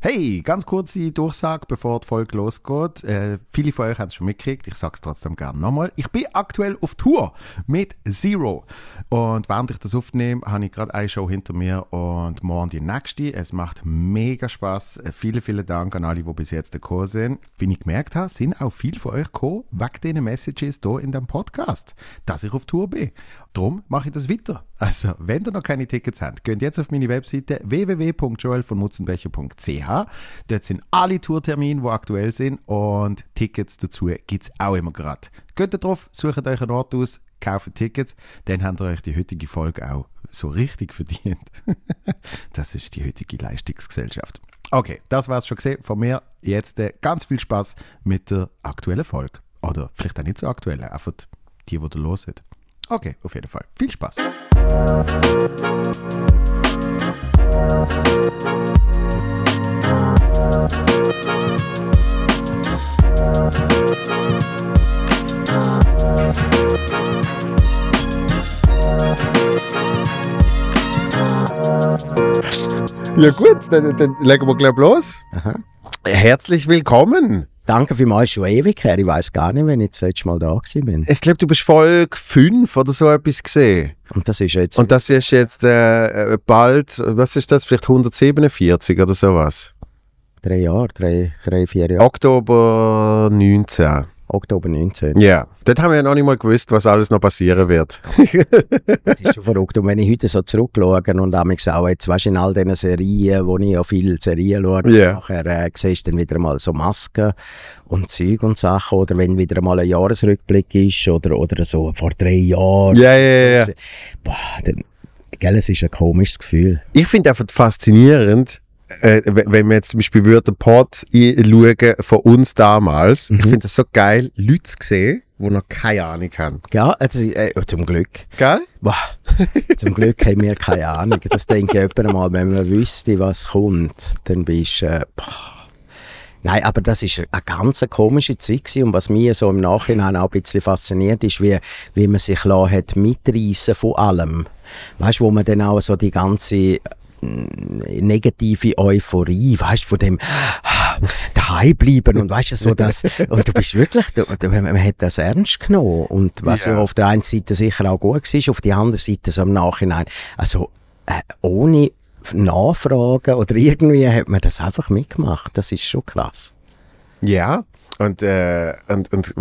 Hey, ganz kurze Durchsage, bevor die Folge losgeht. Äh, viele von euch haben es schon mitgekriegt, ich sage es trotzdem gerne nochmal. Ich bin aktuell auf Tour mit Zero. Und während ich das aufnehme, habe ich gerade eine Show hinter mir und morgen die nächste. Es macht mega Spaß. Äh, vielen, vielen Dank an alle, die bis jetzt gekommen sind. Wie ich gemerkt habe, sind auch viele von euch gekommen, wegen diesen Messages hier in dem Podcast, dass ich auf Tour bin. Darum mache ich das weiter. Also, wenn ihr noch keine Tickets habt, geht jetzt auf meine Webseite www.joelvonmutzenbecher.ch. Dort sind alle Tourtermine, die aktuell sind und Tickets dazu gibt es auch immer gerade. Geht da drauf, sucht euch einen Ort aus, kauft Tickets, dann habt ihr euch die heutige Folge auch so richtig verdient. das ist die heutige Leistungsgesellschaft. Okay, das war es schon gesehen von mir. Jetzt äh, ganz viel Spaß mit der aktuellen Folge. Oder vielleicht auch nicht so aktuell, einfach die, die ihr los sind. Okay, auf jeden Fall. Viel Spaß. Ja gut, dann, dann legen wir gleich los. Aha. Herzlich willkommen. Danke vielmals, schon ewig her. Ich weiß gar nicht, wenn ich das letzte Mal da bin. Ich glaube, du bist Folge 5 oder so etwas gesehen. Und das ist jetzt Und das ist jetzt äh, bald, was ist das, vielleicht 147 oder sowas? drei Jahre, drei, drei vier Jahre. Oktober 19. Oktober 19. Ja, dort haben wir ja noch nicht mal gewusst, was alles noch passieren wird. Das ist schon verrückt. Und wenn ich heute so zurückschaue und damals auch jetzt, weißt in all diesen Serien, wo ich ja viele Serien schaue, Ja. nachher äh, siehst du dann wieder mal so Masken und Zeug und Sachen. Oder wenn wieder mal ein Jahresrückblick ist oder, oder so vor drei Jahren. Ja, ja, ja, ja. Boah, dann, gell, es ist ein komisches Gefühl. Ich finde einfach faszinierend, äh, wenn wir jetzt zum Beispiel würde den Pod schauen von uns damals, ich finde das so geil, Leute zu sehen, die noch keine Ahnung haben. Ja, ist, äh, zum Glück. Geil? Boah, zum Glück haben wir keine Ahnung. Das denke ich jemand mal, wenn man wüsste, was kommt, dann bist du. Äh. Nein, aber das ist eine ganz komische Zeit gewesen. und was mich so im Nachhinein auch ein bisschen fasziniert ist, wie, wie man sich lassen hat mitreißen von allem. Weißt du, wo man dann auch so die ganze negative Euphorie, weißt du, von dem ah, daheim bleiben und weißt du, so das, und du bist wirklich, du, du, man hat das ernst genommen und was Ja. ja auf der einen Seite sicher auch gut war, auf der anderen Seite so im Nachhinein, also äh, ohne Nachfragen oder irgendwie hat man das einfach mitgemacht, das ist schon krass. Ja. Und, äh, und, und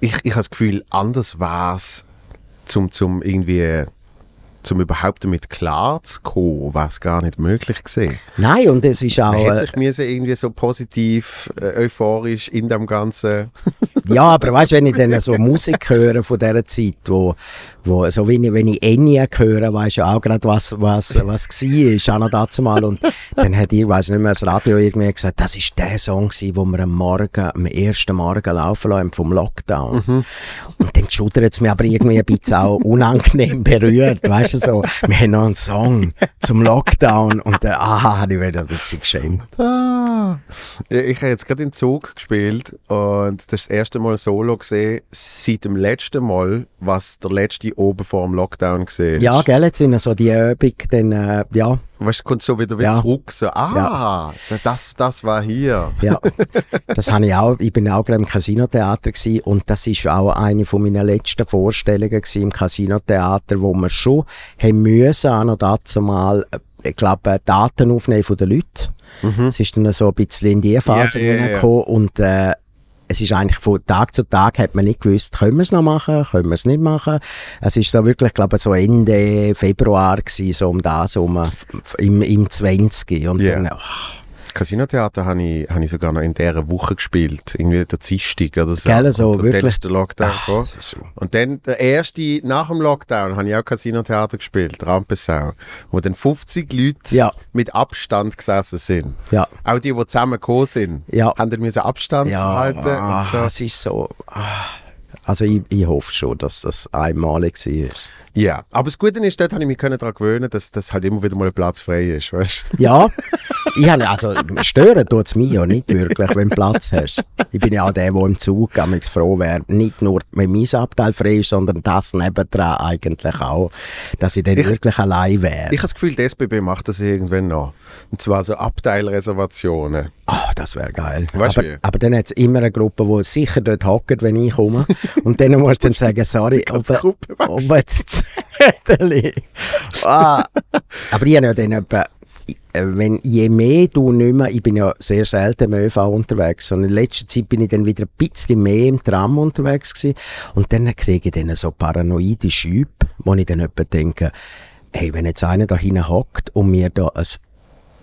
ich, ich habe das Gefühl, anders war es, zum, zum irgendwie, zum überhaupt damit klar zu kommen, war es gar nicht möglich gewesen. Nein, und es ist auch, Man hätte äh, sich müssen irgendwie so positiv, äh, euphorisch in dem Ganzen. ja, aber weißt du, wenn ich dann so Musik höre von dieser Zeit, wo, wo so wenn ich, wenn ich Enya höre, weißt du auch gerade, was, was, was war, auch noch dazu mal. Und dann hat ihr, weiß nicht mehr, das Radio irgendwie gesagt, das ist der Song gewesen, wo wir am Morgen, am ersten Morgen laufen lassen vom Lockdown. Und dann schudert es mich aber irgendwie ein bisschen auch unangenehm berührt, weißt du, so, wir haben noch einen Song zum Lockdown und dann, aha, wieder ein bisschen geschämt. Ah. Ja, Ich habe jetzt gerade in Zug gespielt und das, das erste Mal Solo gesehen seit dem letzten Mal, was der letzte oben vor dem Lockdown gesehen Ja, gell, jetzt sind so die Übung, dann, äh, ja, Weißt du, kommt so wieder, Ja. zurück. So, ah, das, das war hier. Ja, das habe ich auch. Ich bin auch gerade im Casinotheater gsi und das ist auch eine von meinen letzten Vorstellungen gsi im Casinotheater, wo wir schon haben müssen, auch noch dazu mal, äh, ich glaube, Daten aufnehmen von den Leuten. Es ist dann so ein bisschen in die Phase Mhm. Ja, ja, ja. und äh, es ist eigentlich von Tag zu Tag hat man nicht gewusst, können wir es noch machen, können wir es nicht machen. Es ist so wirklich, glaube ich, so Ende Februar gsi, so um das um im, im 20. Und Ja. dann, ach, Casinotheater habe ich, habe ich sogar noch in dieser Woche gespielt. Irgendwie der Dienstag oder so. Gell, so, und, und wirklich? dann ist der Lockdown ach, gekommen. Und dann der erste nach dem Lockdown habe ich auch Casinotheater gespielt, Rampensau, wo dann 50 Leute Ja. mit Abstand gesessen sind. ja. Auch die, die zusammen gekommen sind, Ja. haben dann müssen Abstand Ja, halten ah, und so. es ist so. ah. Also ich, ich hoffe schon, dass das einmalig war. Ja, aber das Gute ist, dort habe ich mich daran gewöhnen, dass, dass halt immer wieder mal ein Platz frei ist, weißt? Ja, ich habe, also, stören tut es mich ja nicht wirklich, wenn du Platz hast. Ich bin ja auch der, der im Zug am froh wäre, nicht nur, wenn mein Abteil frei ist, sondern das nebendran eigentlich auch, dass ich dann Ich- wirklich allein wäre. Ich habe das Gefühl, die SBB macht das irgendwann noch. Und zwar so Abteilreservationen. Ah, das wäre geil. Weißt aber, wie? aber dann hat es immer eine Gruppe, die sicher dort hockt, wenn ich komme. Und dann musst du dann sagen, sorry, ob, ob jetzt Zettel. ah. Aber ich habe ja dann etwa, äh, wenn, je mehr du nicht mehr, ich bin ja sehr selten im ÖV unterwegs, sondern in letzter Zeit bin ich dann wieder ein bisschen mehr im Tram unterwegs gewesen. Und dann kriege ich dann so paranoide Schübe, wo ich dann etwa denke, hey, wenn jetzt einer da hinten hockt und mir da ein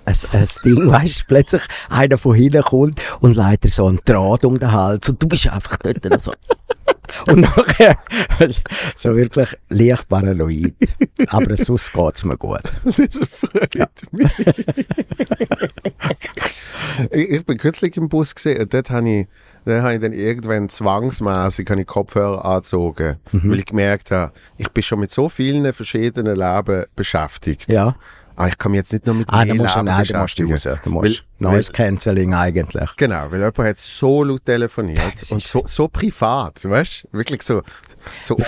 ein, ein Ding, weißt du, plötzlich einer von hinten kommt und leitet dir so einen Draht um den Hals und du bist einfach dort so. Und nachher, so wirklich leicht paranoid. Aber sonst geht es mir gut. Das freut mich. ich, ich bin kürzlich im Bus gesehen und dort habe ich, dort habe ich dann irgendwann zwangsmäßig habe ich Kopfhörer angezogen, Mhm. weil ich gemerkt habe, ich bin schon mit so vielen verschiedenen Leben beschäftigt. Ja. Aber ich kann mich jetzt nicht nur mit Ah, dann musst du, nein, musst du beschäftigen. raus. Du musst Weil- Noise Cancelling eigentlich. Genau, weil jemand hat so laut telefoniert und so, so privat, weißt du? Wirklich so, so Ich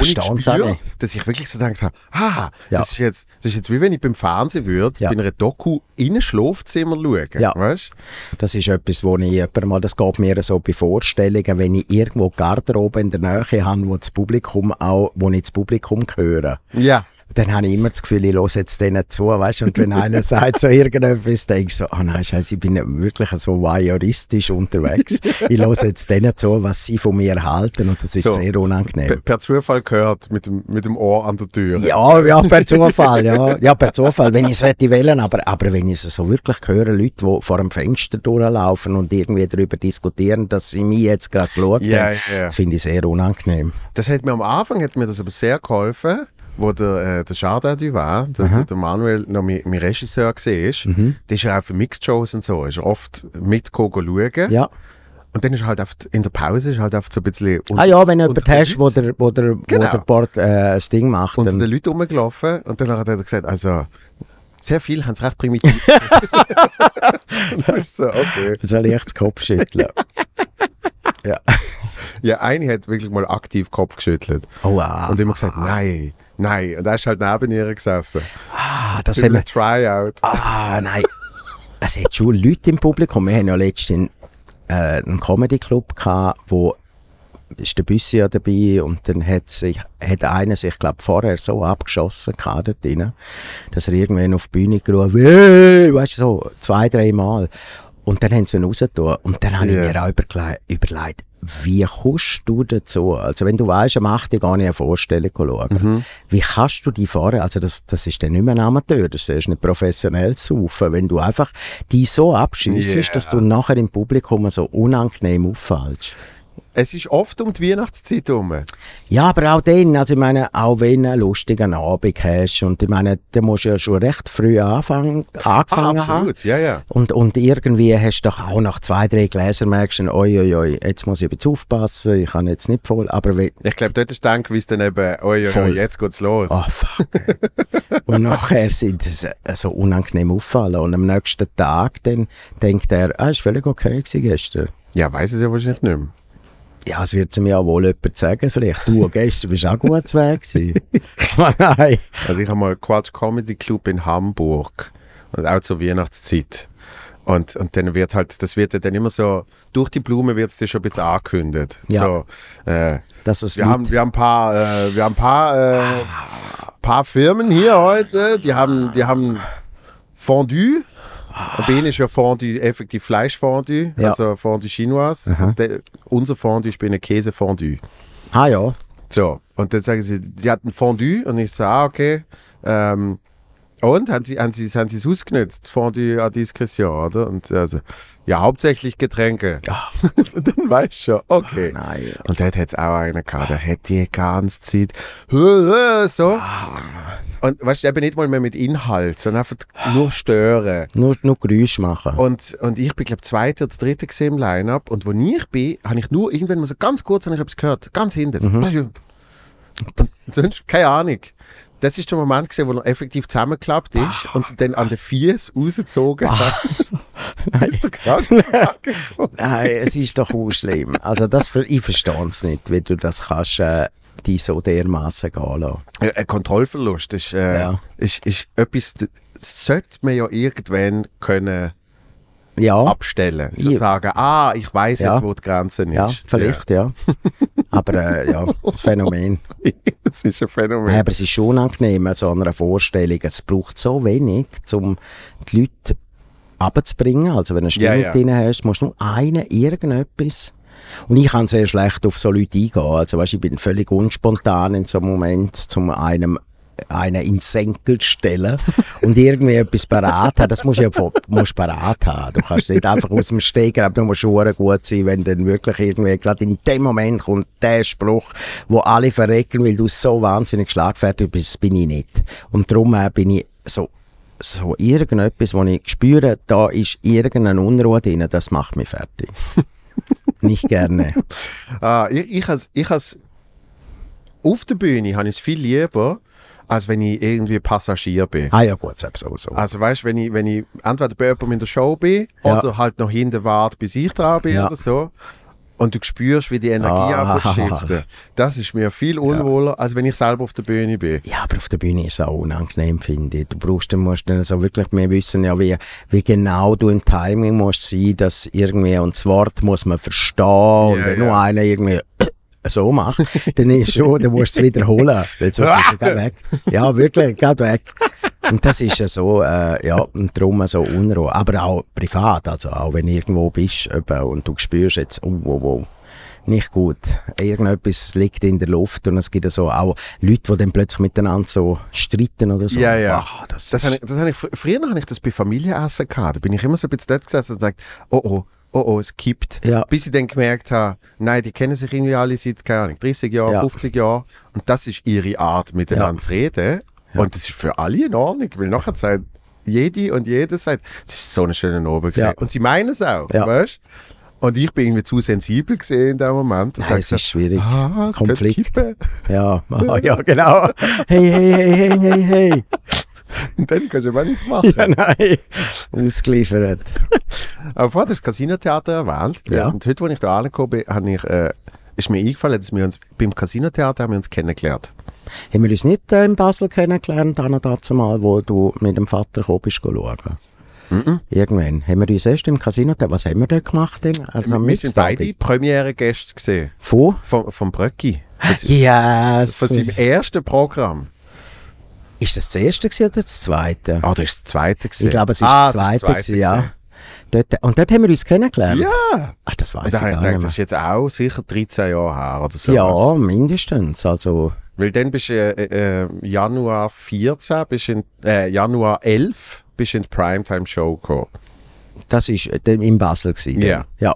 dass ich wirklich so gedacht habe, ah, Ja. das, ist jetzt, das ist jetzt wie wenn ich beim Fernsehen würde, Ja. bei einer Doku in ein Schlafzimmer schauen, Ja. weißt Das ist etwas, wo ich mal, das geht mir so bei Vorstellungen, wenn ich irgendwo Garderobe in der Nähe habe, wo das Publikum auch, wo ich das Publikum höre. Ja. Dann habe ich immer das Gefühl, ich höre jetzt denen zu, weißt Und wenn einer sagt so irgendetwas, denke ich so, ah nein, scheiße, ich bin wirklich so voyeuristisch unterwegs. ich höre jetzt denen zu, was sie von mir halten und das ist So. sehr Per, unangenehm. per Zufall gehört mit dem, mit dem Ohr an der Tür. Ja, ja, per Zufall, ja. Ja, per Zufall, wenn ich es wählen, aber, aber wenn ich es so wirklich höre, Leute, die vor dem Fenster durchlaufen und irgendwie darüber diskutieren, dass sie mich jetzt gerade geschaut Ja, haben, ja. das finde ich sehr unangenehm. Das hat mir am Anfang hat mir das aber sehr geholfen, wo der, äh, der du war, der, der, der Manuel noch mein, mein Regisseur war. Mhm. Der ist ja auch für Mixed-Shows und so, ist oft mitgekommen schauen. Ja. Und dann ist halt oft, in der Pause ist halt oft so ein bisschen Ah ja, wenn du unter jemanden den hast, wo der, wo der, wo Genau. der Bord äh, ein Ding macht, unter dann den Leuten rumgelaufen und dann hat er gesagt, also sehr viel haben es recht primitiv. und dann ist so, okay. soll ich echt den Kopf schütteln. ja. Ja, eine hat wirklich mal aktiv Kopf geschüttelt. Oh wow. Und immer gesagt, nein, nein. Und er ist halt neben ihr gesessen. Ah, das haben wir, Tryout. ah, nein. Es hat schon Leute im Publikum. Wir haben ja letztens äh, einen Comedy-Club gehabt, wo ist der Büssi ja dabei und dann hat, sich, hat einer sich, glaube vorher so abgeschossen dort drin, dass er irgendwann auf die Bühne gerufen hat, weißt du, so zwei, drei Mal. Und dann haben sie ihn rausgetan. Und dann habe Ja. ich mir auch überlegt, wie kommst du dazu? Also wenn du weißt, am 8. Uhr gehe ich eine Vorstellung schauen. Wie kannst du die fahren? Also das, das ist dann nicht mehr ein Amateur, das ist nicht professionell zu saufen. Wenn du einfach die so abschießt, Ja. dass du nachher im Publikum so unangenehm auffällst. Es ist oft um die Weihnachtszeit herum. Ja, aber auch dann, also ich meine, auch wenn du einen lustigen Abend hast und ich meine, da musst du ja schon recht früh anfangen, Ah, angefangen haben. absolut, ja, ja. Und, und irgendwie hast du doch auch nach zwei, drei Gläsern merkst du, oi, oi, oi, jetzt muss ich ein bisschen aufpassen, ich kann jetzt nicht voll, aber wenn, Ich glaube, dort ist dann gewiss dann eben, oh ja, Voll. jetzt geht's los. oh fuck. und nachher sind es äh, so unangenehm auffallen und am nächsten Tag dann denkt er, ah, ist völlig okay gewesen gestern. Ja, weiß es ja wahrscheinlich nicht mehr. Ja, es wird mir ja wohl jemand sagen, vielleicht, du, gestern bist auch gut zu Weg. Aber Nein. Also ich habe mal Quatsch Comedy Club in Hamburg und auch zur Weihnachtszeit. Und, und dann wird halt, das wird dann immer so, durch die Blume wird es dir schon ein bisschen angekündigt. Ja. So, äh, Das ist wir, nicht- haben, wir haben ein paar, äh, wir haben paar, äh, paar Firmen hier heute, die haben, die haben Fondue. Bei ihnen ist ja Fondue effektiv Fleischfondue, Ja. also Fondue chinois. Und der, unser Fondue ist bei ihnen Käsefondue. Ah ja. So, und dann sagen sie, sie hatten Fondue und ich so, ah, okay. Ähm, und haben sie, haben sie, haben sie es ausgenutzt, das Fondue à Diskretion, oder? Und also, ja, hauptsächlich Getränke. und dann weißt du schon, okay. Nein. Und dort hat es auch einen gehabt, der hat die ganze Zeit so. Und weißt du, eben nicht mal mehr mit Inhalt, sondern einfach nur stören. Nur, nur Geräusche machen. Und, und ich bin, glaube zweite oder dritte gesehen im Line-Up. Und wo ich bin, habe ich nur irgendwann mal so ganz kurz habe ich etwas gehört. Ganz hinten. So. Und sonst keine Ahnung. Das ist der Moment, gewesen, wo er effektiv zusammengeklappt ist und sie dann an den Fies rausgezogen hat. Bist du krank? Nein, es ist doch auch schlimm. Also das, ich verstehe es nicht, wie du das kannst, äh, die so dermaßen gehen lassen. Ein Kontrollverlust ist, äh, Ja. ist, ist etwas, das sollte man ja irgendwann können Ja, abstellen. So Ja. sagen, ah, ich weiß Ja. jetzt, wo die Grenze ist. ja, vielleicht, ja. Aber äh, ja, das Phänomen. Ja. das ist ein Phänomen. Aber es ist schon angenehm, an so einer Vorstellung. Es braucht so wenig, um die Leute abzubringen. Also wenn du eine Ja, Stimmung ja. drin hast, musst du nur einen irgendetwas. Und ich kann sehr schlecht auf so Leute eingehen. Also weißt, ich bin völlig unspontan in so einem Moment, zum einem einen ins Senkel stellen und irgendwie etwas parat haben. Das musst du ja von- musst parat haben. Du kannst nicht einfach aus dem Steg, aber du musst schon gut sein, wenn dann wirklich irgendwie gerade in dem Moment kommt der Spruch, wo alle verrecken, weil du so wahnsinnig schlagfertig bist, das bin ich nicht. Und darum äh, bin ich so so irgendetwas, wo ich spüre, da ist irgendeine Unruhe drin, das macht mich fertig. nicht gerne. Ah, ich ich has, ich has, auf der Bühne habe ich es viel lieber, als wenn ich irgendwie Passagier bin. Ah ja gut, selbst so. so. Also weißt du, wenn ich, wenn ich entweder bei jemandem in der Show bin Ja. oder halt noch hinten warte, bis ich dran bin Ja. oder so. Und du spürst, wie die Energie Ah. anfängt zu shiften. Das ist mir viel unwohler, als wenn ich selber auf der Bühne bin. Ja, aber auf der Bühne ist es auch unangenehm, finde ich. Du brauchst, dann musst dann so wirklich, wir wissen ja, wie, wie genau du im Timing musst sein, dass irgendwie, und das Wort muss man verstehen, und Ja, wenn ja. nur einer irgendwie so macht, dann ist schon, dann musst du es wiederholen, weil sonst ist er weg. Ja, wirklich, gerade weg. Und das ist ja so, äh, ja, und darum so Unruhe. Aber auch privat, also auch wenn du irgendwo bist eben, und du spürst jetzt, oh, oh, oh, nicht gut. Irgendetwas liegt in der Luft und es gibt ja so auch Leute, die dann plötzlich miteinander so streiten oder so. Ja, ja. Ah, das Das habe ich, das habe ich, fr- früher habe ich das bei Familienessen gehabt. Da bin ich immer so ein bisschen dort gesessen und gesagt, oh oh, oh oh, es kippt. Ja. Bis ich dann gemerkt habe, nein, die kennen sich irgendwie alle seit, keine Ahnung, 30 Jahren, Ja. 50 Jahren. Und das ist ihre Art, miteinander zu reden. Und das ist für alle in Ordnung, weil nachher sagt jede und jeder sagt, das ist so eine schöne Abend. Ja. Und sie meinen es auch, Ja. weißt Und ich bin irgendwie zu sensibel gesehen in dem Moment. Und Nein, es so, ist schwierig. Ah, Konflikt. ja, ah, ja, genau. Hey, hey, hey, hey, hey, hey. Und dann kannst du aber nicht machen. Ja, nein. Ausgeliefert. Aber vorher hast du das Casinotheater erwähnt. Ja. Und heute, als ich da angekommen bin, habe ich, äh, ist mir eingefallen, dass wir uns beim Casinotheater haben wir uns kennengelernt. Haben wir uns nicht äh, in Basel kennengelernt, Anna, dazu mal, wo du mit dem Vater gekommen bist, schauen? Irgendwann. Haben wir uns erst im Casino, was haben wir dort gemacht? Denn? Also wir sind beide Premiere-Gäste gesehen. Von? Vom, vom Bröcki. Das ist Yes! Von seinem ersten Programm. Ist das das erste gewesen oder das zweite? Ah, das ist das zweite gesehen. Ich glaube, es ist ah, das zweite, gewesen, ja. gewesen. Dort, und dort haben wir uns kennengelernt? Ja. Ach, das weiß ich da gar gedacht, nicht das ist jetzt auch sicher 13 Jahre her oder so. mehr. Ja, mindestens. Also, Weil dann bist du äh, äh, Januar 14, bist in, äh, Januar 11 bist in die Primetime-Show gekommen. das war in Basel. Gewesen. Ja. ja.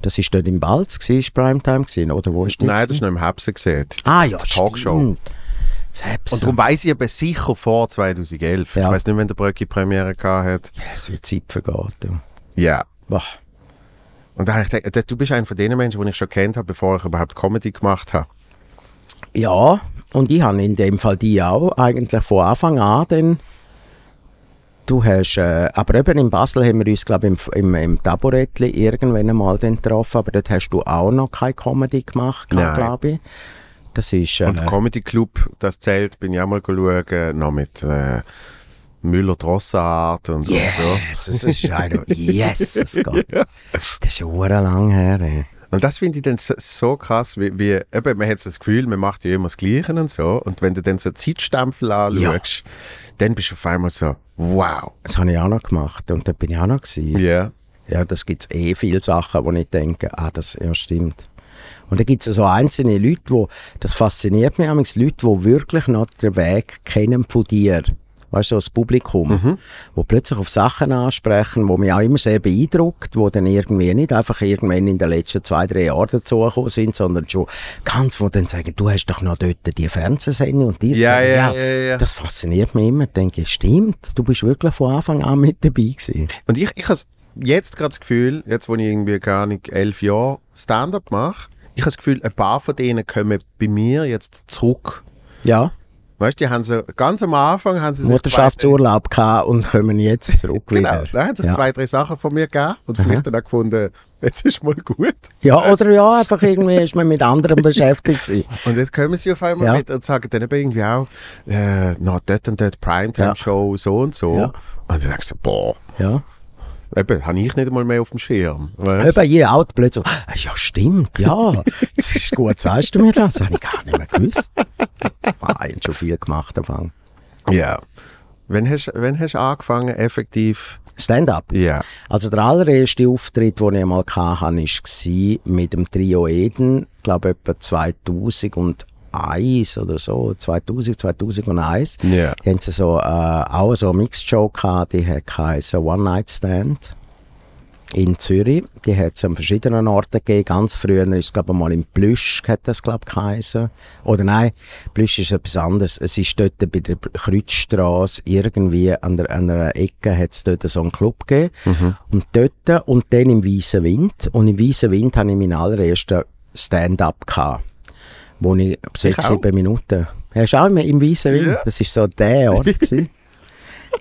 Das war dort in Balz, ist Primetime gewesen, oder wo ist das? Nein, das ist noch im Herbst gesehen. Die- Ah ja, die Talkshow. Hebsen. Und darum weiss ich aber sicher vor 2011. Ja. Ich weiß nicht, wenn der Bröcki Premiere gehabt hat. Es wird Zeit vergeht. Ja. Boah. Und da habe ich gedacht, du bist einer von den Menschen, die ich schon kennt habe, bevor ich überhaupt Comedy gemacht habe. Ja, und ich habe in dem Fall die auch eigentlich von Anfang an dann Du hast, äh, aber eben in Basel haben wir uns, glaube ich, im, im, im Taburettli irgendwann einmal dann getroffen, aber dort hast du auch noch keine Comedy gemacht, glaube ich. Das ist, äh, Und Comedy Club, das zählt, bin ich auch mal schauen, noch mit äh, Müller Drossart und, und so. yes, das ist einer, yes, das geht. Das ist schon lang her. Ey. Und das finde ich dann so, so krass, wie, wie eben, man hat so das Gefühl, man macht ja immer das Gleiche und so. Und wenn du dann so Zeitstempel anschaust, dann bist du auf einmal so, wow. Das habe ich auch noch gemacht und dort bin ich auch noch gewesen. Ja. Ja, das gibt es eh viele Sachen, wo ich denke, ah, das ja, stimmt. Und da gibt es so einzelne Leute, wo, das fasziniert mich Leute, die wirklich noch den Weg kennen von dir. Weißt du, so das Publikum, wo plötzlich auf Sachen ansprechen, wo mich auch immer sehr beeindruckt, wo dann irgendwie nicht einfach irgendwann in den letzten zwei, drei Jahren dazugekommen sind, sondern schon ganz, wo dann sagen, du hast doch noch dort die Fernsehsendung und diese. Ja, ja, ja, ja. Das fasziniert mich immer. Ich denke, stimmt, du bist wirklich von Anfang an mit dabei gewesen. Und ich, ich habe jetzt gerade das Gefühl, jetzt wo ich irgendwie gar nicht elf Jahre Stand-up mache, ich habe das Gefühl, ein paar von denen kommen bei mir jetzt zurück. Ja. Weißt du, die haben so, ganz am Anfang haben sie Mutterschaftsurlaub gehabt und kommen jetzt zurück Genau, wieder. da haben sie Ja. zwei, drei Sachen von mir gegeben und vielleicht dann auch gefunden, jetzt ist mal gut. Ja, oder ja, einfach irgendwie ist man mit anderen beschäftigt gewesen. Und jetzt kommen sie auf einmal Ja. mit und sagen dann eben irgendwie auch, äh, na, dort und dort Primetime-Show, so und so. Ja. Und dann denkst du, boah, Ja. Eben, habe ich nicht einmal mehr auf dem Schirm. Weißt? Eben, je alt plötzlich, ah, ja stimmt, ja, das ist gut, sagst du mir das? Das habe ich gar nicht mehr gewusst. Ah, ich habe schon viel gemacht am Anfang. Ja. Wenn hast du wenn hast du angefangen, effektiv, Stand-up. ja. Also der allererste Auftritt, den ich einmal hatte, war mit dem Trio Eden, ich glaube etwa 2001 oder so, 2000, 2001. Ja. Die haben sie so, äh, auch so eine Mixed-Show gehabt, die hat geheißen One Night Stand in Zürich. Die hat es an verschiedenen Orten gegeben. Ganz früher ist es, glaube ich, mal in Plüsch, hat das, glaube ich, geheißen. Oder nein, Plüsch ist etwas anderes. Es ist dort bei der Kreuzstraße irgendwie an, der, an einer Ecke hat es dort so einen Club gegeben. Und dort und dann im Weißen Wind. Und im Weißen Wind hatte ich meinen allerersten Stand-up gehabt. Wo ich sechs, sieben Minuten. Hast du auch im, im Weißen Wind? Ja. Das ist so der Ort.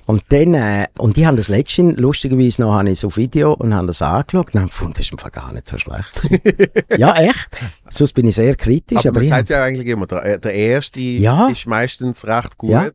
Und dann, äh, und die haben das letztens, lustigerweise noch, habe ich es auf Video und haben das angeschaut und haben gefunden, das ist im Fall gar nicht so schlecht. ja, echt. Sonst bin ich sehr kritisch, Aber aber, man ich sagt ja eigentlich immer, der, der erste Ja. ist meistens recht gut. Ja.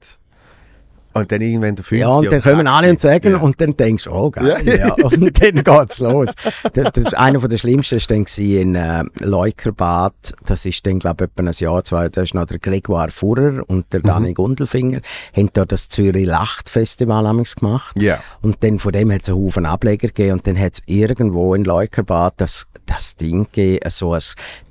Und dann irgendwann der fünfte ja, und dann kommen alle und sagen, Ja. und dann denkst du, oh geil, Ja. ja. Und dann geht's los. Das, das, einer von der schlimmsten war dann in äh, Leukerbad. Das ist dann, glaube ich, etwa ein Jahr, zwei, da ist noch der Gregoire Furrer und der Dani Gundelfinger, haben da das Zürich Lacht-Festival amigs gemacht. Ja. Und dann von dem hat es einen Haufen Ableger gegeben und dann hat es irgendwo in Leukerbad das, das Ding gegeben, so ein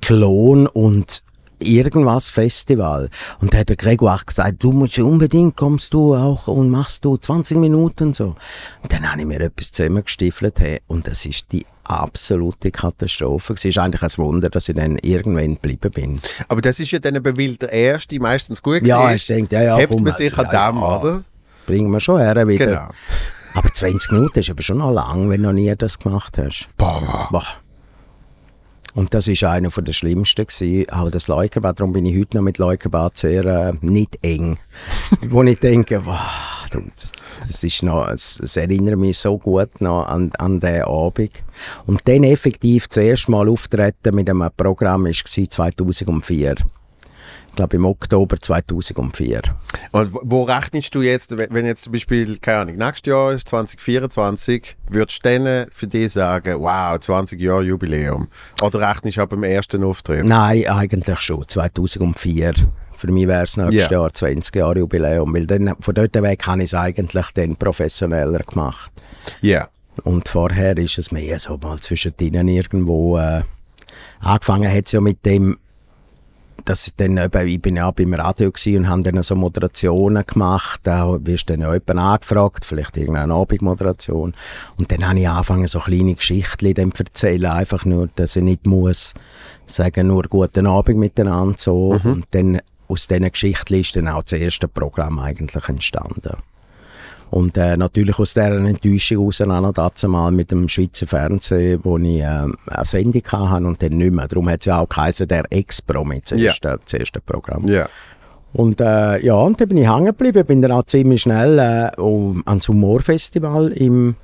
Klon und irgendwas Festival. Und da hat der Gregor auch gesagt, du musst unbedingt, kommst du auch und machst du 20 Minuten so. Und dann habe ich mir etwas zusammengestiefelt hey, und das ist die absolute Katastrophe. Es ist eigentlich ein Wunder, dass ich dann irgendwann geblieben bin. Aber das ist ja dann eben, weil der erste meistens gut Ja, war. ich denke, ja, ja, Hebt komm, man sich an ja, dem, ja. oder? Bringen wir schon her wieder. Genau. Aber 20 Minuten ist aber schon noch lang, wenn du noch nie das gemacht hast. Boah. Boah. Und das ist einer von der schlimmsten gewesen, auch das Leukerbad. Darum bin ich heute noch mit Leukerbad sehr äh, nicht eng. Wo ich denke, wow, das, das ist noch, es, es erinnert mich so gut noch an, an den Abend. Und dann effektiv zuerst mal auftreten mit einem Programm war 2004. Ich glaube im Oktober 2004. Und wo- rechnest du jetzt, wenn jetzt zum Beispiel, keine Ahnung, nächstes Jahr ist 2024, würdest du dann für dich sagen, wow, 20 Jahre Jubiläum? Oder rechnest du ab dem ersten Auftritt? Nein, eigentlich schon. 2004. Für mich wäre es nächstes Ja. Jahr 20 Jahre Jubiläum, weil dann, von dort weg habe ich es eigentlich dann professioneller gemacht. Ja. Und vorher ist es mehr so mal zwischendrin irgendwo äh, angefangen hat es ja mit dem, dass ich dann eben, ich bin ja beim Radio und haben dann so Moderationen gemacht, da wirst du dann jemanden angefragt, vielleicht irgendeine Abendmoderation. Und dann habe ich angefangen so kleine Geschichten dann zu erzählen, einfach nur, dass ich nicht muss sagen, nur guten Abend miteinander so. Und dann aus diesen Geschichten ist dann auch das erste Programm eigentlich entstanden. Und äh, natürlich aus dieser Enttäuschung raus auch noch dazu mal mit dem Schweizer Fernsehen, wo ich äh, eine Sendung hatte und dann nicht mehr. Darum hat es ja auch geheißen, der Ex-Promi, das, Ja. erste- das erste Programm. Ja. Und äh, ja, und dann bin ich hängen geblieben, bin dann auch ziemlich schnell äh, ans Humorfestival im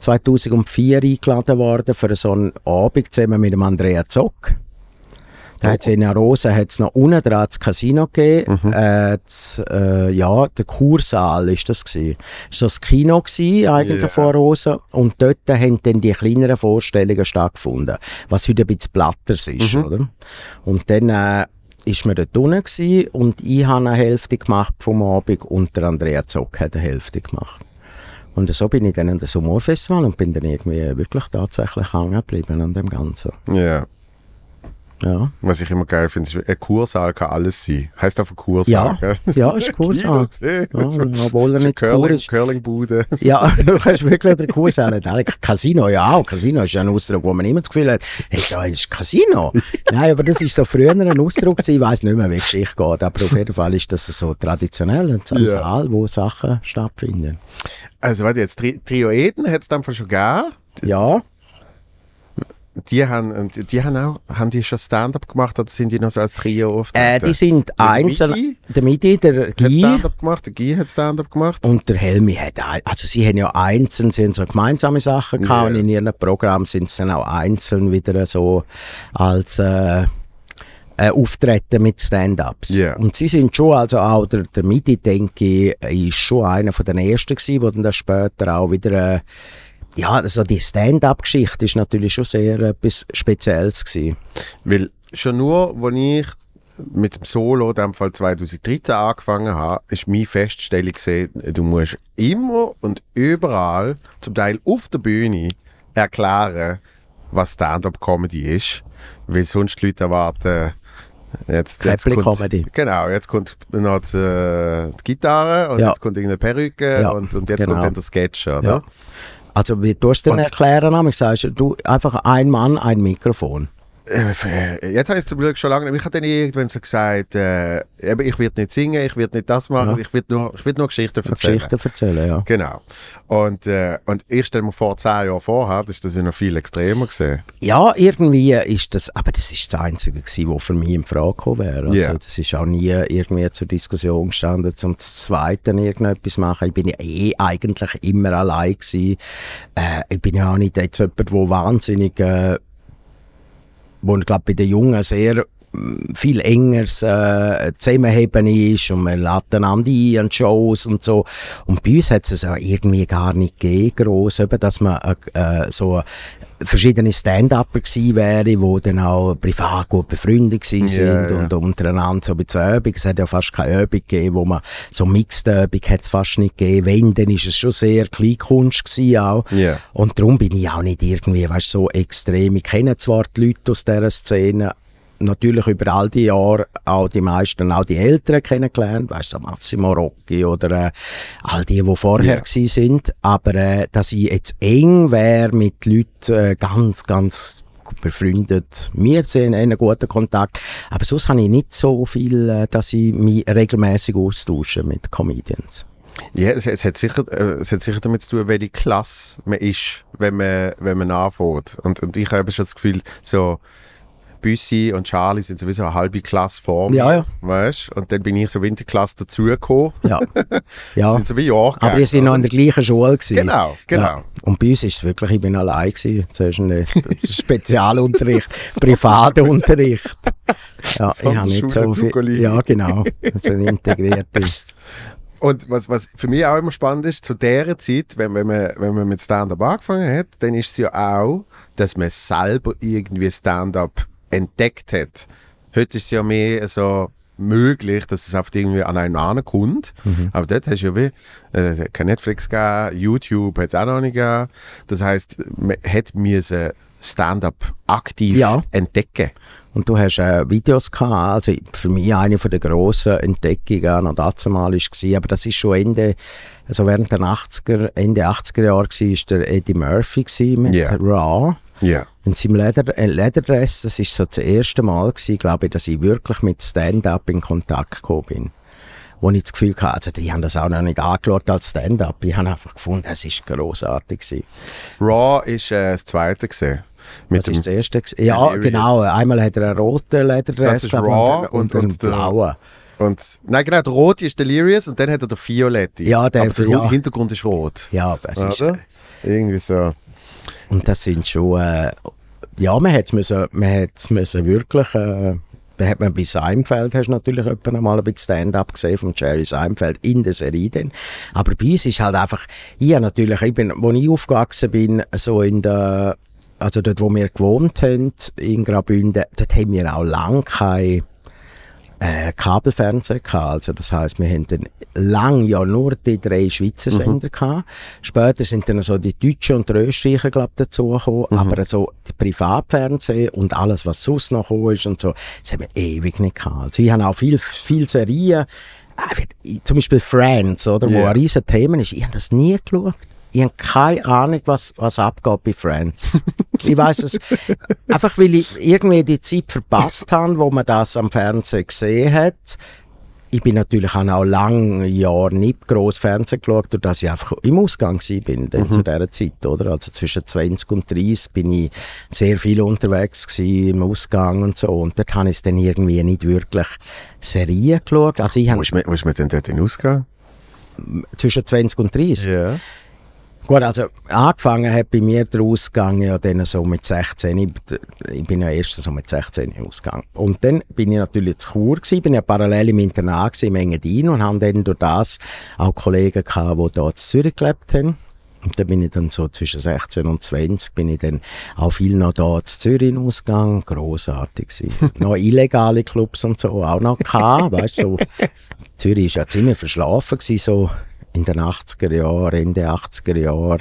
2004 eingeladen worden für so einen Abend zusammen mit dem Andrea Zock. Da hat es in Rosa hat's noch unten dran das Casino gegeben. Äh, das, äh, ja, der Kursaal ist das gewesen. Das war so das Kino gewesen, eigentlich Ja. von Rosa. Und dort haben dann die kleineren Vorstellungen stattgefunden. Was heute ein bisschen platters ist, oder? Und dann äh, ist man dort unten gewesen und ich habe eine Hälfte gemacht vom Abend und der Andrea Zock hat eine Hälfte gemacht. Und so bin ich dann an das Humorfestival und bin dann irgendwie wirklich tatsächlich hängen geblieben an dem Ganzen. Ja. Ja. Was ich immer geil finde, ist, ein Kursaal kann alles sein. Heißt einfach Kursaal, Ja, gell? ja, ist Kursaal. Kino Ja, gesehen. obwohl er nicht Curling, ist. Curlingbude. Ja, du kannst wirklich den Kurs haben. Casino, ja auch. Casino ist ja ein Ausdruck, wo man immer das Gefühl hat, hey, da ist Casino. Nein, aber das ist so früher ein Ausdruck gewesen. Ich weiss nicht mehr, wie die Geschichte geht. Aber auf jeden Fall ist das so traditionell, ein ein Ja. Saal, wo Sachen stattfinden. Also, warte jetzt, Tri Trioeden hat es dann schon gegeben. Ja, die haben, und die haben auch, haben die schon Stand-up gemacht oder sind die noch so als Trio Äh, auftreten? die sind einzeln. Der Midi, der hat Guy Stand-up gemacht, der Guy hat Stand-up gemacht. und der Helmi hat also sie haben ja einzeln, sie haben so gemeinsame Sachen gehabt Ja. und in ihrem Programm sind sie dann auch einzeln wieder so als äh, äh, Auftreten mit Stand-ups. Ja. Und sie sind schon, also auch der, der Midi, denke ich, ist schon einer von den ersten gewesen, der dann später auch wieder, äh, ja, also die Stand-up-Geschichte ist natürlich schon sehr etwas Spezielles gewesen. Weil schon nur, als ich mit dem Solo, in dem Fall 2013, angefangen habe, ist meine Feststellung gesehen, du musst immer und überall, zum Teil auf der Bühne, erklären, was Stand-up-Comedy ist. Weil sonst die Leute erwarten, jetzt, jetzt kommt, Käppli-Comedy. Genau, jetzt kommt noch die, äh, die Gitarre und Ja. jetzt kommt irgendeine Perücke Ja, und, und jetzt genau. kommt dann der Sketch, oder? Ja. Also wie tust du denn erklären? nämlich? Sagst du einfach ein Mann, ein Mikrofon. Äh, Jetzt habe ich es zum Glück schon lange nicht. Ich habe dann irgendwann so gesagt, äh, ich werde nicht singen, ich werde nicht das machen, Ja. ich werde nur, ich werd nur Geschichten erzählen. Geschichten erzählen, ja. Genau. Und, äh, und ich stelle mir vor, zehn Jahre vorher, das ist das ja noch viel extremer gesehen. Ja, irgendwie ist das, aber das ist das Einzige gewesen, was für mich in Frage gekommen wäre. Also, Ja. Das ist auch nie irgendwie zur Diskussion gestanden, zum Zweiten irgendetwas machen. Ich bin ja eh eigentlich immer allein gewesen. Äh, ich bin ja auch nicht jetzt jemand, der wahnsinnig, äh, wo ich glaube bei viel engeres äh, Zusammenheben ist und man lädt einander ein an Shows und so. Und bei uns hat es auch irgendwie gar nicht gegeben, gross, eben, dass man äh, so verschiedene Stand-Upper gewesen wäre, die dann auch privat gut befreundet gewesen sind ja. und untereinander so ein bisschen Übung. Es hat ja fast keine Übung gegeben, wo man so Mixed-Übung hat es fast nicht gegeben. Wenn, dann ist es schon sehr Kleinkunst gewesen auch. Ja. Und darum bin ich auch nicht irgendwie, weißt, so extrem. Ich kenne zwar die Leute aus dieser Szene, natürlich über all die Jahre auch die meisten, auch die Älteren kennengelernt, weißt so Massimo Rocchi oder äh, all die, die vorher Ja. gsi sind. Aber äh, dass ich jetzt eng wäre mit Leuten äh, ganz, ganz befreundet. Wir sind einen guten Kontakt. Aber sonst habe ich nicht so viel, äh, dass ich mich regelmäßig austausche mit Comedians. Ja, es, es, hat sicher, äh, es hat sicher damit zu tun, welche Klasse man ist, wenn man, wenn man anfängt. Und, und ich habe schon das Gefühl, so Büssi und Charlie sind sowieso eine halbe Klasse vor mir, Ja, ja. weißt? Und dann bin ich so Winterklasse dazugekommen. Ja. Ja. sind so wie Jahrgänge. Aber wir sind noch in der gleichen Schule. Gewesen. Genau, genau. Ja. Und bei uns ist es wirklich, ich bin allein gewesen. Zuerst ein Spezialunterricht, privater Unterricht. Ja, ich habe nicht so viel. Ja, genau. Also integrierte. Und was, was für mich auch immer spannend ist, zu dieser Zeit, wenn, wenn, man, wenn man mit Stand-up angefangen hat, dann ist es ja auch, dass man selber irgendwie Stand-up entdeckt hat. Heute ist es ja mehr so möglich, dass es oft irgendwie an einen ankommt. Mhm. Aber dort hast du ja wie, äh, kein Netflix gegeben, YouTube hat es auch noch nicht gegeben. Das heisst, man hat müssen Stand-up aktiv Ja. entdecken. Und du hast äh, Videos gehabt, also für mich eine von der grossen Entdeckungen noch dazu mal ist gewesen, aber das ist schon Ende, also während der 80er, Ende 80er Jahre war, der Eddie Murphy mit Ja. Raw. Ja. In seinem Leder, äh, Lederdress, das ist so das erste Mal gewesen, glaube ich, dass ich wirklich mit Stand-up in Kontakt gekommen bin. Wo ich das Gefühl hatte, also die haben das auch noch nicht angeschaut als Stand-up. Ich habe einfach gefunden, es ist grossartig gewesen. Raw ist äh, das zweite gesehen. Mit Das ist das erste gewesen. Ja, Delirious. genau. Einmal hat er einen roten Lederdress Das ist gehabt Raw und, und- einen und der- blauen. und, nein, genau, der rote ist Delirious und dann hat er der violette. Ja, der- Aber der ja. Hintergrund ist rot. Ja, es ist? Irgendwie so. Und das sind schon, äh, ja, man hat es müssen, man wirklich, äh, da hat man bei Seinfeld, hast natürlich etwa mal ein bisschen Stand-up gesehen von Jerry Seinfeld in der Serie dann. Aber bei uns ist halt einfach, ich natürlich, ich bin, wo ich aufgewachsen bin, so in der, also dort, wo wir gewohnt haben, in Graubünden, dort haben wir auch lange keine äh, Kabelfernsehen gehabt. Also das heißt, wir haben dann lang ja nur die drei Schweizer Sender gehabt. Später sind dann so die Deutschen und die Österreicher glaub dazugekommen, aber so die Privatfernsehen und alles, was sonst noch gekommen ist und so, das haben wir ewig nicht gehabt. Also ich habe auch viel, viel Serien, äh, zum Beispiel Friends, oder, wo Ja. ein riesen Thema ist. Ich habe das nie geschaut. Ich habe keine Ahnung, was, was abgeht bei Friends. ich weiß es einfach, weil ich irgendwie die Zeit verpasst habe, wo man das am Fernsehen gesehen hat. ich bin natürlich auch noch lange Jahre nicht gross Fernsehen geschaut, durch dass ich einfach im Ausgang bin mhm. zu dieser Zeit, oder? Also zwischen 20 und 30 bin ich sehr viel unterwegs gewesen, im Ausgang und so. Und dort habe ich dann irgendwie nicht wirklich Serien geschaut. Also ich wo, ist man, wo ist man denn dort in Ausgang? Zwischen 20 und 30? Ja. Gut, also angefangen hat bei mir der Ausgang ja dann so mit 16. Ich, ich bin ja erst so mit 16 ausgegangen. Und dann bin ich natürlich zu Chur gewesen, bin ja parallel im Internat im Engadin und haben dann durch das auch Kollegen gehabt, die dort in Zürich gelebt haben. Und dann bin ich dann so zwischen 16 und 20 bin ich dann auch viel noch da zu Zürich Ausgang. Grossartig gewesen. noch illegale Clubs und so auch noch gehabt, weißt so. Zürich war ja ziemlich verschlafen gewesen, so in den 80er Jahren, Ende 80er Jahre,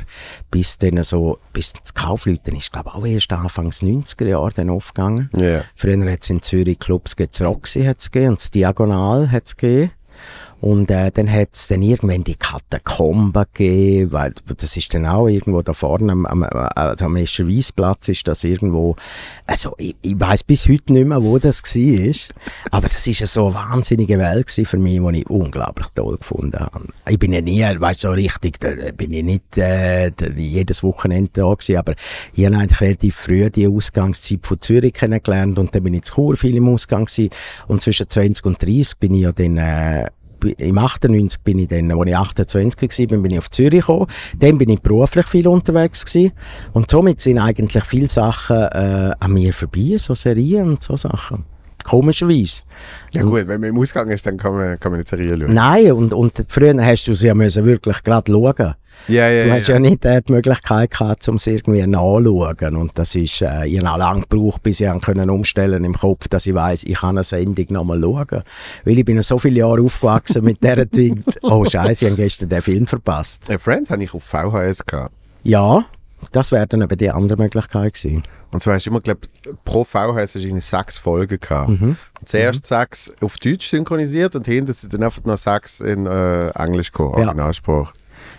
bis dann so, bis das Kaufleuten ist, glaube auch erst Anfangs 90er Jahre dann aufgegangen. Yeah. Früher hat es in Zürich Clubs, gegeben, Roxy hat es gegeben, und das Diagonal hat es gegeben. Und äh, dann hat es dann irgendwann die Katakomben gegeben, weil das ist dann auch irgendwo da vorne am, am, also am Escherweisplatz ist das irgendwo, also ich, ich weiß bis heute nicht mehr, wo das war, aber das ist so eine wahnsinnige Welt für mich, die ich unglaublich toll gefunden habe. Ich bin ja nie, weißt so richtig, da bin ich nicht äh, jedes Wochenende da gewesen, aber ich habe eigentlich relativ früh die Ausgangszeit von Zürich kennengelernt und dann bin ich zu Chur viel im Ausgang gewesen und zwischen 20 und 30 bin ich ja dann äh, im 98 bin ich dann, als ich 28 war, bin ich auf Zürich gekommen. Dann bin ich beruflich viel unterwegs gewesen. Und somit sind eigentlich viele Sachen äh, an mir vorbei, so Serien und so Sachen. Komischerweise. Ja gut, wenn man im Ausgang ist, dann kann man, kann man nicht Serien schauen. Nein, und, und früher hast du sie ja müssen wirklich gerade schauen ja, ja, du hast ja, ja nicht äh, die Möglichkeit gehabt, um es irgendwie nachzuschauen. Und das ist, äh, ich habe lange gebraucht, bis ich können umstellen im Kopf, dass ich weiß, ich kann eine Sendung nochmal schauen. Weil ich bin so viele Jahre aufgewachsen mit dieser Zeit. Oh Scheiße, ich habe gestern den Film verpasst. Hey, Friends habe ich auf VHS gehabt. Ja, das wäre dann aber die andere Möglichkeit gewesen. Und zwar hast du immer, glaube pro VHS hast du sechs Folgen gehabt. Mhm. Zuerst mhm. sechs auf Deutsch synchronisiert und hinten sind dann einfach noch sechs in äh, Englisch gekommen, ja. Originalspruch.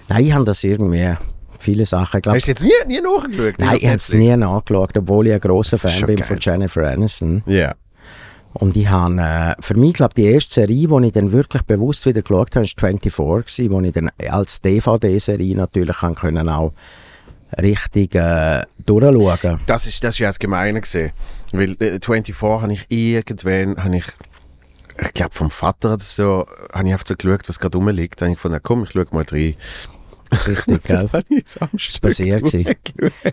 Nein, ich habe das irgendwie viele Sachen. Glaub, Hast du jetzt nie, nie nachgeschaut? Nein, ich habe es nie nachgeschaut, obwohl ich ein grosser Fan bin geil. von Jennifer Aniston. Ja. Yeah. Und ich habe, äh, für mich, glaube die erste Serie, die ich dann wirklich bewusst wieder geschaut habe, war 24, wo ich dann als DVD-Serie natürlich kann können auch richtig äh, durchschauen. Das ist, das ist ja das Gemeine gesehen. Weil äh, 24 habe ich irgendwann, habe ich ich glaube vom Vater oder so, habe ich einfach so geschaut, was gerade rumliegt. Da habe ich gefunden, komm, ich schaue mal rein. Richtig, gell? das ist passiert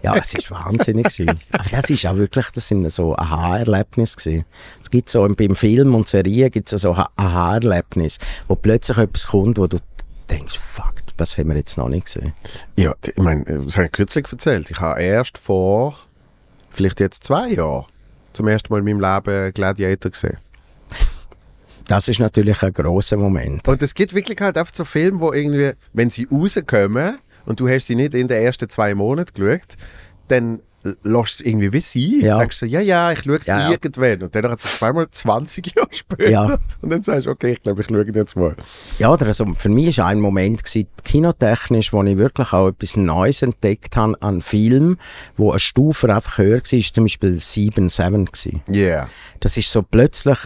Ja, es war wahnsinnig gewesen. Aber das ist auch wirklich, das sind so Aha-Erlebnisse gewesen. Es gibt so, beim Film und Serien gibt es so Aha-Erlebnisse, wo plötzlich etwas kommt, wo du denkst, fuck, das haben wir jetzt noch nicht gesehen. Ja, ich meine, das habe ich kürzlich erzählt. Ich habe erst vor, vielleicht jetzt zwei Jahren, zum ersten Mal in meinem Leben Gladiator gesehen. Das ist natürlich ein großer Moment. Und es gibt wirklich halt einfach so Filme, wo irgendwie, wenn sie rauskommen und du hast sie nicht in den ersten zwei Monaten geschaut, dann lässt es irgendwie wie sie. Ja. Denkst du, ja, ja, ich schaue es ja, irgendwann. Und dann hat es zweimal 20 Jahre später. Ja. Und dann sagst du, okay, ich glaube, ich schaue jetzt mal. Ja, oder also für mich war ein Moment gewesen, kinotechnisch, wo ich wirklich auch etwas Neues entdeckt habe an Film, wo eine Stufe einfach höher war, zum Beispiel 7, 7 Ja. Yeah. Das ist so plötzlich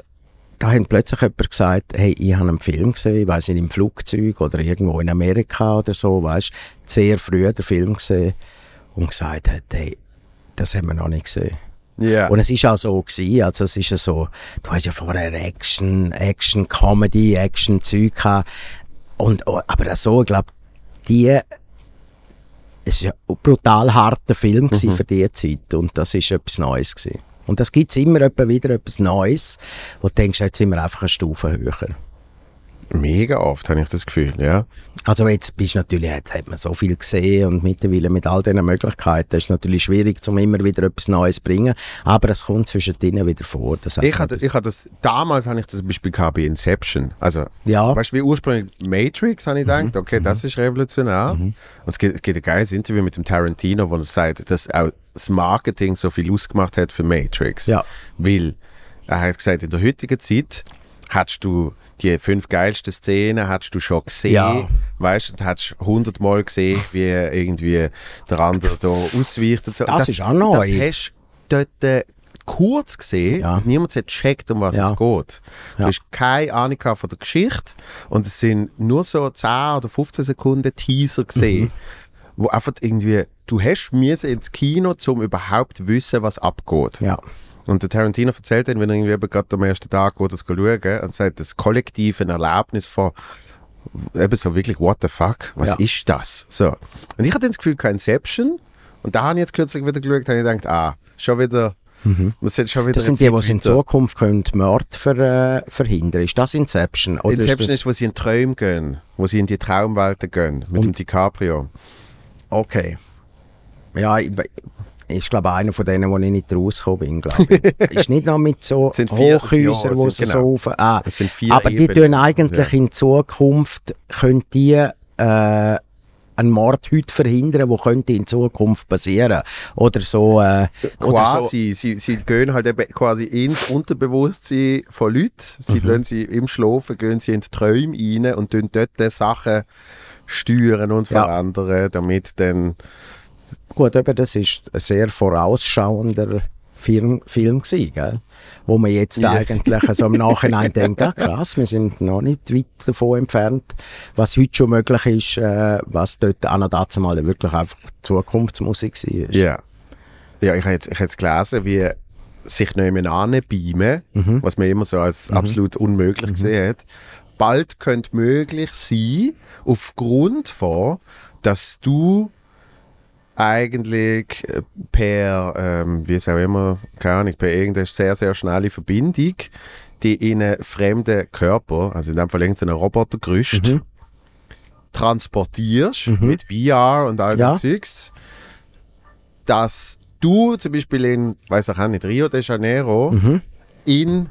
da hat plötzlich jemand gesagt, hey, ich habe einen Film gesehen, ich weiß nicht, im Flugzeug oder irgendwo in Amerika oder so, weißt sehr früh den Film gesehen und gesagt hat, hey, das haben wir noch nicht gesehen. Yeah. Und es ist auch so gewesen, also es ist ja so, du hast ja vorher Action, Action, Comedy, Action Zeug gehabt. Und, oh, aber so, ich glaube, die, es war ein brutal harter Film mhm. für die Zeit und das ist etwas Neues gewesen. Und das gibt es immer wieder etwas Neues, wo du denkst, jetzt sind wir einfach eine Stufe höher. Mega oft, habe ich das Gefühl, ja. Also jetzt bist natürlich, jetzt hat man so viel gesehen und mittlerweile mit all diesen Möglichkeiten ist es natürlich schwierig, um immer wieder etwas Neues zu bringen, aber es kommt zwischen denen wieder vor. ich hatte, ich hatte das, damals habe ich das Beispiel gehabt bei Inception, also ja. weißt du, wie ursprünglich Matrix, habe ich mhm. gedacht, okay, mhm. das ist revolutionär. Mhm. Und es gibt, gibt ein geiles Interview mit dem Tarantino, wo er sagt, dass auch das Marketing so viel ausgemacht hat für Matrix. Ja. Weil er hat gesagt, in der heutigen Zeit hättest du die fünf geilsten Szenen hast du schon gesehen. Ja. Weißt du, hast hundertmal gesehen, wie irgendwie der andere da ausweicht. Und so. Das, das ist auch neu. Das hast du dort hast kurz gesehen, Ja. niemand hat gecheckt, um was Ja. es geht. Du Ja. hast keine Ahnung von der Geschichte und es sind nur so 10 oder 15 Sekunden Teaser gesehen, Mhm. wo einfach irgendwie, du hast müssen ins Kino, um überhaupt zu wissen, was abgeht. Ja. Und der Tarantino erzählt dann, wenn er irgendwie gerade am ersten Tag geht, das schauen und sagt, das kollektive Erlebnis von eben so wirklich, what the fuck, was Ja. ist das? So. Und ich hatte das Gefühl, kein Inception. Und da habe ich jetzt kürzlich wieder geschaut, habe ich gedacht, ah, schon wieder, Mhm. Das sind eine die, die Zeit in. Zukunft können Mord ver, äh, verhindern Ist das Inception? Oder Inception ist ist, wo sie in Träume gehen, wo sie in die Traumwelten gehen, mit Und- dem DiCaprio. das, okay. Ja, ich, ich glaube einer von denen, wo ich nicht rausgekommen bin, glaube ich. ist nicht noch mit so Es sind vier- Hochhäusern, ja, wo sie sind so genau. auf... Ah, Es sind vier aber die Ebenen. tun eigentlich in Zukunft, können die äh, einen Mord heute verhindern, der könnte in Zukunft passieren. Oder so... Äh, oder so Quasi, sie, sie gehen halt eben quasi ins Unterbewusstsein von Leuten. Sie Mhm. sie im Schlafen gehen sie in die Träume rein und tun dort die Sachen steuern und Ja. verändern, damit dann Gut, eben, das ist ein sehr vorausschauender Film, Film gewesen, gell? wo man jetzt Ja. eigentlich so im Nachhinein denkt, ah, krass, wir sind noch nicht weit davon entfernt, was heute schon möglich ist, äh, was dort auch noch dazu mal wirklich einfach Zukunftsmusik war. Ja. Ja, ich habe jetzt, ich habe jetzt gelesen, wie sich nicht mehr anbeamen, Mhm. was man immer so als absolut unmöglich gesehen hat. Bald könnte möglich sein, aufgrund von, dass du eigentlich äh, per, ähm, wie es auch immer, keine Ahnung, per irgendeine sehr, sehr schnelle Verbindung, die in einen fremden Körper, also in dem Fall irgendeinen Robotergerüst, Mhm. transportierst mit VR und all Ja. dem Zeugs, dass du zum Beispiel in, weiß ich auch nicht, Rio de Janeiro Mhm. in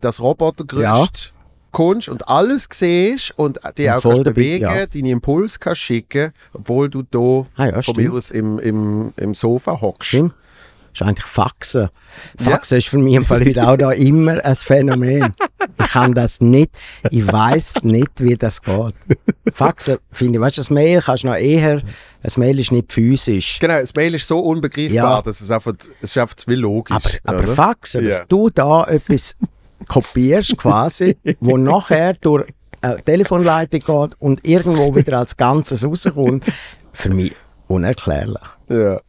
das Robotergerüst kommst und alles siehst und die Und auch kannst bewegen, ja. deine Impuls kannst schicken, obwohl du da Ah ja, von mir aus im, im, im Sofa hockst. Stimmt. Das ist eigentlich Faxen. Faxen ist für mich im Fall heute auch da immer ein Phänomen. Ich kann das nicht, ich weiß nicht, wie das geht. Faxen, finde ich, weißt du, das Mail kannst du noch eher, ein Mail ist nicht physisch. Genau, das Mail ist so unbegreifbar, Ja. dass es einfach, es ist einfach zu viel logisch. Aber, aber? Faxen, dass Ja. du da etwas kopierst quasi, wo nachher durch eine Telefonleitung geht und irgendwo wieder als Ganzes rauskommt, für mich unerklärlich. Ja.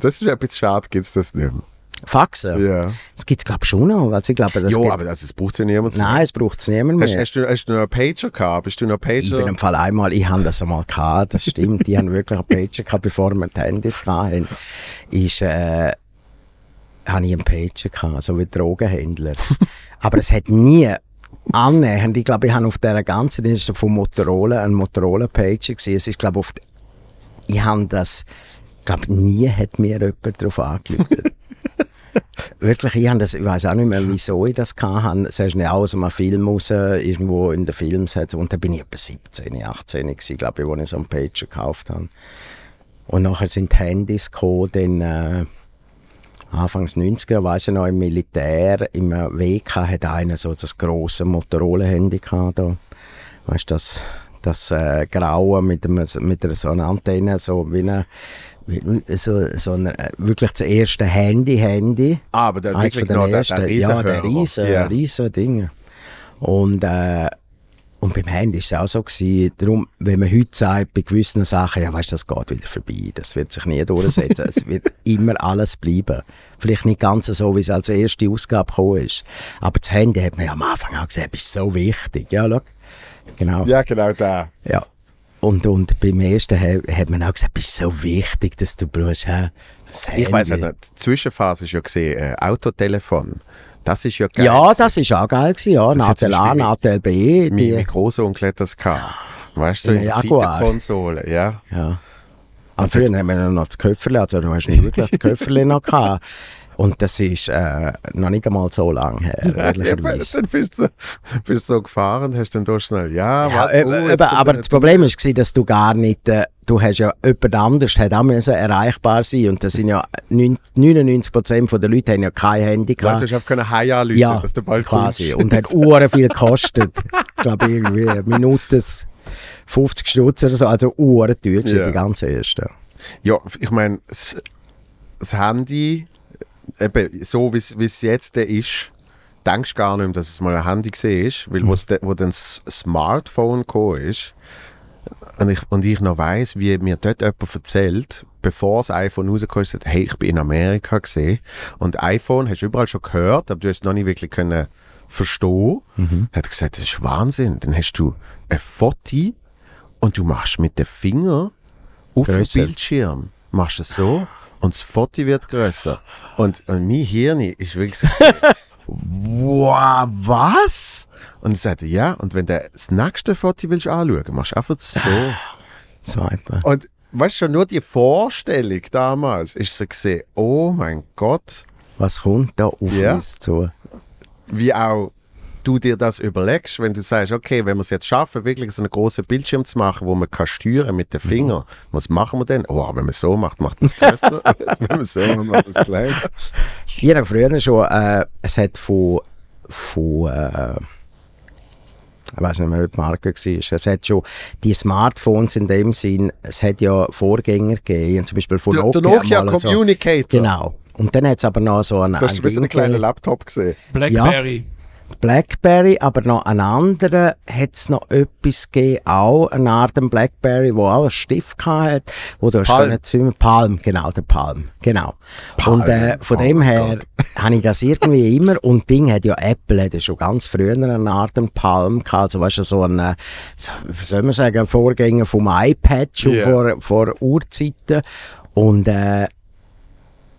Das ist ein bisschen schade, gibt es das nicht mehr. Faxen, Ja. das gibt es glaube ich schon noch, weil ich glaube, das Ja, gibt- aber das, das braucht ja niemand. Nein, es braucht es niemand mehr. Hast, hast, du, hast du noch einen Pager gehabt? Bist du noch Ich bin Pager? im Fall einmal, ich habe das einmal gehabt, das stimmt, die haben wirklich einen Pager gehabt, bevor wir die Handys hatten. Ist, äh, habe ich einen Pager gehabt, so wie Drogenhändler. Aber es hat nie annähernd, ich glaube, ich habe auf dieser ganzen, das ist von Motorola, ein Motorola-Pager. Es ist, glaube ich, ich habe das, ich glaube, nie hat mir jemand darauf angelegt. Wirklich, ich, das, ich weiß auch nicht mehr, wieso ich das hatte. Es ist nicht aus einem Film raus, irgendwo in den Films. hat- Und da bin ich etwa 17, 18 gewesen, glaube ich, als ich so einen Pager gekauft habe. Und nachher sind die Handys gekommen, dann, äh, Anfangs 90er, weiss ich noch, im Militär, im WK hat einer so das grosse Motorola-Handy gehabt. Da. Weißt du, das, das äh, Graue mit, einem, mit einer, so einer Antenne, so wie eine, so, so eine, äh, wirklich das erste Handy-Handy. Ah, aber der wirklich von noch den der, ersten, der ja, der Riesenhörer. riesen, Ja. riesen Dinge. Und, äh, und beim Handy war es auch so. Gewesen. Darum, wenn man heute sagt, bei gewissen Sachen, ja, weißt das geht wieder vorbei, das wird sich nie durchsetzen. es wird immer alles bleiben. Vielleicht nicht ganz so, wie es als erste Ausgabe gekommen ist. Aber das Handy hat man ja am Anfang auch gesagt, ist so wichtig. Ja, schau. Genau. Ja, genau da. Ja. Und, und beim ersten ha- hat man auch gesagt, es ist so wichtig, dass du brauchst, hä, das Handy. Ich weiß nicht, die Zwischenphase ist ja gesehen, äh, Autotelefon. Das ist ja geil. Ja, das war auch geil. Gewesen, ja. Natel A, Natel B. Mein, Großonkel hat das gehabt. Weißt du, so In in der. Seitenkonsole, ja. Ja. Aber früher haben wir noch das Köfferle, also du hast nicht wirklich das Köfferle noch gehabt. Und das ist äh, noch nicht einmal so lang her, Ja, ehrlicherweise. dann bist du, bist du so gefahren, hast dann da schnell, ja, Ja, warte, eben, oh, jetzt eben, aber der- das Problem war, dass du gar nicht, äh, du hast ja jemand anders, hat auch müssen erreichbar sein und das sind ja neun- 99% der Leute haben ja kein Handy Du gehabt. hast einfach Heim anrufen, Ja, dass du bald quasi. kommst. Und hat Uhren viel gekostet. ich glaube irgendwie Minuten 50 Stutz oder so, also Uhren teuer Ja. die ganze erste. Ja, ich meine, das, das Handy eben so wie es jetzt ist, denkst du gar nicht mehr, dass es mal ein Handy gesehen ist, weil mhm. de, wo dann das Smartphone gekommen ist und ich, und ich noch weiss, wie mir dort jemand erzählt, bevor das iPhone rausgekommen ist, hey, ich bin in Amerika gesehen und iPhone hast du überall schon gehört, aber du hast es noch nicht wirklich können verstehen. Mhm. Er hat gesagt, das ist Wahnsinn. Dann hast du ein Foto und du machst mit dem Finger auf dem Bildschirm, machst es so und das Foto wird größer. Und, und mein Hirn ist wirklich so, wow, was? Und ich sagte, ja, und wenn du das nächste Foto willst anschauen, machst du einfach so. Swipen. Und weißt du schon, nur die Vorstellung damals ist so gesehen, oh mein Gott. Was kommt da auf ja. uns zu? Wie auch du dir das überlegst, wenn du sagst, okay, wenn wir es jetzt schaffen, wirklich so einen großen Bildschirm zu machen, wo man kann steuern mit den mhm. Fingern, was machen wir denn? Oh, wenn man so macht, macht man es besser. wenn man so macht, macht man es kleiner. Ich habe früher schon, äh, es hat von, von äh, ich weiß nicht mehr, wie die Marke war. Es hat schon die Smartphones in dem Sinn, es hat ja Vorgänger gegeben, zum Beispiel von Nokia. Der Nokia Communicator. So. Genau. Und dann hat es aber noch so einen. Du hast ein einen kleinen Laptop gesehen. Blackberry. Ja. Blackberry, aber noch einen anderen hat es noch etwas gegeben, auch eine Art Blackberry, wo alles Stift hatte, wo du Palm. Zimmer, Palm, genau, der Palm, genau. Palm. Und äh, von oh dem her habe ich das irgendwie immer, und Ding hat ja Apple hat schon ganz früher eine Art Palm gehabt, also weißt du, so ein, äh, so, wie soll man sagen, Vorgänger vom iPad schon yeah. vor, vor Urzeiten und äh,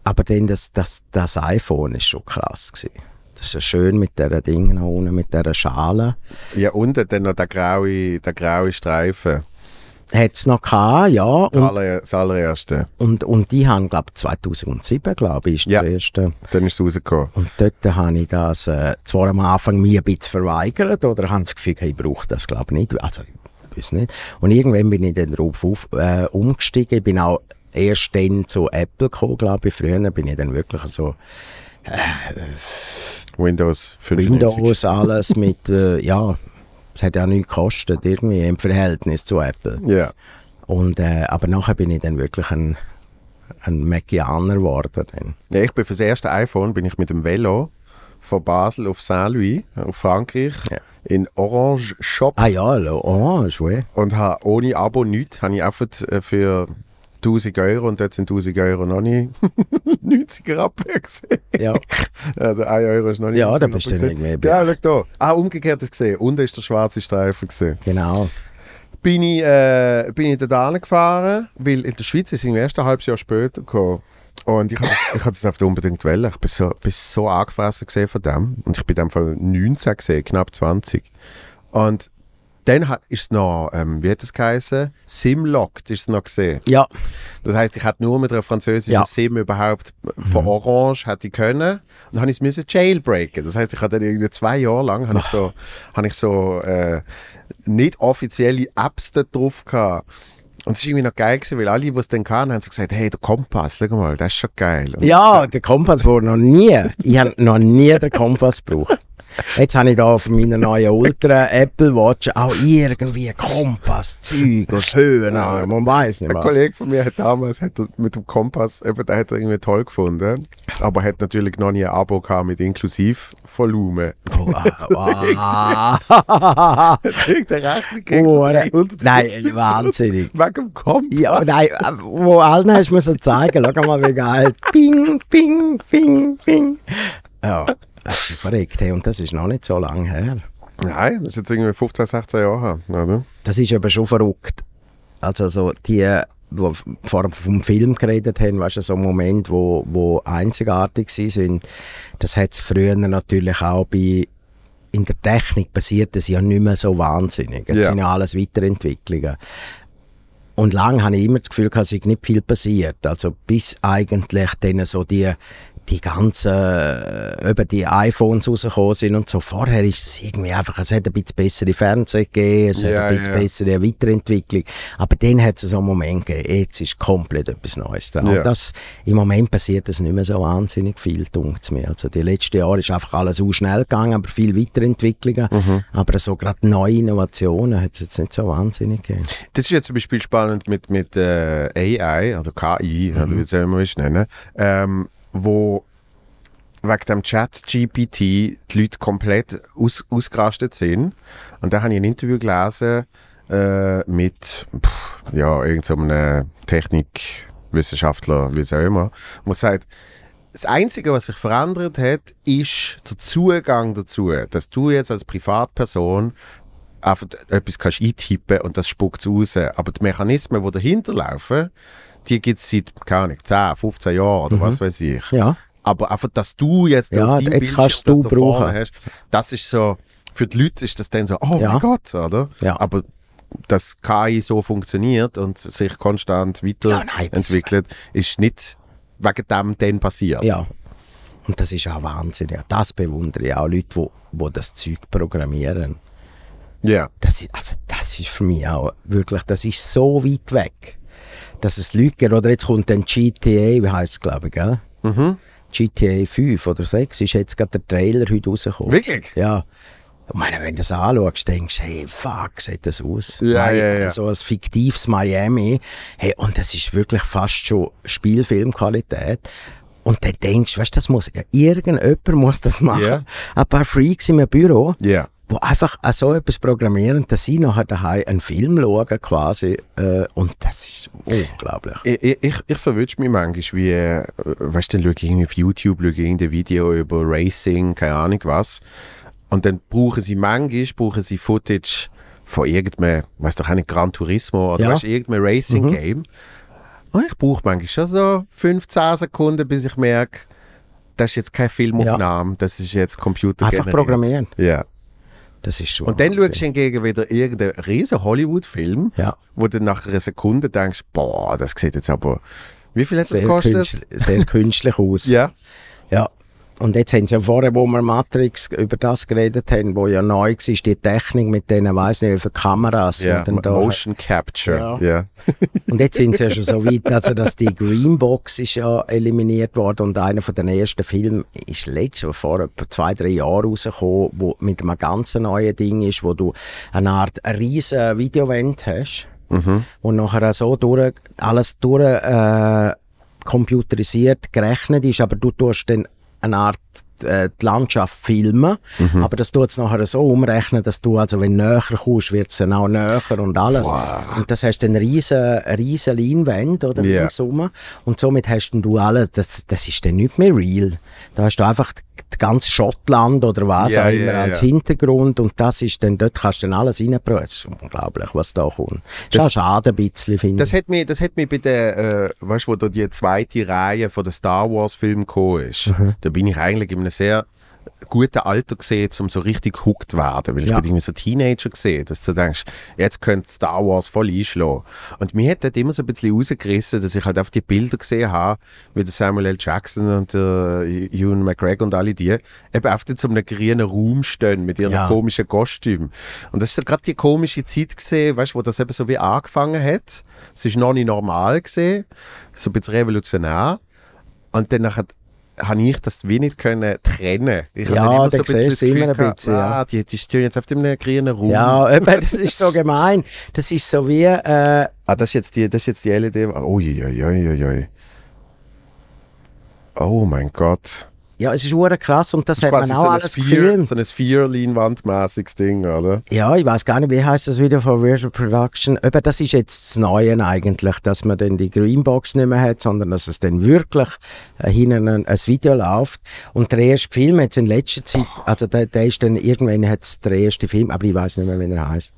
aber dann das, das, das iPhone ist schon krass gewesen. Das ist ja schön mit dieser Ding unten, mit dieser Schale. Ja, unten dann noch der graue, der graue Streifen. Hat es noch gehabt, ja. Das, aller, das allererste. Und, und die haben, glaube ich, 2007, glaube ich, ist ja, das erste. dann ist es rausgekommen. Und dort habe ich das äh, zwar am Anfang mir ein bisschen verweigert, oder habe das Gefühl, ich brauche das, glaube ich, nicht. Also, ich weiß nicht. Und irgendwann bin ich dann darauf auf, äh, umgestiegen. Ich bin auch erst dann zu Apple gekommen, glaube ich. Früher bin ich dann wirklich so... Äh, Windows 95. Windows, alles mit, äh, ja, es hat ja nichts gekostet, irgendwie im Verhältnis zu Apple. Ja. Yeah. Und, äh, aber nachher bin ich dann wirklich ein, ein Macianer geworden. Ja, ich bin für das erste iPhone bin ich mit dem Velo von Basel auf Saint-Louis, auf Frankreich, ja. in Orange Shop. Ah ja, Orange, oui. Und habe ohne Abo nichts, habe ich einfach äh, für 1000 Euro und dort sind 1000 Euro noch nicht 90er Abwehr gesehen. Ja. Also 1 Euro ist noch nicht Ja, da bist du nicht mehr. Ja, schau da. Ah, umgekehrt ist gesehen. Unten ist der schwarze Streifen gesehen. Genau. Bin ich, äh, bin ich da gefahren, weil in der Schweiz ist es erst ein halbes Jahr später gekommen. Und ich hatte das auf unbedingt wollen. Ich bin so, bin so angefressen von dem. Und ich bin in dem Fall 19 gesehen, knapp 20. Und dann hat, ist es noch, ähm, wie hat es geheißen? Simlocked ist es noch gesehen. Ja. Das heißt, ich hätte nur mit einer französischen ja. Sim überhaupt von mhm. Orange hätte ich können. Und dann habe ich es jailbreaken. Das heißt, ich hatte dann irgendwie zwei Jahre lang habe ich so, habe ich so äh, nicht offizielle Apps da drauf gehabt. Und es war irgendwie noch geil, gewesen, weil alle, die es dann kannten, haben so gesagt, hey, der Kompass, schau mal, das ist schon geil. Und ja, der Kompass war noch nie, ich habe noch nie den Kompass gebraucht. Jetzt habe ich da auf meiner neuen Ultra Apple Watch auch irgendwie Kompass, Zeug und Höhen, man weiß nicht was. Ein Kollege von mir hat damals hat mit dem Kompass, eben, der hat er irgendwie toll gefunden, aber hat natürlich noch nie ein Abo gehabt mit Inklusivvolumen. Oh, ah, ah. der Rechnung oh, Nein, wahnsinnig. Wegen dem Kompass. Ja, nein, wo allen hast du mir zeigen, schau mal wie geil. Ping, ping, ping, ping. Ja. Das ist verrückt, hey, und das ist noch nicht so lange her. Nein, das ist jetzt irgendwie 15, 16 Jahre her, oder? Das ist aber schon verrückt. Also so die, die vor vom Film geredet haben, weißt du, so Momente, wo, wo einzigartig sind, das hat es früher natürlich auch bei in der Technik passiert das ja nicht mehr so wahnsinnig. Das ja. sind ja alles Weiterentwicklungen. Und lange habe ich immer das Gefühl, dass nicht viel passiert. Also bis eigentlich dann so die die ganzen, äh, eben die iPhones rausgekommen sind und so. Vorher ist es irgendwie einfach, es hat ein bisschen bessere Fernseher gegeben, es ja, hat ein bisschen ja. bessere Weiterentwicklung. Aber dann hat es so einen Moment gegeben, jetzt ist komplett etwas Neues dran. Ja. Und das, im Moment passiert das nicht mehr so wahnsinnig viel, dunkt mir. Also die letzten Jahre ist einfach alles so schnell gegangen, aber viel Weiterentwicklungen. Mhm. Aber so gerade neue Innovationen hat es jetzt nicht so wahnsinnig gegeben. Das ist jetzt zum Beispiel spannend mit, mit äh, AI, also KI, mhm. oder wie es immer nennen. Ähm, wo wegen dem Chat-GPT die Leute komplett aus, ausgerastet sind. Und da habe ich ein Interview gelesen äh, mit ja, irgendeinem Technikwissenschaftler, wie es auch immer, wo sagt, das Einzige, was sich verändert hat, ist der Zugang dazu, dass du jetzt als Privatperson einfach etwas kannst eintippen und das spuckt es raus. Aber die Mechanismen, die dahinter laufen, die gibt es seit, keine Ahnung, 10, 15 Jahren oder Mhm. was weiß ich. Ja. Aber einfach, dass du jetzt Ja, auf deinem jetzt Bildschirm kannst das du da vorne brauchen. hast, das ist so, für die Leute ist das dann so, oh Ja. mein Gott, oder? Ja. Aber dass KI so funktioniert und sich konstant Ja, das- weiterentwickelt, ist nicht wegen dem dann passiert. Ja. Und das ist auch Wahnsinn. Ja. Das bewundere ich auch Leute, die, die das Zeug programmieren. Ja. Das ist, also das ist für mich auch wirklich, das ist so weit weg, dass es Leute gibt. Oder jetzt kommt dann GTA, wie heisst es, glaube ich, gell? Mhm. GTA 5 oder 6 ist jetzt gerade der Trailer heute rausgekommen. Wirklich? Ja. Ich meine, wenn du das anschaust, denkst du, hey, fuck, sieht das aus? Ja, Mi- ja, ja. So ein fiktives Miami. Hey, und das ist wirklich fast schon Spielfilmqualität. Und dann denkst du, weißt du, das muss, ja, irgendjemand muss das machen. Ja. Ein paar Freaks in einem Büro, Ja. Wo einfach auch so etwas programmieren, dass sie nachher daheim einen Film schauen quasi. Äh, und das ist unglaublich. Ich, ich, ich, verwünsche mich manchmal, wie, äh, weißt du, dann schaue ich irgendwie auf YouTube, schaue ich irgendein Video über Racing, keine Ahnung was. Und dann brauchen sie manchmal, brauchen sie Footage von irgendeinem, weißt du, nicht, Gran Turismo oder Ja. weißt irgendeinem Racing-Game. Und ich brauche manchmal schon so 15 Sekunden, bis ich merke, das ist jetzt keine Filmaufnahme, das ist jetzt Computer Einfach programmieren. Ja. Das ist schon Und dann Wahnsinn. schaust du hingegen wieder irgendeinen riesen Hollywood-Film, Ja. wo du nach einer Sekunde denkst, boah, das sieht jetzt aber... Wie viel hat das sehr, gekostet? künstlich, sehr künstlich aus. Ja. Ja. Und jetzt haben sie ja vorher, wo wir Matrix über das geredet haben, wo ja neu war, die Technik mit denen, weiss nicht, wie viele Kameras. Ja, und, dann da, Motion Capture. Ja. Ja. und jetzt sind sie ja schon so weit, also dass die Greenbox ist ja eliminiert worden und einer von den ersten Filmen ist letztes vor etwa zwei, drei Jahren rausgekommen, wo mit einem ganz neuen Ding ist, wo du eine Art riesen Videowand hast, wo nachher so durch, alles durch äh, computerisiert gerechnet ist, aber du tust dann eine Art äh, die Landschaft filmen, aber das tut es nachher so umrechnen, dass du, also wenn du näher kommst, wird es dann auch näher und alles. Und das hast dann riesen, riesen Leinwände, oder, Ja. ringsum. Und somit hast du alles, das, das ist dann nicht mehr real. Da hast du einfach ganz Schottland oder was Ja, auch immer ja. als Hintergrund und das ist dann, dort kannst du dann alles. Das ist unglaublich, was da kommt. Das ist auch schade ein bisschen, finde Das ich. hat mich, das hat mich bei der, äh, weißt du, wo da die zweite Reihe von den Star Wars Filmen gekommen ist, Mhm. da bin ich eigentlich in einem sehr guten Alter gesehen, um so richtig hooked zu werden. Weil ich Ja. bin irgendwie so Teenager gesehen, dass du denkst, jetzt könnte Star Wars voll einschlagen. Und mir hat dort immer so ein bisschen rausgerissen, dass ich halt auf die Bilder gesehen habe, wie der Samuel L. Jackson und äh, Ewan McGregor und alle die, eben auf so einem grünen Raum stehen mit ihren Ja. komischen Kostümen. Und das ist so gerade die komische Zeit gesehen, weißt wo das eben so wie angefangen hat. Es ist noch nicht normal gesehen, so ein bisschen revolutionär. Und dann nachher habe ich das wie nicht können trennen. Ich Ja, bisschen siehst das du immer ein gehabt, bisschen, ja. ah, die, die stehen jetzt auf dem grünen Raum. Ja, eben, das ist so gemein. Das ist so wie, äh, Ah, das ist jetzt die, das ist jetzt die LED. Oh, je, je, je, je, je. Oh mein Gott. Ja, es ist hure krass und das, hat man auch so ein alles Sphere, so ein Sphere-Leinwand-mäßiges Ding, oder? Ja, ich weiß gar nicht, wie heißt das Video von Virtual Production. Eben, das ist jetzt das Neue eigentlich, dass man dann die Greenbox nicht mehr hat, sondern dass es dann wirklich äh, hinten ein, ein Video läuft. Und der erste Film jetzt in letzter Zeit, also der, der ist dann irgendwann hat's der erste Film, aber ich weiß nicht mehr, wie er heißt.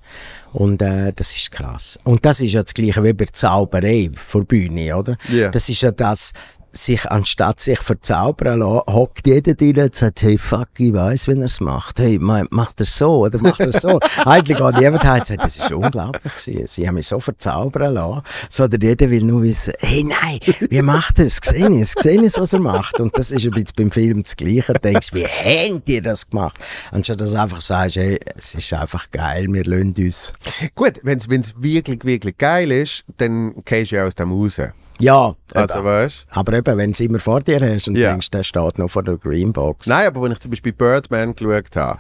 Und äh, das ist krass. Und das ist ja das Gleiche wie bei Zauberei vor Bühne, oder? Ja. Das ist ja das, sich anstatt sich verzaubern lassen, hockt jeder drin und sagt, hey, fuck, ich weiss, wenn er es macht. Hey, ma- macht er so oder macht er so? Eigentlich geht niemand heim und sagt, das ist unglaublich gewesen. Sie haben mich so verzaubern lassen. Sondern jeder will nur wissen, hey, nein, wie macht er es? Gesehen ist, gesehen ist, was er macht. Und das ist ein bisschen beim Film das Gleiche. Du denkst, wie habt ihr das gemacht? Anstatt dass du einfach sagst, hey, es ist einfach geil, wir lassen uns. Gut, wenn es wirklich, wirklich geil ist, dann gehst du ja aus dem raus. Ja, Also, eben. weißt aber eben, wenn du es immer vor dir hast und Ja. denkst, der steht noch vor der Greenbox. Nein, aber wenn ich zum Beispiel Birdman geschaut habe,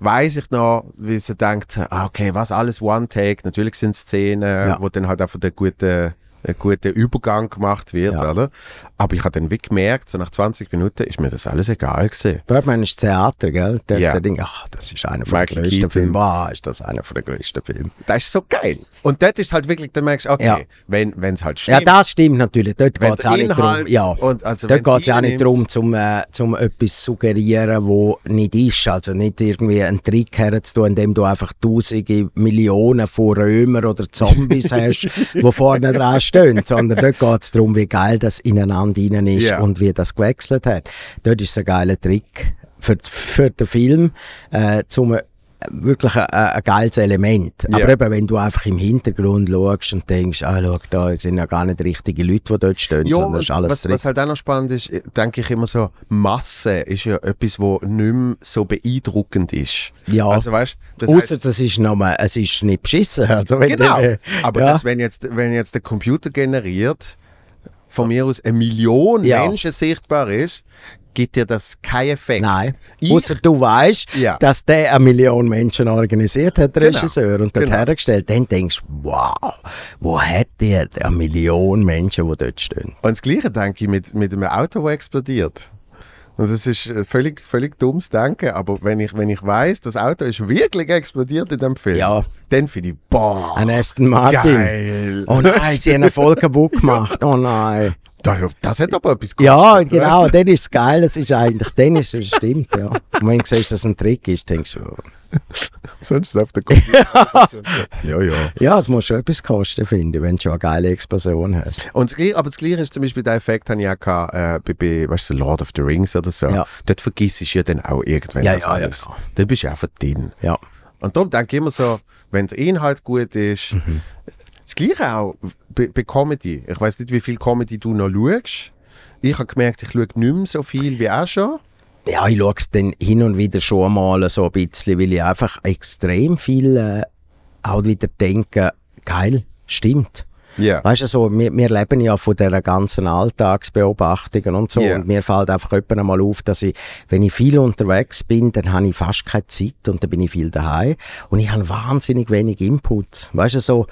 weiß ich noch, wie sie denkt, ah, okay, was alles One-Take, natürlich sind Szenen, Ja. wo dann halt einfach der gute, ein guter Übergang gemacht wird, Ja. oder? Aber ich habe dann wie gemerkt, so nach 20 Minuten ist mir das alles egal gewesen. Birdman ist Theater, gell? Der Ja. denkt, ach, das ist einer von Michael den größten. Filmen. Wow, ist das einer von den größten Filmen. Das ist so geil. Und dort ist halt wirklich, dann merkst du, okay, Ja. wenn es halt Ja, stimmt. das stimmt natürlich. Dort geht es auch nicht darum. Ja. und also Dort wenn's geht es ja auch nicht darum, zum, äh, zum etwas suggerieren, wo nicht ist. Also nicht irgendwie einen Trick herzutun, indem du einfach tausende Millionen von Römer oder Zombies hast, die vorne dran stehen. Sondern dort geht es darum, wie geil das ineinander rein ist Ja. und wie das gewechselt hat. Dort ist es ein geiler Trick für, für den Film, äh, zum wirklich ein, ein geiles Element. Ja. Aber eben, wenn du einfach im Hintergrund schaust und denkst, ah, schau, da sind ja gar nicht richtige Leute, die dort stehen, Ja, sondern ist alles was, drin. was halt auch noch spannend ist, äh, denke ich immer so, Masse ist ja etwas, wo nicht mehr so beeindruckend ist. Ja. Also weißt das Außer das ist nochmal, es ist nicht beschissen. Also wenn Genau. der- Aber ja. das, wenn, jetzt, wenn jetzt der Computer generiert, von mir aus eine Million Ja. Menschen sichtbar ist, gibt dir das keinen Effekt. Nein. Außer du weißt, Ja. dass der eine Million Menschen organisiert hat, der Genau. Regisseur, und dort Genau. hergestellt. Dann denkst du, wow, wo hat der eine Million Menschen, die dort stehen? und das Gleiche denke ich mit, mit einem Auto, das explodiert. Und das ist äh, völlig, völlig dummes Denken, aber wenn ich, wenn ich weiß, das Auto ist wirklich explodiert in dem Film, Ja. dann finde ich, boah, Ein Aston Martin. geil. Oh nein, sie haben ihn voll kaputt gemacht. Oh nein. Das, hat aber etwas Ja, gekostet, genau, weißt dann ist es geil. Das ist eigentlich, dann ist es stimmt, ja. Und wenn du siehst, dass es ein Trick ist, denkst du? Sonst ist es auf der Computer. ja, ja. ja, es muss schon etwas kosten, finde ich, wenn du schon eine geile Explosion hast. Und das Gleiche, aber das Gleiche ist zum Beispiel der Effekt, den ich auch gehabt, äh, bei, weißt du, Lord of the Rings oder so. Ja. Dort vergisst du ja dann auch irgendwann Ja, das ja, ja, alles. klar. Dann bist du einfach drin. Ja. Und darum denke ich immer so, wenn der Inhalt gut ist, Mhm. Gleiche auch bei, bei Comedy. Ich weiß nicht, wie viel Comedy du noch schaust. Ich habe gemerkt, ich schaue nicht mehr so viel wie auch schon. Ja, ich schaue dann hin und wieder schon mal so ein bisschen, weil ich einfach extrem viel äh, auch wieder denke, geil, stimmt. Ja. Weißt du, so, wir, wir leben ja von dieser ganzen Alltagsbeobachtungen und so. Ja. Und mir fällt einfach öppe mal auf, dass ich, wenn ich viel unterwegs bin, dann habe ich fast keine Zeit und dann bin ich viel daheim. Und ich habe wahnsinnig wenig Input. Weißt du, so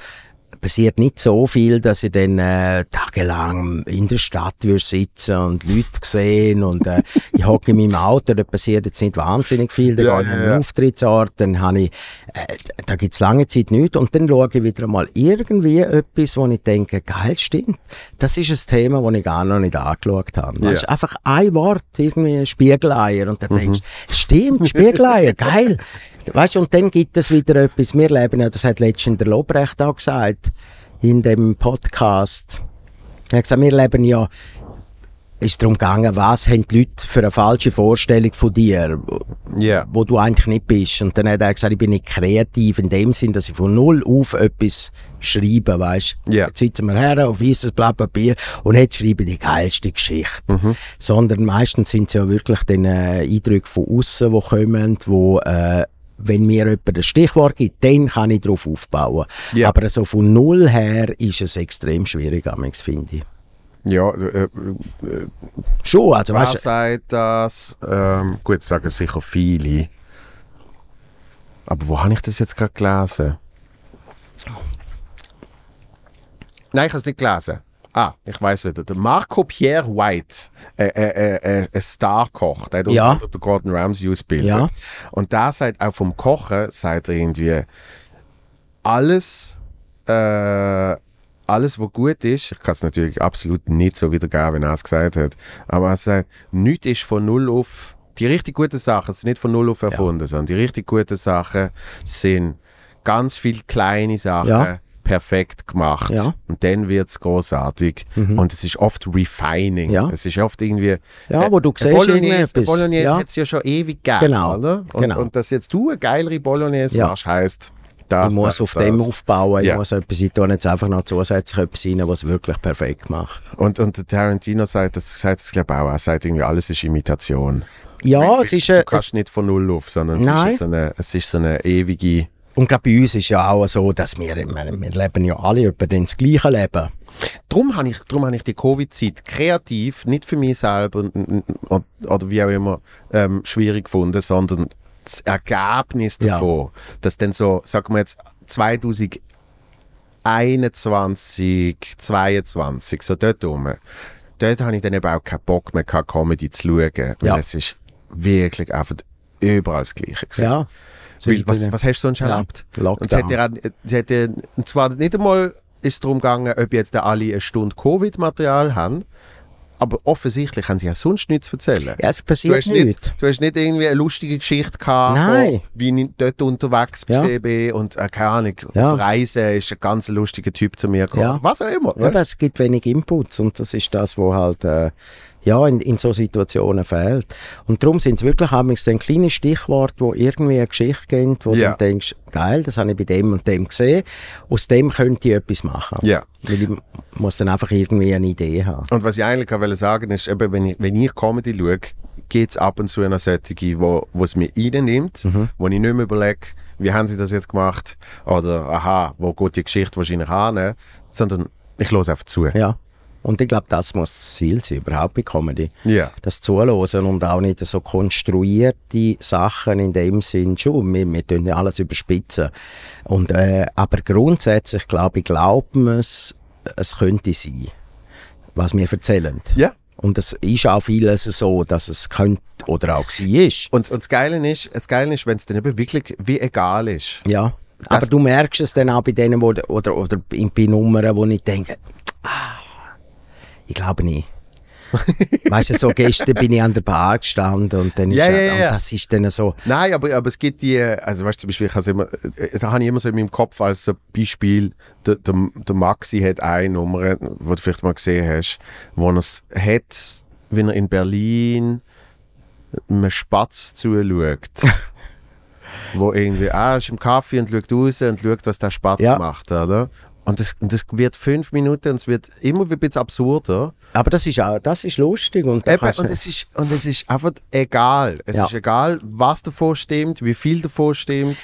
passiert nicht so viel, dass ich dann äh, tagelang in der Stadt würde sitzen und Leute sehen und äh, ich hocke in meinem Auto, da passiert jetzt nicht wahnsinnig viel, dann Ja, gehe ich an einen ja. Auftrittsort, dann habe ich, äh, da gibt es lange Zeit nichts und dann schaue ich wieder mal irgendwie etwas, wo ich denke, geil, stimmt, das ist ein Thema, das ich gar noch nicht angeschaut habe. Ja. Weißt, einfach ein Wort, irgendwie Spiegeleier und dann Mhm. denkst du, stimmt, Spiegeleier, geil. Weißt, und dann gibt es wieder etwas, wir leben ja, das hat letztens der Lobrecht auch gesagt, in dem Podcast. Er hat gesagt, wir leben ja, ist darum gegangen, was haben die Leute für eine falsche Vorstellung von dir, Ja. wo du eigentlich nicht bist. Und dann hat er gesagt, ich bin nicht kreativ in dem Sinn, dass ich von null auf etwas schreibe, weißt Ja. Jetzt sitzen wir her auf weißes Blatt Papier und jetzt schreibe ich die geilste Geschichte. Sondern meistens sind es ja wirklich dann äh, Eindrücke von außen, die kommen, wo äh, wenn mir jemand ein Stichwort gibt, dann kann ich darauf aufbauen. Ja. Aber so von null her ist es extrem schwierig, finde ich. Ja, äh, äh, Schon, also wer sagt das? Ähm, gut, sagen sicher viele. Aber wo habe ich das jetzt gerade gelesen? Nein, ich habe es nicht gelesen. Ah, ich weiß wieder. Der Marco Pierre White, äh, äh, äh, ein Starkoch, der hat Ja. unter den Gordon Ramsay ausgebildet. Ja. Und da sagt auch vom Kochen, sagt er irgendwie, alles, äh, alles, was gut ist, ich kann es natürlich absolut nicht so wiedergeben, wie er es gesagt hat, aber er sagt, nichts ist von null auf, die richtig guten Sachen sind nicht von null auf erfunden, sondern die richtig guten Sachen sind ganz viele kleine Sachen Ja. Perfekt gemacht. Ja. Und dann wird es großartig. Und es ist oft refining. Ja. Es ist oft irgendwie. Ja, wo du siehst Bolognese, Bolognese Ja. hat es ja schon ewig gegeben. Genau. Oder? Und, Genau. und dass jetzt du eine geilere Bolognese Ja. machst, heisst, das, ich muss das, auf das. dem aufbauen, ich Ja. muss etwas, ich tue jetzt einfach noch zusätzlich etwas rein, was wirklich perfekt macht. Und, und Tarantino sagt das, sagt das glaube ich auch. Er sagt irgendwie, alles ist Imitation. Ja, Weil es ist, du äh, kannst nicht von null auf, sondern es Nein. ist, so eine, es ist so eine ewige... Und gerade bei uns ist ja auch so, dass wir, meine, wir leben ja alle über das gleiche Leben. Darum habe ich, habe ich die Covid-Zeit kreativ, nicht für mich selber oder wie auch immer, ähm, schwierig gefunden, sondern das Ergebnis Ja. davon, dass dann so, sagen wir jetzt 2021, 22, so dort rum, dort habe ich dann eben auch keinen Bock mehr gehabt, Comedy zu schauen. Ja. es ist wirklich einfach überall das Gleiche gewesen. Ja. Weil, was, was hast du sonst Ja, erlebt? Lockdown. Und es hat ja, es hat ja, und zwar nicht einmal ist es darum gegangen, ob jetzt alle eine Stunde Covid-Material haben, aber offensichtlich haben sie ja sonst nichts zu erzählen. Ja, es Du passiert hast, nichts. nicht, du hast nicht irgendwie eine lustige Geschichte gehabt, Nein. Von, wie ich dort unterwegs Ja. bin und äh, keine Ahnung, Ja. auf Reisen ist ein ganz lustiger Typ zu mir gekommen. Ja. Was auch immer. Ja, aber es gibt wenig Inputs und das ist das, was halt äh, ja, in, in so Situationen fehlt. Und darum sind es wirklich dann kleine Stichworte, wo irgendwie eine Geschichte geben, wo Ja. du denkst, geil, das habe ich bei dem und dem gesehen. Aus dem könnte ich etwas machen. Ja. Weil ich muss dann einfach irgendwie eine Idee haben. Und was ich eigentlich auch wollte sagen ist, eben, wenn, ich, wenn ich Comedy schaue, gibt es ab und zu eine solche, wo, wo es mir reinnimmt, Mhm. wo ich nicht mehr überlege, wie haben sie das jetzt gemacht oder aha, wo geht die Geschichte wahrscheinlich hin, sondern ich höre einfach zu. Ja. Und ich glaube, das muss das Ziel sein, überhaupt bei Comedy. Ja. Das Zuhören und auch nicht so konstruierte Sachen in dem Sinn schon. Wir, wir tun ja alles überspitzen. Und, äh, aber grundsätzlich, glaube ich, glauben es, es könnte sein, was wir erzählen. Ja. Und es ist auch vieles so, dass es könnte oder auch war. Und, und das Geile ist, das Geile ist, wenn es dann eben wirklich wie egal ist. Ja. Aber du merkst es dann auch bei denen, wo, oder, oder bei, bei Nummern, wo ich denke, ah, ich glaube nicht. weißt du, so gestern bin ich an der Bar gestanden und dann ist ja, ja, ja. Und das ist dann so, Nein, aber, aber es gibt die, also weißt du, zum Beispiel, ich immer, äh, da habe ich immer so in meinem Kopf als so Beispiel, der, der, der Maxi hat eine Nummer, wo du vielleicht mal gesehen hast, wo er es hat, wenn er in Berlin einem Spatz zuschaut. wo irgendwie, ah, er ist im Kaffee und schaut raus und schaut, was der Spatz Ja. macht, oder? Und das, und das wird fünf Minuten und es wird immer ein bisschen absurder. aber das ist auch, das ist lustig und, Eben, und, es ist, und es ist einfach egal. Es Ja. ist egal, was davon stimmt, wie viel davon stimmt.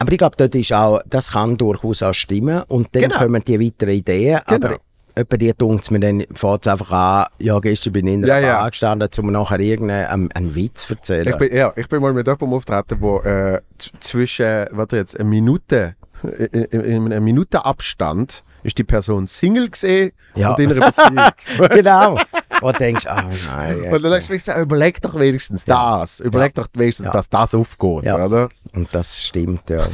aber ich glaube, dort ist auch, das kann durchaus auch stimmen und dann Genau. kommen die weiteren Ideen, Genau. aber Etwa die dunkt es mir dann, fängt es einfach an, ja, gestern bin ich in Ja, einer ja. Bar gestanden, um mir nachher irgendeinen einen, einen Witz zu erzählen. Ich bin, ja, ich bin mal mit jemandem auftreten, wo äh, zwischen, warte jetzt, eine Minute, in, in, in einem Minutenabstand ist die Person Single gesehen Ja. und in einer Beziehung. genau. Und du denkst, ah nein. Und dann denkst du, so, überleg doch wenigstens das. Überleg doch wenigstens, Ja. dass das aufgeht, Ja. oder? Und das stimmt, ja.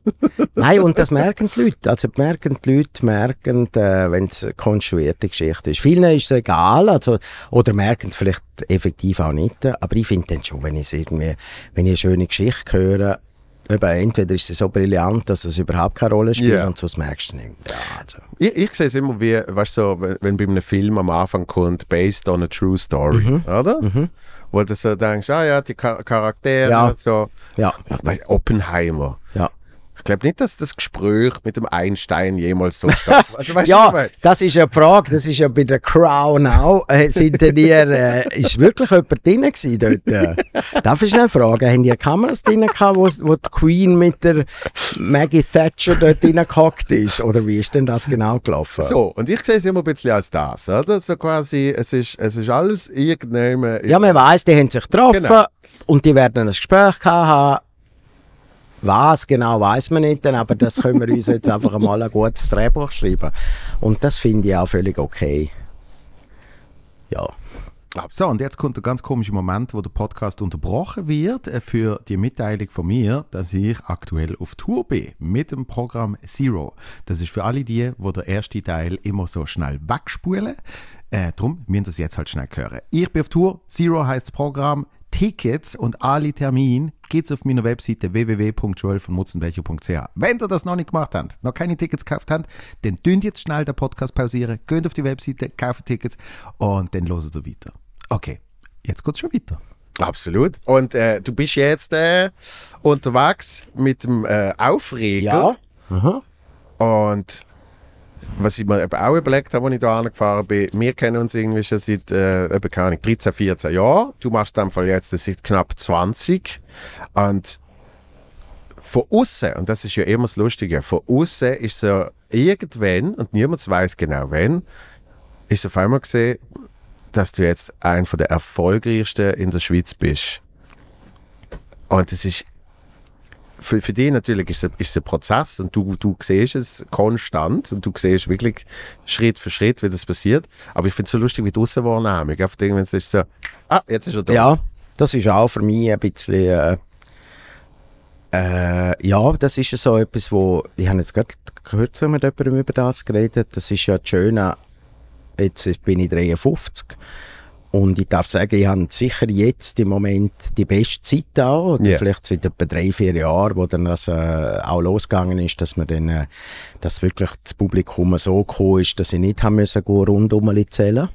Nein, und das merken die Leute. Also merken die Leute, merken, äh, wenn es eine konstruierte Geschichte ist. Vielen ist es egal, also, oder merken es vielleicht effektiv auch nicht. Aber ich finde dann schon, wenn ich irgendwie, wenn ich eine schöne Geschichte höre, eben, entweder ist sie so brillant, dass es überhaupt keine Rolle spielt, Ja. und sonst merkst du nicht. Ja, also. Ich, ich sehe es immer wie, weißt du, so, wenn, bei einem Film am Anfang kommt, based on a true story, Mhm. oder? Wo du so denkst, ah ja, die Char Charaktere Ja. und so. Ja, weißt, Oppenheimer. ja. Ich glaube nicht, dass das Gespräch mit dem Einstein jemals so. Also, du, was ich Ja, das ist ja die Frage, das ist ja bei der Crown auch. Äh, sind denn ihr, äh, ist wirklich jemand drin gewesen dort? Äh? Darf ich schnell fragen, haben die Kameras drin gehabt, wo, wo die Queen mit der Maggie Thatcher dort reingehockt ist? Oder wie ist denn das genau gelaufen? So, und ich sehe es immer ein bisschen als das, oder? So quasi, es ist, es ist alles irgendwann... Ja, man weiss, die haben sich getroffen Genau. und die werden ein Gespräch gehabt haben. Was genau weiß man nicht, aber das können wir uns jetzt einfach mal ein gutes Drehbuch schreiben. Und das finde ich auch völlig okay. Ja. So, und jetzt kommt der ganz komische Moment, wo der Podcast unterbrochen wird äh, für die Mitteilung von mir, dass ich aktuell auf Tour bin mit dem Programm Zero. Das ist für alle die, wo der erste Teil immer so schnell wegspulen. Äh, drum müssen das jetzt halt schnell hören. Ich bin auf Tour. Zero heißt das Programm. Tickets und alle Termine geht's auf meiner Webseite www.joelvonmutzenbecher.ch. Wenn ihr das noch nicht gemacht habt, noch keine Tickets gekauft habt, dann dünnt jetzt schnell den Podcast pausieren, geht auf die Webseite, kauft Tickets und dann loset ihr weiter. Okay, jetzt geht's schon weiter. Absolut. Und äh, du bist jetzt äh, unterwegs mit dem äh, Aufreger. Aha. Und was ich mir eben auch überlegt habe, als ich hier angefahren bin, wir kennen uns irgendwie schon seit äh, eben, keine Ahnung, 13, 14 Jahren. Du machst in Fall jetzt seit knapp 20. Und von außen, und das ist ja immer das Lustige, von außen ist so irgendwann, und niemand weiß genau wann, ist auf einmal gesehen, dass du jetzt einer der erfolgreichsten in der Schweiz bist. Und es ist für, für dich natürlich ist es, ist ein Prozess und du, du siehst es konstant und du siehst wirklich Schritt für Schritt, wie das passiert. Aber ich finde es so lustig wie die Aussenwahrnehmung. Einfach irgendwann ist es so, ah, jetzt ist er da. Ja, das ist auch für mich ein bisschen... Äh, äh, ja, das ist so etwas, wo... Ich habe jetzt gerade gehört, mit jemandem über das geredet. Das ist ja das Schöne... Jetzt bin ich 53 und ich darf sagen, ich habe sicher jetzt im Moment die beste Zeit auch, oder Ja. vielleicht seit etwa drei, vier Jahren, wo dann das äh, auch losgegangen ist, dass man dann, äh, dass wirklich das Publikum so gekommen ist, dass ich nicht haben müssen rundum zählen.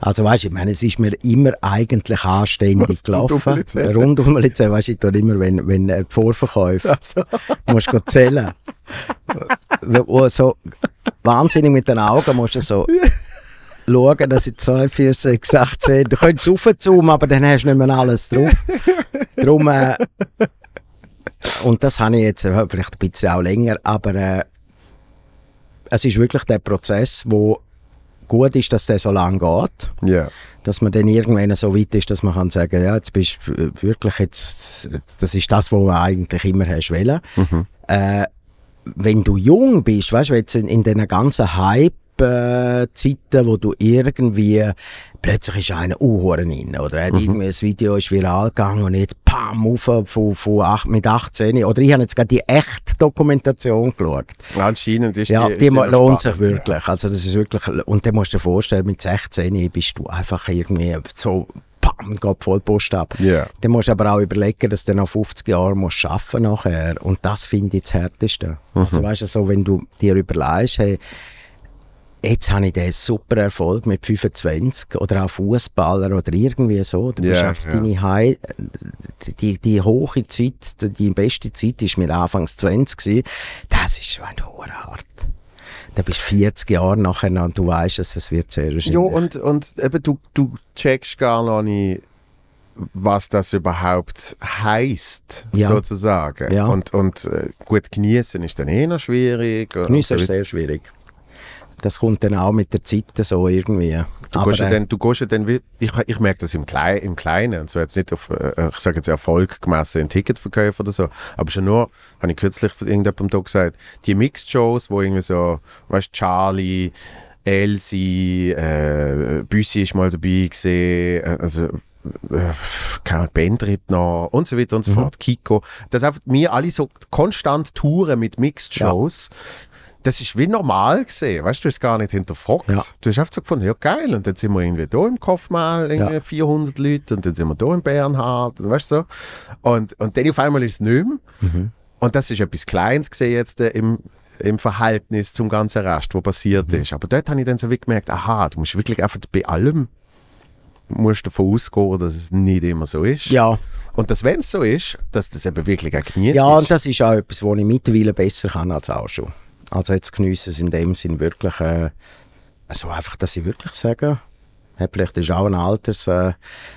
Also weißt du, ich meine, es ist mir immer eigentlich anständig Was, gelaufen. rundum zählen? Rundum zählen, weißt du, ich tue immer, wenn, wenn äh, die Vorverkäufe, musst du zählen. So wahnsinnig mit den Augen musst du so schauen, dass ich 2, 4, 6, 8, 10. Du könntest raufzoomen, aber dann hast du nicht mehr alles drauf. Darum, äh, und das habe ich jetzt äh, vielleicht ein bisschen auch länger, aber äh, es ist wirklich der Prozess, wo gut ist, dass der so lange geht, Ja. dass man dann irgendwann so weit ist, dass man kann sagen, ja, jetzt bist du wirklich jetzt, das ist das, was du eigentlich immer hast wollen. Äh, wenn du jung bist, weißt du, jetzt in, in diesen ganzen Hype-Zeiten, wo du irgendwie plötzlich ist einer Uhren rein oder er hat irgendwie ein Video ist viral gegangen und jetzt pam auf von, von acht, mit 18 oder ich habe jetzt gerade die echte Dokumentation geschaut. Anscheinend ist Ja, die, die, ist noch lohnt sich wirklich. Also das ist wirklich, und dann musst du dir vorstellen, mit 16 bist du einfach irgendwie so, pam, geht voll Post ab. Ja. Dann musst du aber auch überlegen, dass du noch 50 Jahre musst arbeiten nachher. Und das finde ich das Härteste. Mhm. Also weißt du, so, wenn du dir überlegst, hey, jetzt habe ich den super Erfolg mit 25 oder auch Fußballer oder irgendwie so. Du bist Ja, einfach ja. deine High, die, die hohe Zeit, die beste Zeit ist mit Anfangs 20 gewesen. Das ist schon hart. Da bist du 40 Jahre nachher noch und du weißt, dass es wird sehr wahrscheinlich. Ja, und, und eben du, du checkst gar noch nicht, was das überhaupt heißt, Ja. sozusagen. Ja. Und, und äh, gut genießen ist dann eh noch schwierig. so ist sehr schwierig. Das kommt dann auch mit der Zeit so irgendwie. Du, Aber, gehst ja äh, dann, du gehst ja dann, ich, ich merke das im, Klei, im Kleinen, und zwar jetzt nicht auf, äh, ich sage jetzt Erfolg gemessen in Ticketverkäufen oder so, aber schon nur, habe ich kürzlich von irgendjemandem da gesagt, die Mixed-Shows, wo irgendwie so, weißt du, Charlie, Elsie, äh, Büssi ist mal dabei gesehen, äh, also keine Bandrit noch und so weiter und so fort, Kiko, dass einfach wir alle so konstant touren mit Mixed-Shows, das ist wie normal gesehen, weißt du, du hast gar nicht hinterfragt. Ja. Du hast einfach so gefunden, ja geil, und dann sind wir irgendwie da im Kaufmal, irgendwie Ja. 400 Leute, und dann sind wir da in Bernhard, und weißt du so. Und, und dann auf einmal ist es nicht mehr. Mhm. Und das ist etwas Kleines gesehen jetzt äh, im, im Verhältnis zum ganzen Rest, was passiert Mhm. ist. Aber dort habe ich dann so wie gemerkt, aha, du musst wirklich einfach bei allem musst davon ausgehen, dass es nicht immer so ist. ja, Und dass, wenn es so ist, dass das eben wirklich auch genießt ja, und das ist auch etwas, was ich mittlerweile besser kann als auch schon. Also jetzt geniessen es in dem Sinn wirklich, äh, also einfach, dass ich wirklich sage, ja, vielleicht ist auch eine, Alters, äh,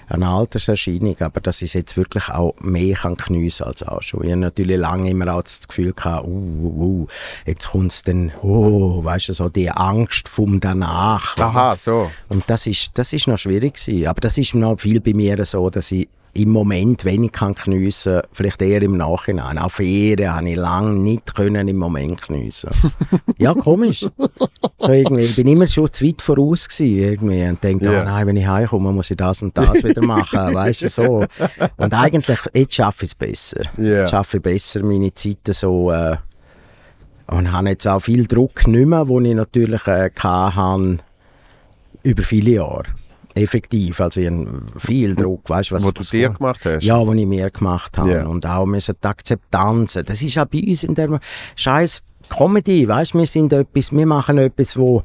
eine Alterserscheinung, aber dass ich es jetzt wirklich auch mehr kann geniessen als auch schon. Ich habe natürlich lange immer auch das Gefühl gehabt, uh, uh, uh, jetzt kommt es dann, oh, weißt du, so die Angst vom danach. Aha, so. Und das ist, das ist noch schwierig gewesen. Aber das ist noch viel bei mir so, dass ich im Moment wenig kann geniessen, vielleicht eher im Nachhinein. Auch Ferien habe ich lange nicht können im Moment geniessen. ja, komisch. So irgendwie, ich bin immer schon zu weit voraus gewesen, irgendwie und denke, Ja. oh nein, wenn ich heimkomme, muss ich das und das wieder machen, weißt du, so. Und eigentlich, jetzt schaffe ich es besser. Ja. Jetzt schaffe ich besser meine Zeiten so, äh, und habe jetzt auch viel Druck nicht mehr, den ich natürlich äh, hatte, über viele Jahre. Effektiv, also ich habe viel Druck, weißt du, was Wo du dir gemacht hast. Ja, was ich mir gemacht habe. Ja. Und auch müssen die Akzeptanz. Das ist auch bei uns in der scheiß Comedy, weißt wir sind etwas, wir machen etwas, wo,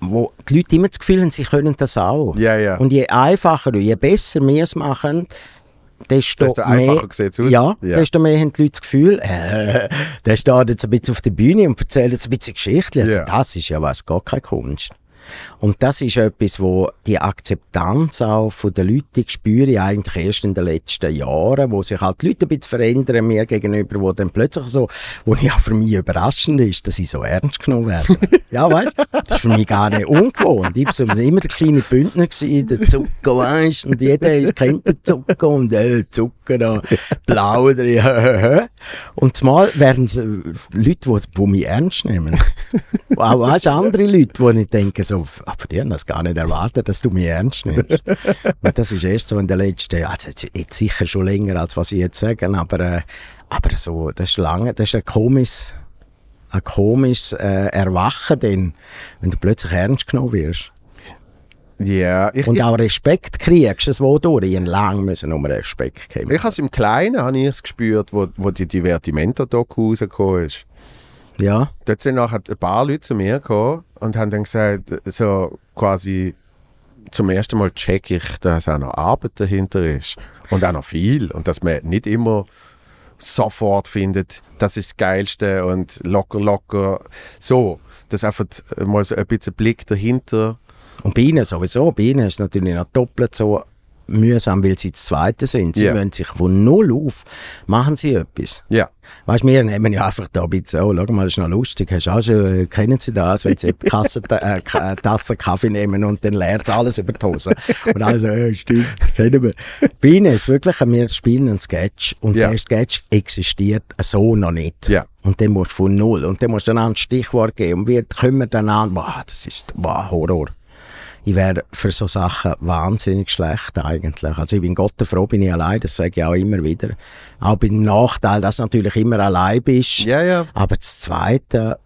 wo die Leute immer das Gefühl haben, sie können das auch. Ja, ja. Und je einfacher, je besser wir es machen, desto, Desto mehr, einfacher sieht's aus. Ja, Ja. desto mehr haben die Leute das Gefühl, äh, der steht jetzt ein bisschen auf der Bühne und erzählt jetzt ein bisschen Geschichte. Also Ja. Das ist ja was, gar keine Kunst. Und das ist etwas, wo die Akzeptanz auch von den Leuten die spüre ich eigentlich erst in den letzten Jahren, wo sich halt die Leute ein bisschen verändern mir gegenüber, wo dann plötzlich so, wo ja für mich überraschend ist, dass ich so ernst genommen werde. ja, weißt du? Das ist für mich gar nicht ungewohnt. Ich war immer der kleine Bündner gewesen, der Zucker, weißt Und jeder kennt den Zucker und äh, Zucker da, blau drin, Und zumal werden es Leute, die, die mich ernst nehmen. auch weißt, andere Leute, wo ich denke, so, aber die haben das gar nicht erwartet, dass du mich ernst nimmst. Und das ist erst so in den letzten, also jetzt sicher schon länger, als was ich jetzt sage, aber, äh, aber so, das ist lange, das ist ein komisches, ein komisches äh, Erwachen, denn, wenn du plötzlich ernst genommen wirst. Ja, ich, und auch Respekt kriegst, das wodurch. Ich lang müssen um Respekt kriegen. Ich habe es im Kleinen habe ich es gespürt, wo, wo die Divertimento-Doku rausgekommen ist. Ja. Dort sind nachher ein paar Leute zu mir gekommen und haben dann gesagt, so quasi zum ersten Mal check ich, dass auch noch Arbeit dahinter ist. Und auch noch viel. Und dass man nicht immer sofort findet, das ist das Geilste und locker, locker. So, dass einfach mal so ein bisschen Blick dahinter. Und bei ihnen sowieso, bei ihnen ist es natürlich noch doppelt so mühsam, weil sie das Zweite sind. Sie yeah. wollen sich von null auf, machen sie etwas. Ja. Weißt du, wir nehmen ja einfach da ein bisschen, oh, schau mal, das ist noch lustig, hast auch schon, äh, kennen Sie das, wenn Sie eine Kasse, äh, äh, Tasse Kaffee nehmen und dann leert alles über die Hose. Und alle so, ja, stimmt, kennen wir. Bei Ihnen ist wirklich, wir spielen einen Sketch und yeah. der Sketch existiert so noch nicht. Ja. Und dann musst du von null, und dann musst du dann ein Stichwort geben und wir kümmern dann an, boah, das ist, boah, Horror ich wäre für so Sachen wahnsinnig schlecht eigentlich. Also ich bin Gott froh, bin ich allein, das sage ich auch immer wieder. Auch beim Nachteil, dass du natürlich immer allein bist. Ja, ja. Aber das Zweite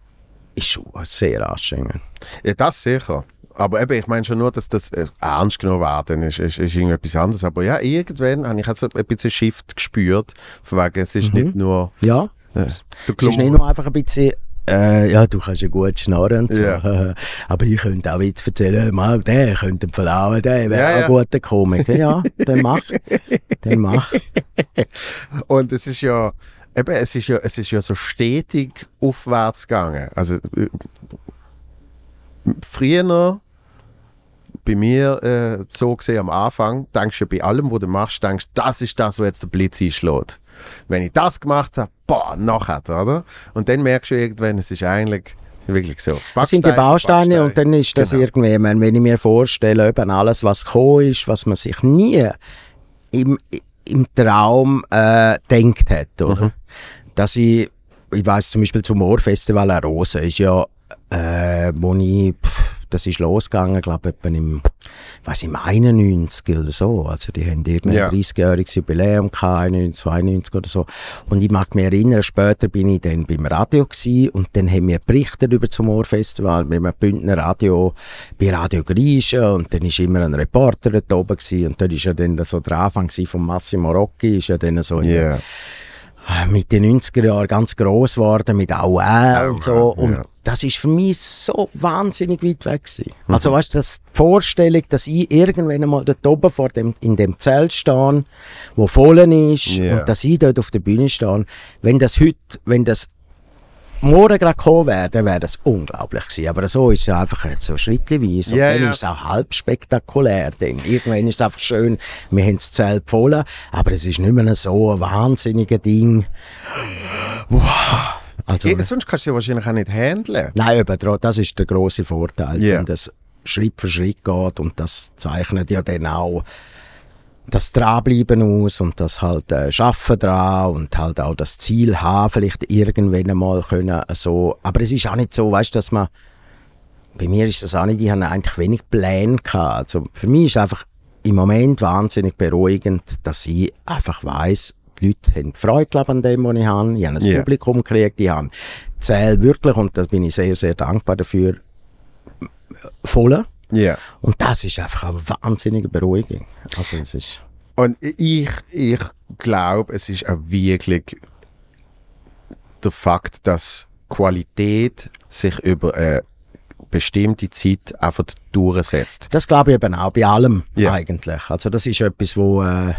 ist schon sehr anstrengend. Ja, das sicher. Aber eben, ich meine schon nur, dass das äh, ernst genommen werden ist, ist, ist irgendetwas anderes. Aber ja, irgendwann habe ich also ein bisschen Shift gespürt, von wegen, es ist mhm. nicht nur... Ja, äh, es ist nicht nur einfach ein bisschen äh, ja, du kannst ja gut schnarren und so. Ja. Aber ich könnte auch jetzt erzählen, mal, der könnte verlauen, der wäre ja, ja. ein guter Komiker. Ja, dann mach. dann mach. Und es ist ja, eben, es ist ja, es ist ja so stetig aufwärts gegangen. Also, äh, früher, bei mir äh, so gesehen am Anfang, denkst du bei allem, was du machst, denkst das ist das, was jetzt der Blitz einschlägt. Wenn ich das gemacht habe, boah, nachher, oder? Und dann merkst du irgendwann, es ist eigentlich wirklich so. Backstein, das sind die Bausteine Backstein. und dann ist das genau. irgendwie, wenn ich mir vorstelle, eben alles, was gekommen ist, was man sich nie im, im Traum äh, denkt hat, oder? Mhm. Dass ich, ich weiß zum Beispiel zum Moorfestival Rose ist ja, äh, wo ich, pff, das ist losgegangen, glaube ich, im, weiß im 91 oder so. Also die haben irgendein ja. 30-jähriges Jubiläum gehabt, 91, 92 oder so. Und ich mag mich erinnern, später bin ich dann beim Radio gewesen und dann haben wir berichtet über das Humorfestival mit einem Bündner Radio bei Radio Griechen und dann ist immer ein Reporter dort oben gewesen und dort ist ja dann so der Anfang von Massimo Rocchi, ist ja dann so yeah. Mit den 90er Jahren ganz groß geworden, mit Aue und so. Und ja das ist für mich so wahnsinnig weit weg gewesen. Mhm. Also weißt du, die Vorstellung, dass ich irgendwann einmal dort oben vor dem, in dem Zelt stehe, wo voll ist yeah. und dass ich dort auf der Bühne stehe, wenn das heute, wenn das morgen gerade gekommen wäre, dann wäre das unglaublich gewesen. Aber so ist es einfach so schrittweise. Und yeah, dann yeah. ist es auch halb spektakulär. Dann. Irgendwann ist es einfach schön, wir haben das Zelt voll, aber es ist nicht mehr so ein wahnsinniges Ding. Wow also, ja, sonst kannst du ja wahrscheinlich auch nicht handeln. Nein, eben, das ist der große Vorteil, yeah. wenn das Schritt für Schritt geht und das zeichnet ja dann auch das Dranbleiben aus und das halt äh, Schaffen dran und halt auch das Ziel haben, vielleicht irgendwann einmal können so, aber es ist auch nicht so, weißt dass man, bei mir ist das auch nicht, ich habe eigentlich wenig Pläne gehabt, also für mich ist einfach im Moment wahnsinnig beruhigend, dass ich einfach weiß die Leute haben Freude an dem, was ich habe. Ich habe ein yeah. Publikum gekriegt, ich habe Zähl wirklich, und da bin ich sehr, sehr dankbar dafür, voll. Yeah. Und das ist einfach eine wahnsinnige Beruhigung. Also es ist und ich, ich glaube, es ist auch wirklich der Fakt, dass Qualität sich über eine bestimmte Zeit einfach durchsetzt. Das glaube ich eben auch bei allem yeah. eigentlich. Also das ist etwas, wo äh,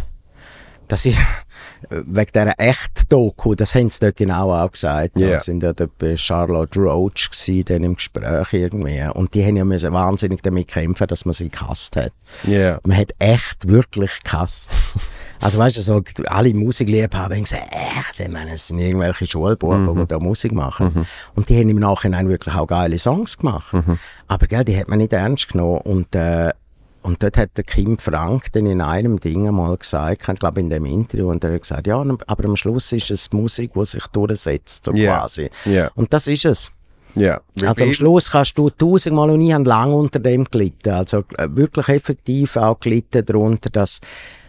das ist wegen dieser echt Doku, das haben sie dort genau auch gesagt. Yeah. Da sind ja dort bei Charlotte Roach gewesen, dann im Gespräch irgendwie. Und die haben ja müssen wahnsinnig damit kämpfen, dass man sie gehasst hat. Ja. Man hat echt wirklich gehasst. Also weißt du, so, alle Musikliebhaber haben gesagt, echt, ich meine, es sind irgendwelche Schulbuben, Mhm. die da Musik machen. Und die haben im Nachhinein wirklich auch geile Songs gemacht. Mhm. Aber gell, die hat man nicht ernst genommen. Und, äh, und dort hat der Kim Frank dann in einem Ding mal gesagt, ich glaube in dem Interview, und er hat gesagt, ja, aber am Schluss ist es Musik, die sich durchsetzt, so Ja. quasi. Ja. Und das ist es. Ja. Also am Schluss kannst du tausendmal und ich habe lange unter dem gelitten. Also äh, wirklich effektiv auch gelitten darunter, dass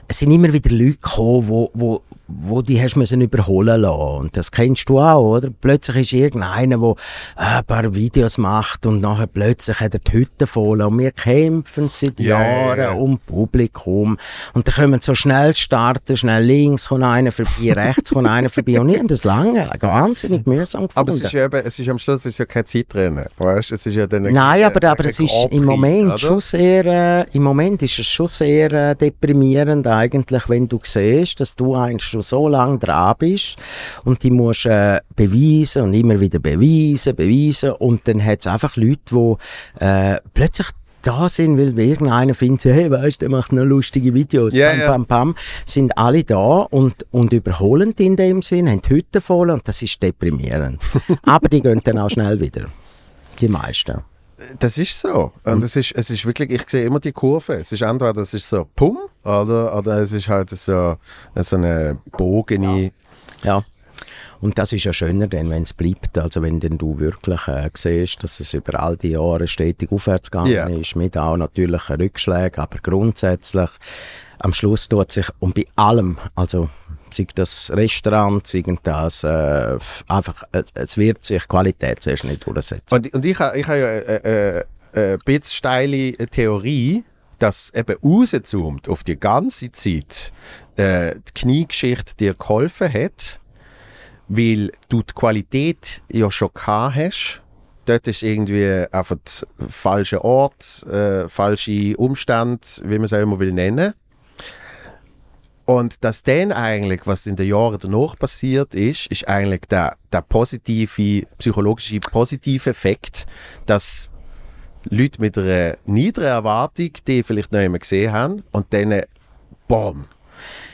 es sind immer wieder Leute gekommen, wo, wo, wo die hast müssen überholen lassen. Und das kennst du auch, oder? Plötzlich ist irgendeiner, der äh, ein paar Videos macht und nachher plötzlich hat er die Hütte voll. Und wir kämpfen seit Ja, ja, Jahren ja. um Publikum. Und dann können wir so schnell starten, schnell links kommt einer vorbei, rechts kommt einer vorbei. Und ich habe das lange, wahnsinnig mühsam gefunden. aber es ist ja eben, es ist am Schluss ist ja kein Zeitrennen, weißt? Es ist ja dann Nein, ein- aber, aber es ist im Moment oder? schon sehr, äh, im Moment ist es schon sehr äh, deprimierend eigentlich, wenn du siehst, dass du eigentlich schon so lange dran bist und die musst äh, beweisen und immer wieder beweisen, beweisen und dann hat es einfach Leute, die äh, plötzlich da sind, weil irgendeiner findet, hey, weißt du, der macht noch lustige Videos, Ja, pam, pam, pam, sind alle da und, und überholen die in dem Sinn, haben die Hütte voll und das ist deprimierend. aber die gehen dann auch schnell wieder. Die meisten. Das ist so. Und es ist, es ist wirklich, ich sehe immer die Kurve. Es ist entweder das ist so Pum oder, oder es ist halt so, so eine bogene. Ja. Und das ist ja schöner, denn wenn es bleibt, also wenn denn du wirklich äh, siehst, dass es über all die Jahre stetig aufwärts gegangen Ja. ist, mit auch natürlichen Rückschlägen, aber grundsätzlich am Schluss tut sich und bei allem, also sei das Restaurant, sei das äh, einfach, äh, es wird sich Qualität zuerst nicht durchsetzen. Und, und ich habe ich ha ja äh, äh, eine bisschen steile Theorie, dass eben rauszoomt auf die ganze Zeit äh, die Kniegeschichte dir geholfen hat, weil du die Qualität ja schon gehabt hast. Dort ist irgendwie einfach falsche Ort, äh, falsche Umstand, wie man es auch immer will nennen. Und dass dann eigentlich, was in den Jahren danach passiert ist, ist eigentlich der, der positive, psychologische positive Effekt, dass Leute mit einer niederen Erwartung, die vielleicht noch immer gesehen haben, und dann, boom,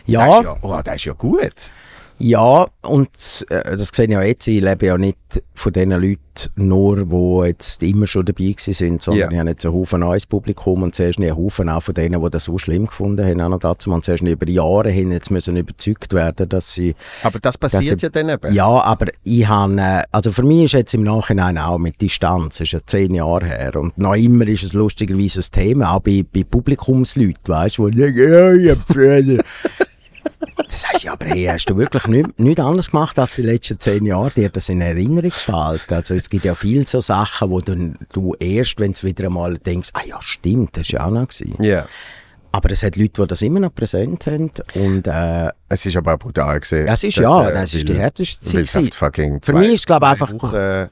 Ja, ist ja, oh, das ist ja gut. Ja, und äh, das sehe ich ja jetzt, ich lebe ja nicht von den Leuten nur, die jetzt immer schon dabei sind, sondern Ja. ich habe jetzt einen Haufen neues Publikum und zuerst einen Haufen auch von denen, die das so schlimm gefunden haben, auch noch dazu. Und zuerst über Jahre hin jetzt müssen überzeugt werden, dass sie... Aber das passiert ja dann eben. Ja, aber ich habe... Äh, also für mich ist jetzt im Nachhinein auch mit Distanz, ist ja zehn Jahre her und noch immer ist es lustigerweise ein Thema, auch bei, bei Publikumsleuten, weißt du, die sagen, ja, ich hab früher... Das sagst du, ja, aber hey, hast du wirklich nichts nicht anders gemacht als die letzten zehn Jahre? Dir das in Erinnerung behalten? Also es gibt ja viele so Sachen, wo du, du erst, wenn du wieder einmal denkst, ah ja, stimmt, das war ja auch noch. Gewesen. Ja. Aber es hat Leute, die das immer noch präsent haben und äh, Es ist aber auch brutal gesehen. es ist ja, äh, das ist die härteste Zeit. fucking Für zwei, mich ist es, glaube ich, einfach- Wochen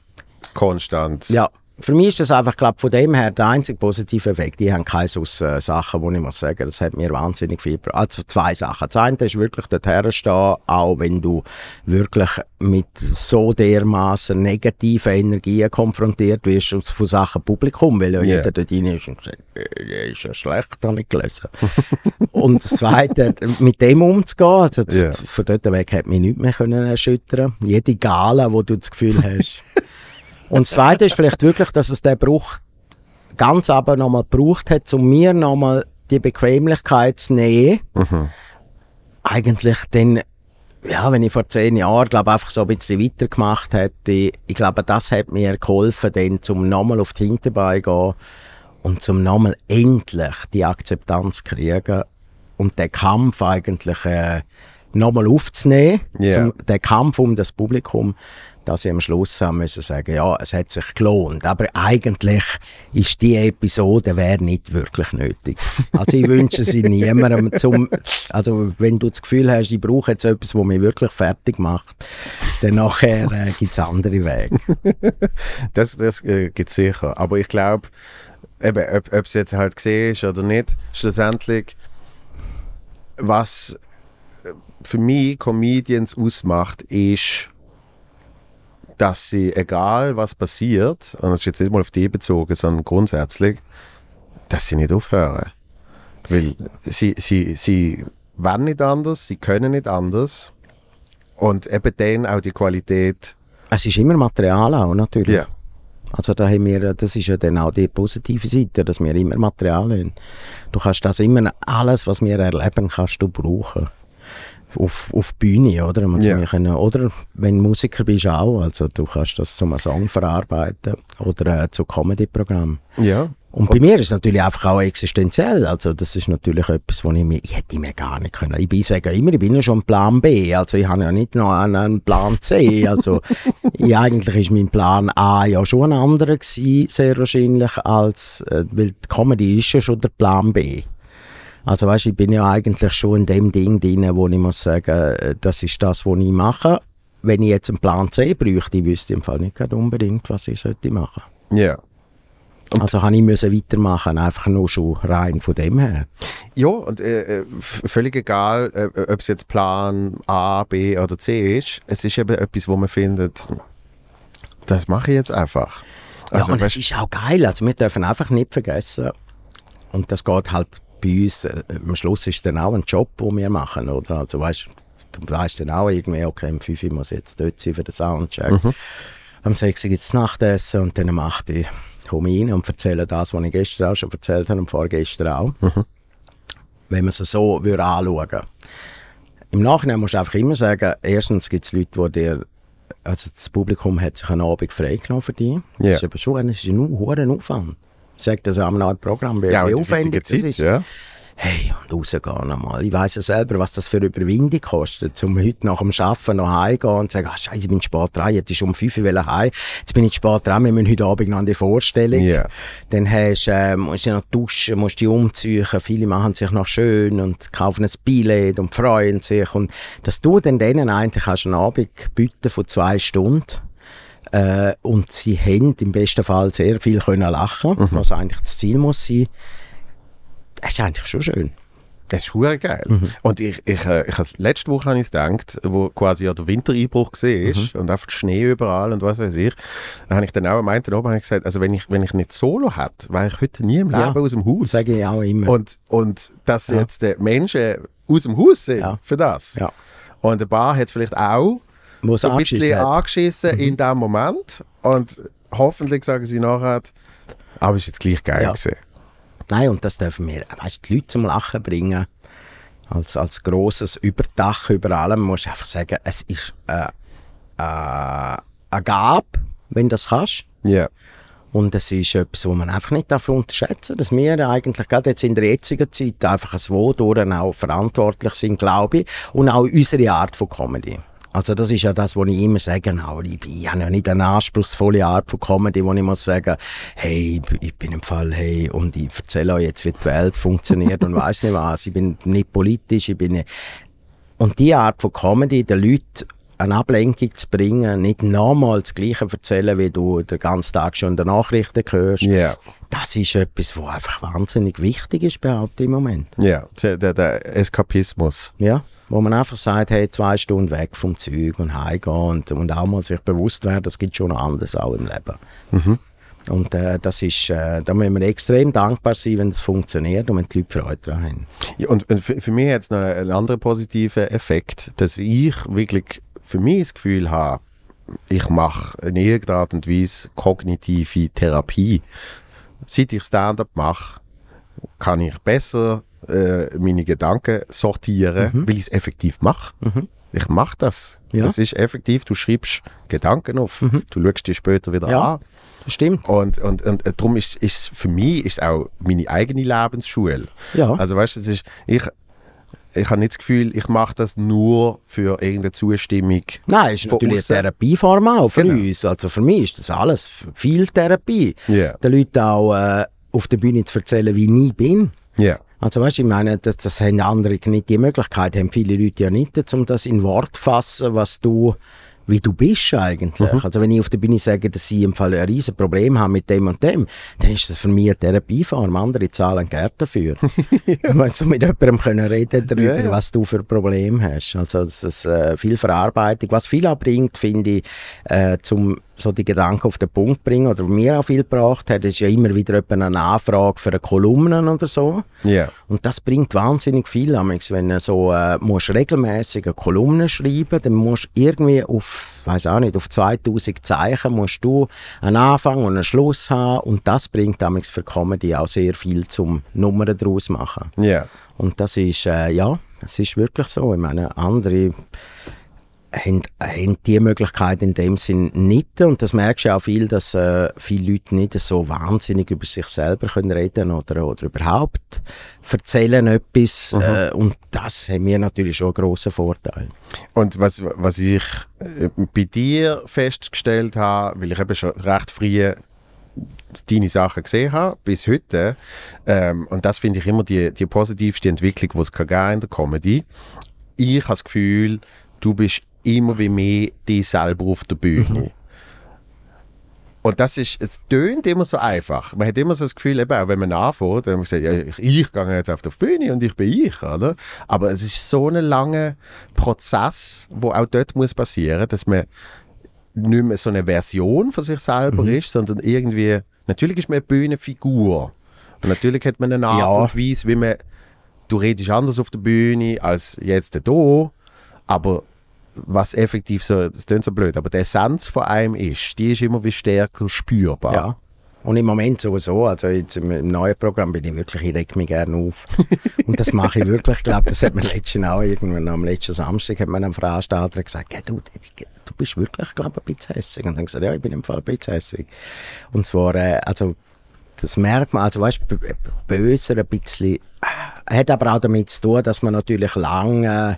konstant. Ja, für mich ist das einfach, glaube von dem her der einzige positive Effekt. Ich habe keine so äh, Sachen, wo ich muss sagen, das hat mir wahnsinnig viel gebracht. Also zwei Sachen. Das eine ist wirklich dort herstehen, auch wenn du wirklich mit so dermaßen negativen Energien konfrontiert wirst von Sachen Publikum, weil ja Ja. jeder dort rein ist und sagt, äh, der ist ja schlecht, habe ich gelesen. und das Zweite, mit dem umzugehen, also Ja. von dort weg hat mich nichts mehr können erschüttern. Jede Gala, wo du das Gefühl hast, und das Zweite ist vielleicht wirklich, dass es den Bruch ganz aber nochmal gebraucht hat, um mir nochmal die Bequemlichkeit zu nehmen. Eigentlich dann, ja, wenn ich vor zehn Jahren, glaube einfach so ein bisschen weitergemacht hätte, ich glaube, das hat mir geholfen, dann zum nochmal auf die Hinterbeine gehen und zum nochmal endlich die Akzeptanz kriegen und den Kampf eigentlich äh, nochmal aufzunehmen, Ja. zum, den Kampf um das Publikum, dass ich am Schluss haben müssen sagen, ja, es hat sich gelohnt. Aber eigentlich ist die Episode wäre nicht wirklich nötig. Also ich wünsche sie niemandem zum, also wenn du das Gefühl hast, ich brauche jetzt etwas, was mich wirklich fertig macht, dann nachher äh, gibt es andere Wege. Das, das äh, gibt es sicher. Aber ich glaube, eben, ob es jetzt halt gesehen ist oder nicht, schlussendlich, was für mich Comedians ausmacht, ist, dass sie, egal was passiert, und das ist jetzt nicht mal auf die bezogen, sondern grundsätzlich, dass sie nicht aufhören. Weil sie, sie, sie wollen nicht anders, sie können nicht anders. Und eben dann auch die Qualität. Es ist immer Material auch, natürlich. Ja. Also da haben wir, das ist ja dann auch die positive Seite, dass wir immer Material haben. Du kannst das immer, alles, was wir erleben, kannst du brauchen. Auf, auf Bühne, oder? Man Ja. können, oder wenn du Musiker bist auch, also du kannst das zum Song verarbeiten oder äh, zu Comedy-Programm. Ja. Und bei mir ist es natürlich einfach auch existenziell. Also das ist natürlich etwas, was ich mir, ich hätte mir gar nicht können. Ich bin sage immer, ich bin ja schon Plan B. Also ich habe ja nicht noch einen, einen Plan C. Also ich, eigentlich ist mein Plan A ja schon ein anderer gewesen, sehr wahrscheinlich, als, äh, weil die Comedy ist ja schon der Plan B. Also weißt, ich bin ja eigentlich schon in dem Ding drin, wo ich muss sagen, äh, das ist das, was ich mache. Wenn ich jetzt einen Plan C bräuchte, ich wüsste im Fall nicht unbedingt, was ich sollte machen. Ja. Und- Also habe ich müssen weitermachen, einfach nur schon rein von dem her. Ja, und äh, äh, völlig egal, äh, ob es jetzt Plan A, B oder C ist, es ist eben etwas, wo man findet, das mache ich jetzt einfach. Also, ja, und es ist auch geil. Also wir dürfen einfach nicht vergessen, und das geht halt bei uns, äh, am Schluss ist es dann auch ein Job, den wir machen, oder? Also weißt du, weißt dann auch irgendwie, okay, um 5 Uhr muss ich jetzt dort sein für den Soundcheck. Mhm. Am 6 Uhr gibt es Nachtessen und dann am 8 Uhr komme ich rein und erzähle das, was ich gestern auch schon erzählt habe und vorgestern auch. Mhm. Wenn man es so würde anschauen Im Nachhinein musst du einfach immer sagen, erstens gibt es Leute, die dir also das Publikum hat sich einen Abend freigenommen für dich. Das ist aber schon ist ein hoher Aufwand. Sagt das am neuen Programm, wie, ja, wie aufwendig das Zeit, ist. ja. Hey, und rausgehen nochmal. Ich weiss ja selber, was das für eine Überwindung kostet, um heute nach dem Arbeiten noch heimzugehen und zu sagen, ah, scheiße, ich bin spät dran, jetzt ist um 5 Uhr heim, jetzt bin ich spät dran, wir müssen heute Abend noch an die Vorstellung. Ja. Dann hast, äh, musst du noch duschen, musst dich umziehen, viele machen sich noch schön und kaufen ein Billett und freuen sich. Und dass du dann denen eigentlich hast einen Abend bieten von zwei Stunden äh, und sie haben im besten Fall sehr viel können lachen, was eigentlich das Ziel muss sein. Das ist eigentlich schon schön. Das ist hure geil. Mhm. Und ich, ich, äh, ich letzte Woche habe ich gedacht, wo quasi ja der Wintereinbruch gesehen ist Mhm. und einfach Schnee überall und was weiß ich, da habe ich dann auch am einen oben habe ich gesagt, also wenn ich, wenn ich nicht Solo hätte, wäre ich heute nie im Leben Ja, aus dem Haus. Sage ich auch immer. Und, und dass Ja. jetzt die Menschen aus dem Haus sind Ja. für das. Und ein paar hat es vielleicht auch Es so ein bisschen angeschissen. Mhm. in dem Moment. Und hoffentlich sagen sie nachher, aber es ist jetzt gleich geil Ja. gewesen. Nein, und das dürfen wir, weißt, die Leute zum Lachen bringen. Als, als grosses Überdach über allem musst du einfach sagen, es ist äh, äh, eine Gabe, wenn du das kannst. Ja. Und es ist etwas, was man einfach nicht darf unterschätzen darf, dass wir eigentlich gerade jetzt in der jetzigen Zeit einfach so durch auch verantwortlich sind, glaube ich, und auch unsere Art von Comedy. Also das ist ja das, was ich immer sage, auch, ich, habe ja nicht eine anspruchsvolle Art von Comedy, wo ich muss sagen, hey, ich- bin im Fall, hey, und ich erzähle euch jetzt, wie die Welt funktioniert und weiß nicht was. Ich bin nicht politisch, ich bin nicht... Und die Art von Comedy, den Leuten eine Ablenkung zu bringen, nicht nochmal das Gleiche erzählen, wie du den ganzen Tag schon in den Nachrichten hörst, Ja. Das ist etwas, was einfach wahnsinnig wichtig ist, behaupte ich im Moment. Ja. Der, der, Eskapismus. Ja, wo man einfach sagt, hey, zwei Stunden weg vom Zeug und heimgehen und, und auch mal sich bewusst werden, es gibt schon anderes auch im Leben. Und äh, das ist, äh, da müssen wir extrem dankbar sein, wenn das funktioniert und wenn die Leute Freude daran haben. Ja, und für, für mich hat es noch einen anderen positiven Effekt, dass ich wirklich für mich das Gefühl habe, ich mache in irgendeiner Art und Weise kognitive Therapie. Seit ich Stand-up mache, kann ich besser äh, meine Gedanken sortieren, weil ich es effektiv mache. Ich mache das. Ja. Das ist effektiv. Du schreibst Gedanken auf. Du schaust dir später wieder Ja. an. Das stimmt. Und, und, und äh, darum ist, ist für mich ist auch meine eigene Lebensschule. Ja. Also weißt du, es ich, ich habe nicht das Gefühl, ich mache das nur für irgendeine Zustimmung. Nein, es ist natürlich aussen. eine Therapieform auch für Genau. uns. Also für mich ist das alles viel Therapie. Ja. Den Leuten auch äh, auf der Bühne zu erzählen, wie ich bin. Ja. Also weißt du, ich meine, das, das haben andere nicht die Möglichkeit, haben viele Leute ja nicht, um das in Wort zu fassen, was du wie du bist eigentlich. Mhm. Also wenn ich auf der Bühne sage, dass ich im Fall ein riesen Problem habe mit dem und dem, dann ist das für mich eine Therapieform. Andere zahlen Geld dafür. ja. Wenn du mit jemandem können reden darüber, ja, ja. was du für Probleme hast. Also das ist äh, viel Verarbeitung. Was viel abbringt, finde ich, äh, zum so die Gedanken auf den Punkt bringen oder mir auch viel gebracht hat, ist ja immer wieder eine Anfrage für eine Kolumne oder so. Yeah. Und das bringt wahnsinnig viel. Wenn du so äh, musst regelmäßig eine Kolumne schreiben, dann musst du irgendwie auf, weiß auch nicht, auf 2000 Zeichen musst du einen Anfang und einen Schluss haben und das bringt damals für Comedy auch sehr viel zum Nummern daraus machen. Yeah. Und das ist, äh, ja, das ist wirklich so. Ich meine, andere haben, haben die Möglichkeit in dem Sinn nicht. Und das merkst du auch viel, dass äh, viele Leute nicht so wahnsinnig über sich selber können reden oder, oder überhaupt erzählen etwas. Mhm. Äh, und das haben wir natürlich schon einen grossen Vorteil. Und was, was ich äh, bei dir festgestellt habe, weil ich eben schon recht früh deine Sachen gesehen habe, bis heute, ähm, und das finde ich immer die, die positivste Entwicklung, die es kann in der Comedy. Ich habe das Gefühl, du bist immer wie mehr dich selber auf der Bühne. Mhm. Und das ist, es tönt immer so einfach. Man hat immer so das Gefühl, eben auch wenn man anfängt, dann man gesagt, ja, ich, ich gehe jetzt auf die Bühne und ich bin ich, oder? Aber es ist so ein langer Prozess, wo auch dort muss passieren, dass man nicht mehr so eine Version von sich selber mhm. ist, sondern irgendwie, natürlich ist man eine Bühnenfigur. Und natürlich hat man eine Art ja. und Weise, wie man, du redest anders auf der Bühne als jetzt hier, aber was effektiv so, das klingt so blöd, aber die Essenz von einem ist, die ist immer wie stärker spürbar. Ja. Und im Moment sowieso, also jetzt im, neuen Programm bin ich wirklich, ich reg mich gerne auf. Und das mache ich wirklich, ich glaube, das hat man letztens auch irgendwann am letzten Samstag hat man einem Veranstalter gesagt, ja, du, du bist wirklich, glaube ich, ein bisschen hässig. Und dann gesagt, ja, ich bin im Fall ein bisschen hässig. Und zwar, äh, also, das merkt man, also weißt du, böser ein bisschen, äh, hat aber auch damit zu tun, dass man natürlich lange äh,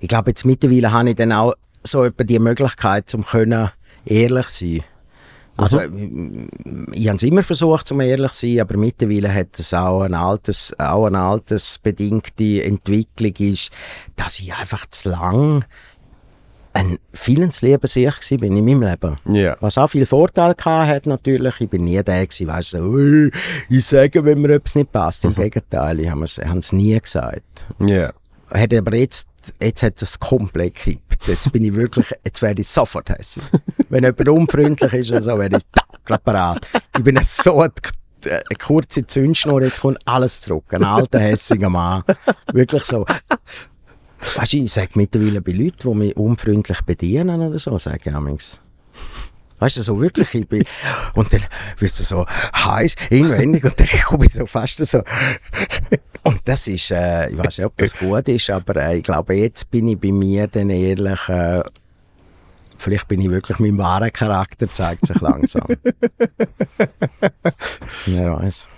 ich glaube, jetzt mittlerweile habe ich dann auch so etwa die Möglichkeit, zum können ehrlich sein. Also, mhm. ich habe es immer versucht, zum ehrlich zu sein, aber mittlerweile hat es auch, ein Alters, auch eine altersbedingte Entwicklung, ist, dass ich einfach zu lang ein vielen Leben sich bin in meinem Leben. Yeah. Was auch viel Vorteil hat natürlich. Ich bin nie der gewesen, weißt du, ich sage, wenn mir etwas nicht passt. Im mhm. Gegenteil, ich habe es nie gesagt. Yeah. Hat aber jetzt jetzt hat es komplett gekippt. Jetzt bin ich wirklich, jetzt werde ich sofort hässlich. Wenn jemand unfreundlich ist so, werde ich parat. Ich bin so eine, eine kurze Zündschnur, jetzt kommt alles zurück. Ein alter, hässiger Mann. Wirklich so. Weißt du, ich sage mittlerweile bei Leuten, die mich unfreundlich bedienen oder so, sage ich amigs. Weißt du, so wirklich, ich bin, und dann wird es so heiß, inwendig, und dann komme ich so fast so, und das ist, äh, ich weiß nicht, ob das gut ist, aber äh, ich glaube, jetzt bin ich bei mir dann ehrlich, äh, vielleicht bin ich wirklich mein wahrer Charakter, zeigt sich langsam. ja, weiß.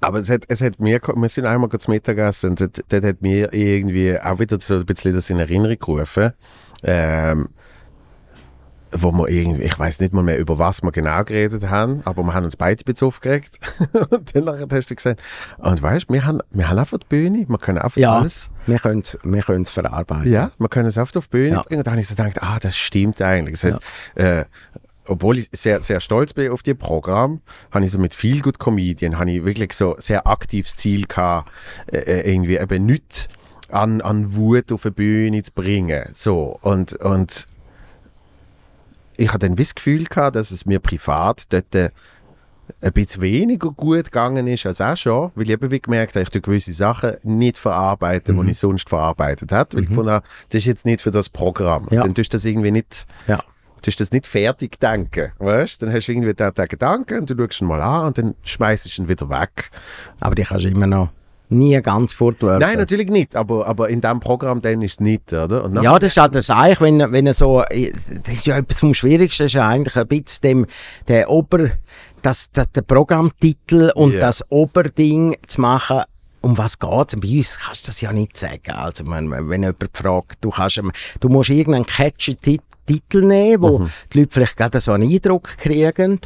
Aber es hat, es hat mir, wir sind einmal kurz Mittagessen und dort, dort hat mir irgendwie auch wieder so ein bisschen das in Erinnerung gerufen. Ähm, wo wir irgendwie, ich weiß nicht mal mehr, über was wir genau geredet haben, aber wir haben uns beide ein aufgeregt. und dann hast du gesagt, und weißt du, wir haben, wir haben einfach die Bühne, wir können einfach ja, alles. wir können wir können es verarbeiten. Ja, wir können es einfach auf die Bühne ja. bringen. Und dann habe ich so gedacht, ah, das stimmt eigentlich. Das ja. äh, obwohl ich sehr, sehr stolz bin auf das Programm, habe ich so mit viel gut Comedian, habe ich wirklich so sehr aktives Ziel gehabt, äh, äh irgendwie eben nichts an, an Wut auf die Bühne zu bringen. So, und, und ich hatte dann das Gefühl gehabt, dass es mir privat dort äh, ein bisschen weniger gut gegangen ist als auch schon, weil ich eben wie gemerkt habe, ich tue gewisse Sachen nicht verarbeiten, mhm. die ich sonst verarbeitet habe, weil mhm. ich habe, das ist jetzt nicht für das Programm. Ja. Dann tust du das irgendwie nicht, ja. tust das nicht fertig denken, weißt? Dann hast du irgendwie den, den Gedanken und du schaust ihn mal an und dann schmeißt du ihn wieder weg. Aber die kannst du immer noch nie ganz fortwerfen. Nein, natürlich nicht, aber, aber in diesem Programm dann ist es nicht, oder? ja, das ist halt das eigentlich, wenn, wenn so, das ist ja etwas vom Schwierigsten, ist ja eigentlich ein bisschen dem, der Ober, das, das, der Programmtitel und yeah. das Oberding zu machen, um was geht es? Bei uns kannst du das ja nicht sagen. Also, wenn, wenn jemand fragt, du, kannst, du musst irgendeinen catchy Titel Titel nehmen, wo mhm. die Leute vielleicht gerade so einen Eindruck kriegen.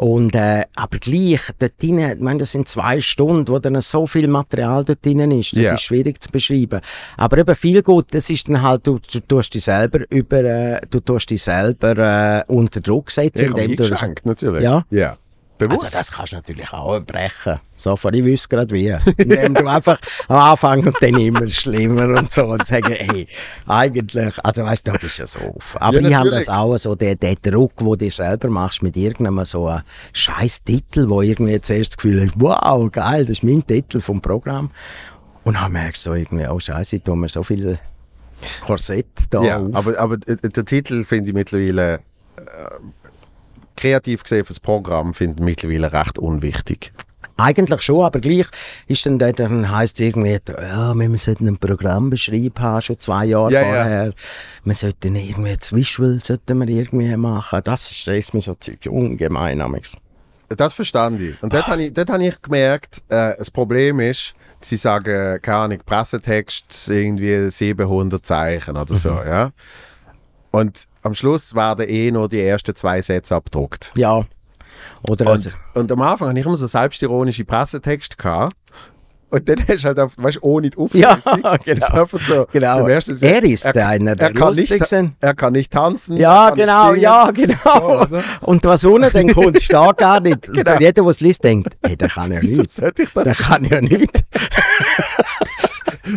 Und, äh, aber gleich, dort drin, ich meine, das sind zwei Stunden, wo dann so viel Material dort drin ist. Das yeah. ist schwierig zu beschreiben. Aber eben viel gut, das ist dann halt, du, du tust dich selber über, äh, du tust dich selber äh, unter Druck setzen. Ja, indem du natürlich. Ja. Yeah. Bewusst? Also das kannst du natürlich auch brechen. So, ich wüsste gerade wie. Indem du einfach am Anfang und dann immer schlimmer und so und sagen, hey, eigentlich, also weißt du, das ist ja so auf. Aber ja, ich habe das auch so, den, den Druck, den du selber machst mit irgendeinem so scheiß Titel, wo irgendwie zuerst das Gefühl hast, wow, geil, das ist mein Titel vom Programm. Und dann merkst du so irgendwie, oh scheiße, ich tue mir so viel Korsett da Ja, auf. aber, aber der Titel finde ich mittlerweile... Äh, kreativ gesehen für das Programm finde ich mittlerweile recht unwichtig. Eigentlich schon, aber gleich ist dann, dann heisst es irgendwie, ja, wir sollten ein Programm beschreiben haben, schon zwei Jahre ja, vorher. Ja. Wir sollten irgendwie das Visual sollten wir irgendwie machen. Das stresst mich so ungemein. Amigs. Das verstand ich. Und dort habe ich, hab ich gemerkt, äh, das Problem ist, sie sagen, keine Ahnung, Pressetext irgendwie 700 Zeichen oder so, mhm. ja. Und am Schluss werden eh nur die ersten zwei Sätze abgedruckt. Ja. Oder und, also. und am Anfang hatte ich immer so selbstironische Pressetext gehabt. Und dann hast du halt, auf, weißt, ohne die Auflösung. Ja, genau. So, genau. Er ist er, einer der er kann, nicht, er kann nicht tanzen. Ja, genau, ja, genau. So, und was ohne dann kommt, steht gar nicht. genau. Jeder, der es liest, denkt, hey, der kann ja nicht. Der kann ja nicht.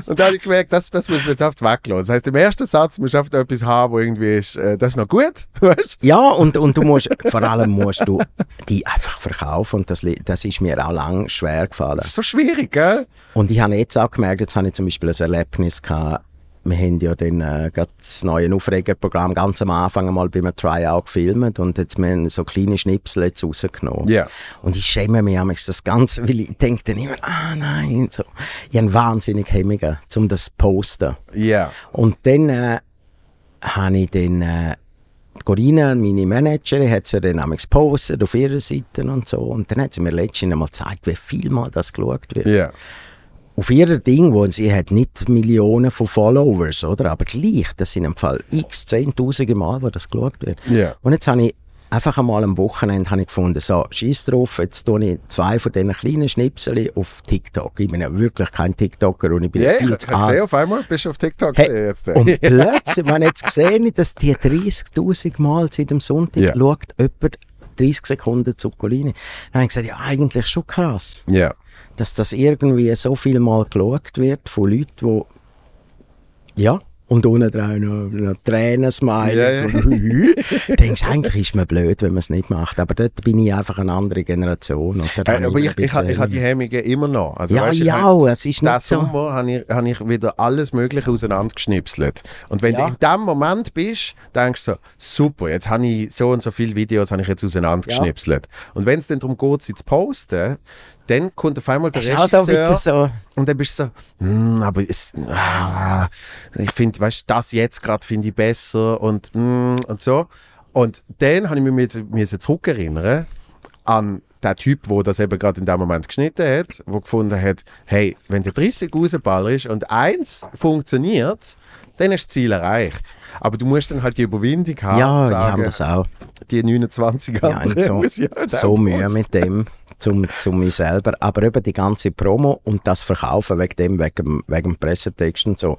Und da habe ich gemerkt, das, das muss man jetzt oft weglassen. Das heißt, im ersten Satz musst du oft etwas haben, wo irgendwie ist, äh, das ist noch gut. Weißt? Ja, und, und du musst, vor allem musst du die einfach verkaufen. Und das, das ist mir auch lang schwer gefallen. Das ist so schwierig, gell? Und ich habe jetzt auch gemerkt, jetzt habe ich zum Beispiel ein Erlebnis gehabt, wir haben ja dann äh, das neue Aufregerprogramm ganz am Anfang einmal bei einem Tryout gefilmt und jetzt haben wir so kleine Schnipsel jetzt rausgenommen. Yeah. Und ich schäme mich amigs das Ganze, weil ich denke dann immer, ah nein, so. Ich habe wahnsinnig Hemmungen, um das zu posten. Yeah. Und dann äh, habe ich dann äh, Corinna, meine Managerin, hat sie dann amigs gepostet auf ihrer Seite und so. Und dann hat sie mir letztens einmal gezeigt, wie viel mal das geschaut wird. Yeah auf ihr Ding, wo sie hat nicht Millionen von Followers, oder? Aber gleich, das sind im Fall x, zehntausende Mal, wo das geschaut wird. Yeah. Und jetzt habe ich einfach einmal am Wochenende habe ich gefunden, so, schieß drauf, jetzt tue ich zwei von diesen kleinen Schnipseln auf TikTok. Ich bin ja wirklich kein TikToker und ich bin yeah, viel zu alt. gesehen, auf einmal bist du auf TikTok hey, jetzt. Und plötzlich, wenn jetzt gesehen dass die 30'000 Mal seit dem Sonntag yeah. schaut, jemand 30 Sekunden Zuccolini. Dann habe ich gesagt, ja, eigentlich schon krass. Ja. Yeah dass das irgendwie so viel mal geschaut wird von Leuten, die ja, und dran noch, noch Tränen smilen. Ja, ja. So, denkst eigentlich ist man blöd, wenn man es nicht macht. Aber dort bin ich einfach eine andere Generation. Äh, aber ich, ich, ich, ich habe die Hemmungen immer noch. Also, ja, weißt, ja, jetzt, es ist nicht so. Sommer habe ich, hab ich wieder alles Mögliche auseinandergeschnipselt. Und wenn ja. du in dem Moment bist, denkst du so, super, jetzt habe ich so und so viele Videos habe ich jetzt auseinandergeschnipselt. Ja. Und wenn es dann darum geht, sie zu posten, dann kommt auf einmal der das Regisseur so, so. und dann bist du so, hm, aber ist, ah, ich finde, weißt das jetzt gerade finde ich besser und, hm, und so. Und dann habe ich mich mir zurückerinnern an den Typ, der das eben gerade in dem Moment geschnitten hat, der gefunden hat, hey, wenn der 30 rausballerst und eins funktioniert, dann ist das Ziel erreicht. Aber du musst dann halt die Überwindung haben. Ja, sagen, ich habe das auch. Die 29 ja, so, halt so Mühe mit dem zum, zum mich selber. Aber eben die ganze Promo und das Verkaufen wegen dem, wegen, wegen dem Pressetext und so.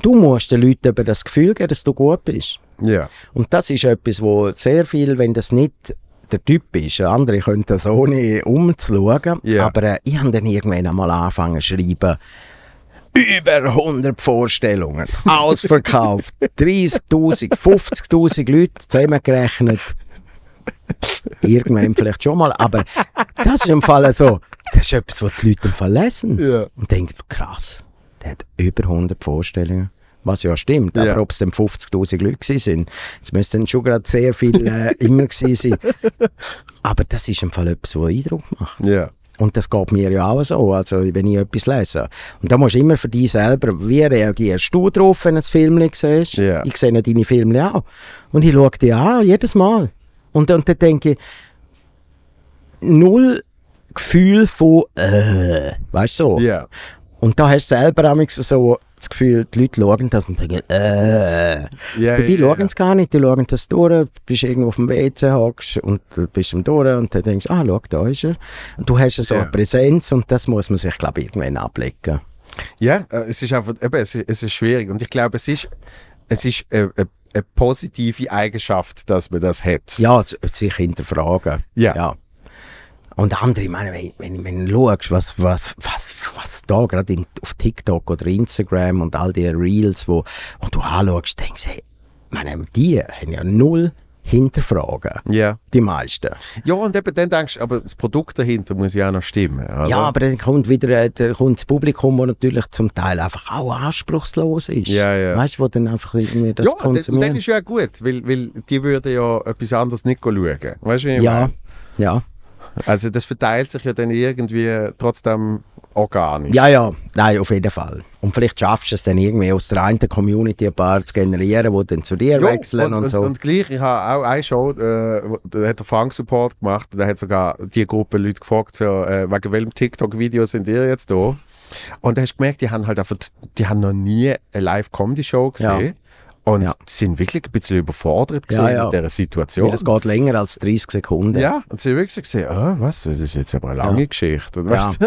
Du musst den Leuten eben das Gefühl geben, dass du gut bist. Ja. Und das ist etwas, wo sehr viel, wenn das nicht der Typ ist. Andere können das ohne umzuschauen. Yeah. Aber äh, ich habe dann irgendwann einmal angefangen zu schreiben, über 100 Vorstellungen, ausverkauft, 30'000, 50'000 Leute zusammengerechnet. Irgendwann vielleicht schon mal, aber das ist im Fall so, das ist etwas, was die Leute im Fall lesen ja. und denken, krass, der hat über 100 Vorstellungen. Was ja stimmt, ja. aber ob es dann 50'000 Leute sind, es müssten schon gerade sehr viele äh, immer gewesen sein. Aber das ist im Fall etwas, was Eindruck macht. Ja. Und das geht mir ja auch so, also wenn ich etwas lese. Und da musst du immer für dich selber, wie reagierst du darauf, wenn du ein Film siehst? Yeah. Ich sehe deine Filme auch. Und ich schaue die an, jedes Mal. Und, und dann denke ich, null Gefühl von, äh, weißt du so. Yeah. Und da hast du selber so das Gefühl, die Leute schauen das und denken, äh. Ja, Dabei ja, schauen es gar nicht, die schauen das durch, du bist irgendwo auf dem WC, hockst und du bist im durch und dann denkst du, ah, schau, da ist er. Und du hast so eine Präsenz und das muss man sich, glaube ich, irgendwann ablegen. Ja, äh, es ist einfach, eben, es ist, es ist schwierig. Und ich glaube, es ist, es ist eine, eine, eine positive Eigenschaft, dass man das hat. Ja, sich hinterfragen. Ja. Und andere, ich meine, wenn, wenn, wenn du schaust, was, was, was, was da gerade in- auf TikTok oder Instagram und all die Reels, wo, wo du anschaust, denkst du, hey, meine, die haben ja null Hinterfragen. Ja. Die meisten. Ja, und eben dann denkst du, aber das Produkt dahinter muss ja auch noch stimmen. Oder? Ja, aber dann kommt wieder äh, dann kommt das Publikum, das natürlich zum Teil einfach auch anspruchslos ist. Ja, ja. Weißt du, wo dann einfach irgendwie das ja, konsumieren. dann ist ja gut, weil, weil die würden ja etwas anderes nicht schauen. Weißt du, wie ich ja, meine? ja. Also das verteilt sich ja dann irgendwie trotzdem organisch. Ja, ja, nein, auf jeden Fall. Und vielleicht schaffst du es dann irgendwie aus der einen Community ein paar zu generieren, die dann zu dir Ja, wechseln und, und, so. Und, gleich, ich habe auch eine Show, äh, da hat der Frank Support gemacht, da hat sogar die Gruppe Leute gefragt, so, äh, wegen welchem TikTok-Video sind ihr jetzt da? Und da hast du gemerkt, die haben halt einfach, die haben noch nie eine Live-Comedy-Show gesehen. Und Ja. sind wirklich ein bisschen überfordert Ja, gesehen ja. mit dieser Situation. das geht länger als 30 Sekunden. ja, und sie haben wirklich gesehen, ah, was, das ist jetzt aber eine lange Geschichte. Und Ja. weißt du?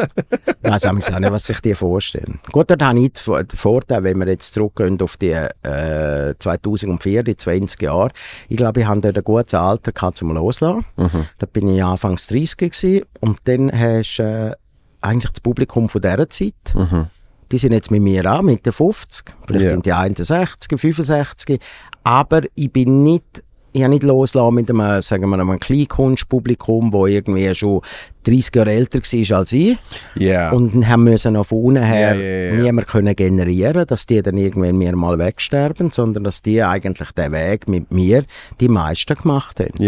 Ich weiss auch nicht, was sich die vorstellen. Gut, dort habe ich den Vor- den Vorteil, wenn wir jetzt zurückgehen auf die äh, 2004, die 20 Jahre. Ich glaube, ich hatte dort ein gutes Alter gehabt zum Loslassen. Da bin ich anfangs 30 gewesen. Und dann hast du äh, eigentlich das Publikum von dieser Zeit. Die sind jetzt mit mir an, mit den 50. Vielleicht Ja. sind die 61, 65. Aber ich bin nicht, ich habe nicht losgelassen mit einem, sagen wir, einem Kleinkunstpublikum, das irgendwie schon 30 Jahre älter war als ich. Ja. Und dann haben müssen von unten her ja, ja. niemand können generieren, dass die dann irgendwann mir mal wegsterben, sondern dass die eigentlich den Weg mit mir die meisten gemacht haben.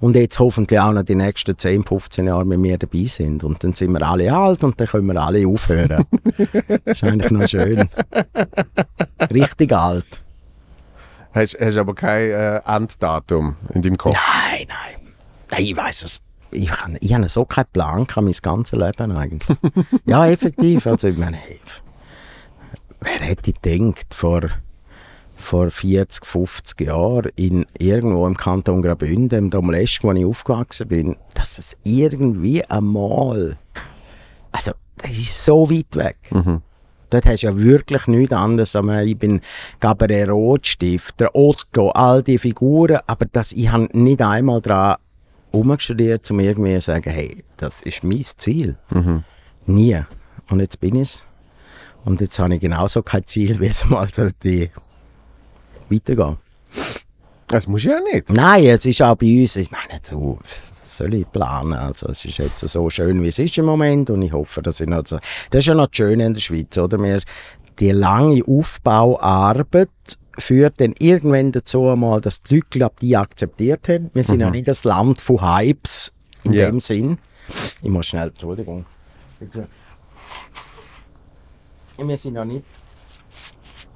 Und jetzt hoffentlich auch noch die nächsten 10, 15 Jahre mit mir dabei sind. Und dann sind wir alle alt und dann können wir alle aufhören. das ist eigentlich noch schön. Richtig alt. Hast, hast aber kein äh, Enddatum in deinem Kopf. Nein, nein. Nein, ich weiß es. Ich, kann, ich habe so keinen Plan gehabt, mein ganzes Leben eigentlich. ja, effektiv. Also, ich meine, hey, wer hätte gedacht, vor, vor 40, 50 Jahren in, irgendwo im Kanton Graubünden, im Domlesch, wo ich aufgewachsen bin, dass es irgendwie einmal. Also, das ist so weit weg. Dort hast du ja wirklich nichts anderes. Ich, meine, ich bin Gabriel Rotstift, der Otto, all die Figuren, aber das, ich habe nicht einmal daran umgestudiert, um irgendwie zu sagen, hey, das ist mein Ziel. Nie. Und jetzt bin ich es. Und jetzt habe ich genauso kein Ziel, wie es mal sollte weitergehen. Das muss ja nicht. Nein, es ist auch bei uns, ich meine, du, soll ich planen? Also, es ist jetzt so schön, wie es ist im Moment und ich hoffe, dass ich noch, so- das ist ja noch das Schöne in der Schweiz, oder? Wir, die lange Aufbauarbeit führt dann irgendwann dazu einmal, dass die Leute, glaub, die akzeptiert haben. Wir sind ja nicht das Land von Hypes in Ja. dem Sinn. Ich muss schnell, Entschuldigung. Wir sind ja nicht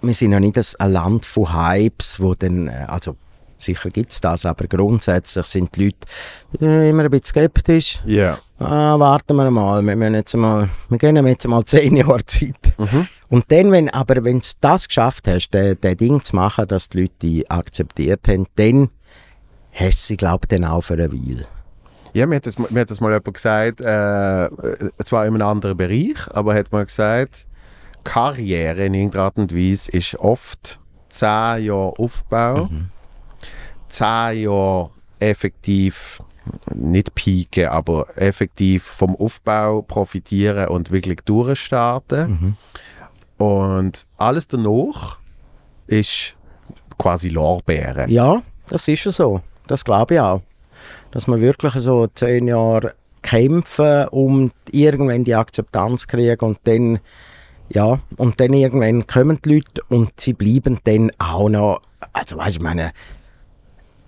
wir sind ja nicht das- ein Land von Hypes, wo dann, äh, also sicher gibt es das, aber grundsätzlich sind die Leute äh, immer ein bisschen skeptisch. Ja. Ah, warten wir mal, wir, müssen jetzt mal, wir geben jetzt mal zehn Jahre Zeit. Und dann, wenn, aber wenn du das geschafft hast, den Ding zu machen, dass die Leute die akzeptiert haben, dann hast du sie, glaube ich, dann auch für eine Weile. Ja, mir hat das, mir hat das mal jemand gesagt, äh, zwar in einem anderen Bereich, aber hat mal gesagt, Karriere in irgendeiner Art und Weise ist oft zehn Jahre Aufbau, zehn Jahre effektiv, nicht pieken, aber effektiv vom Aufbau profitieren und wirklich durchstarten. Und alles danach ist quasi Lorbeeren. Ja, das ist schon so. Das glaube ich auch. Dass man wirklich so zehn Jahre kämpfen, um irgendwann die Akzeptanz zu kriegen und dann, ja, und dann irgendwann kommen die Leute und sie bleiben dann auch noch, also weißt du, ich meine,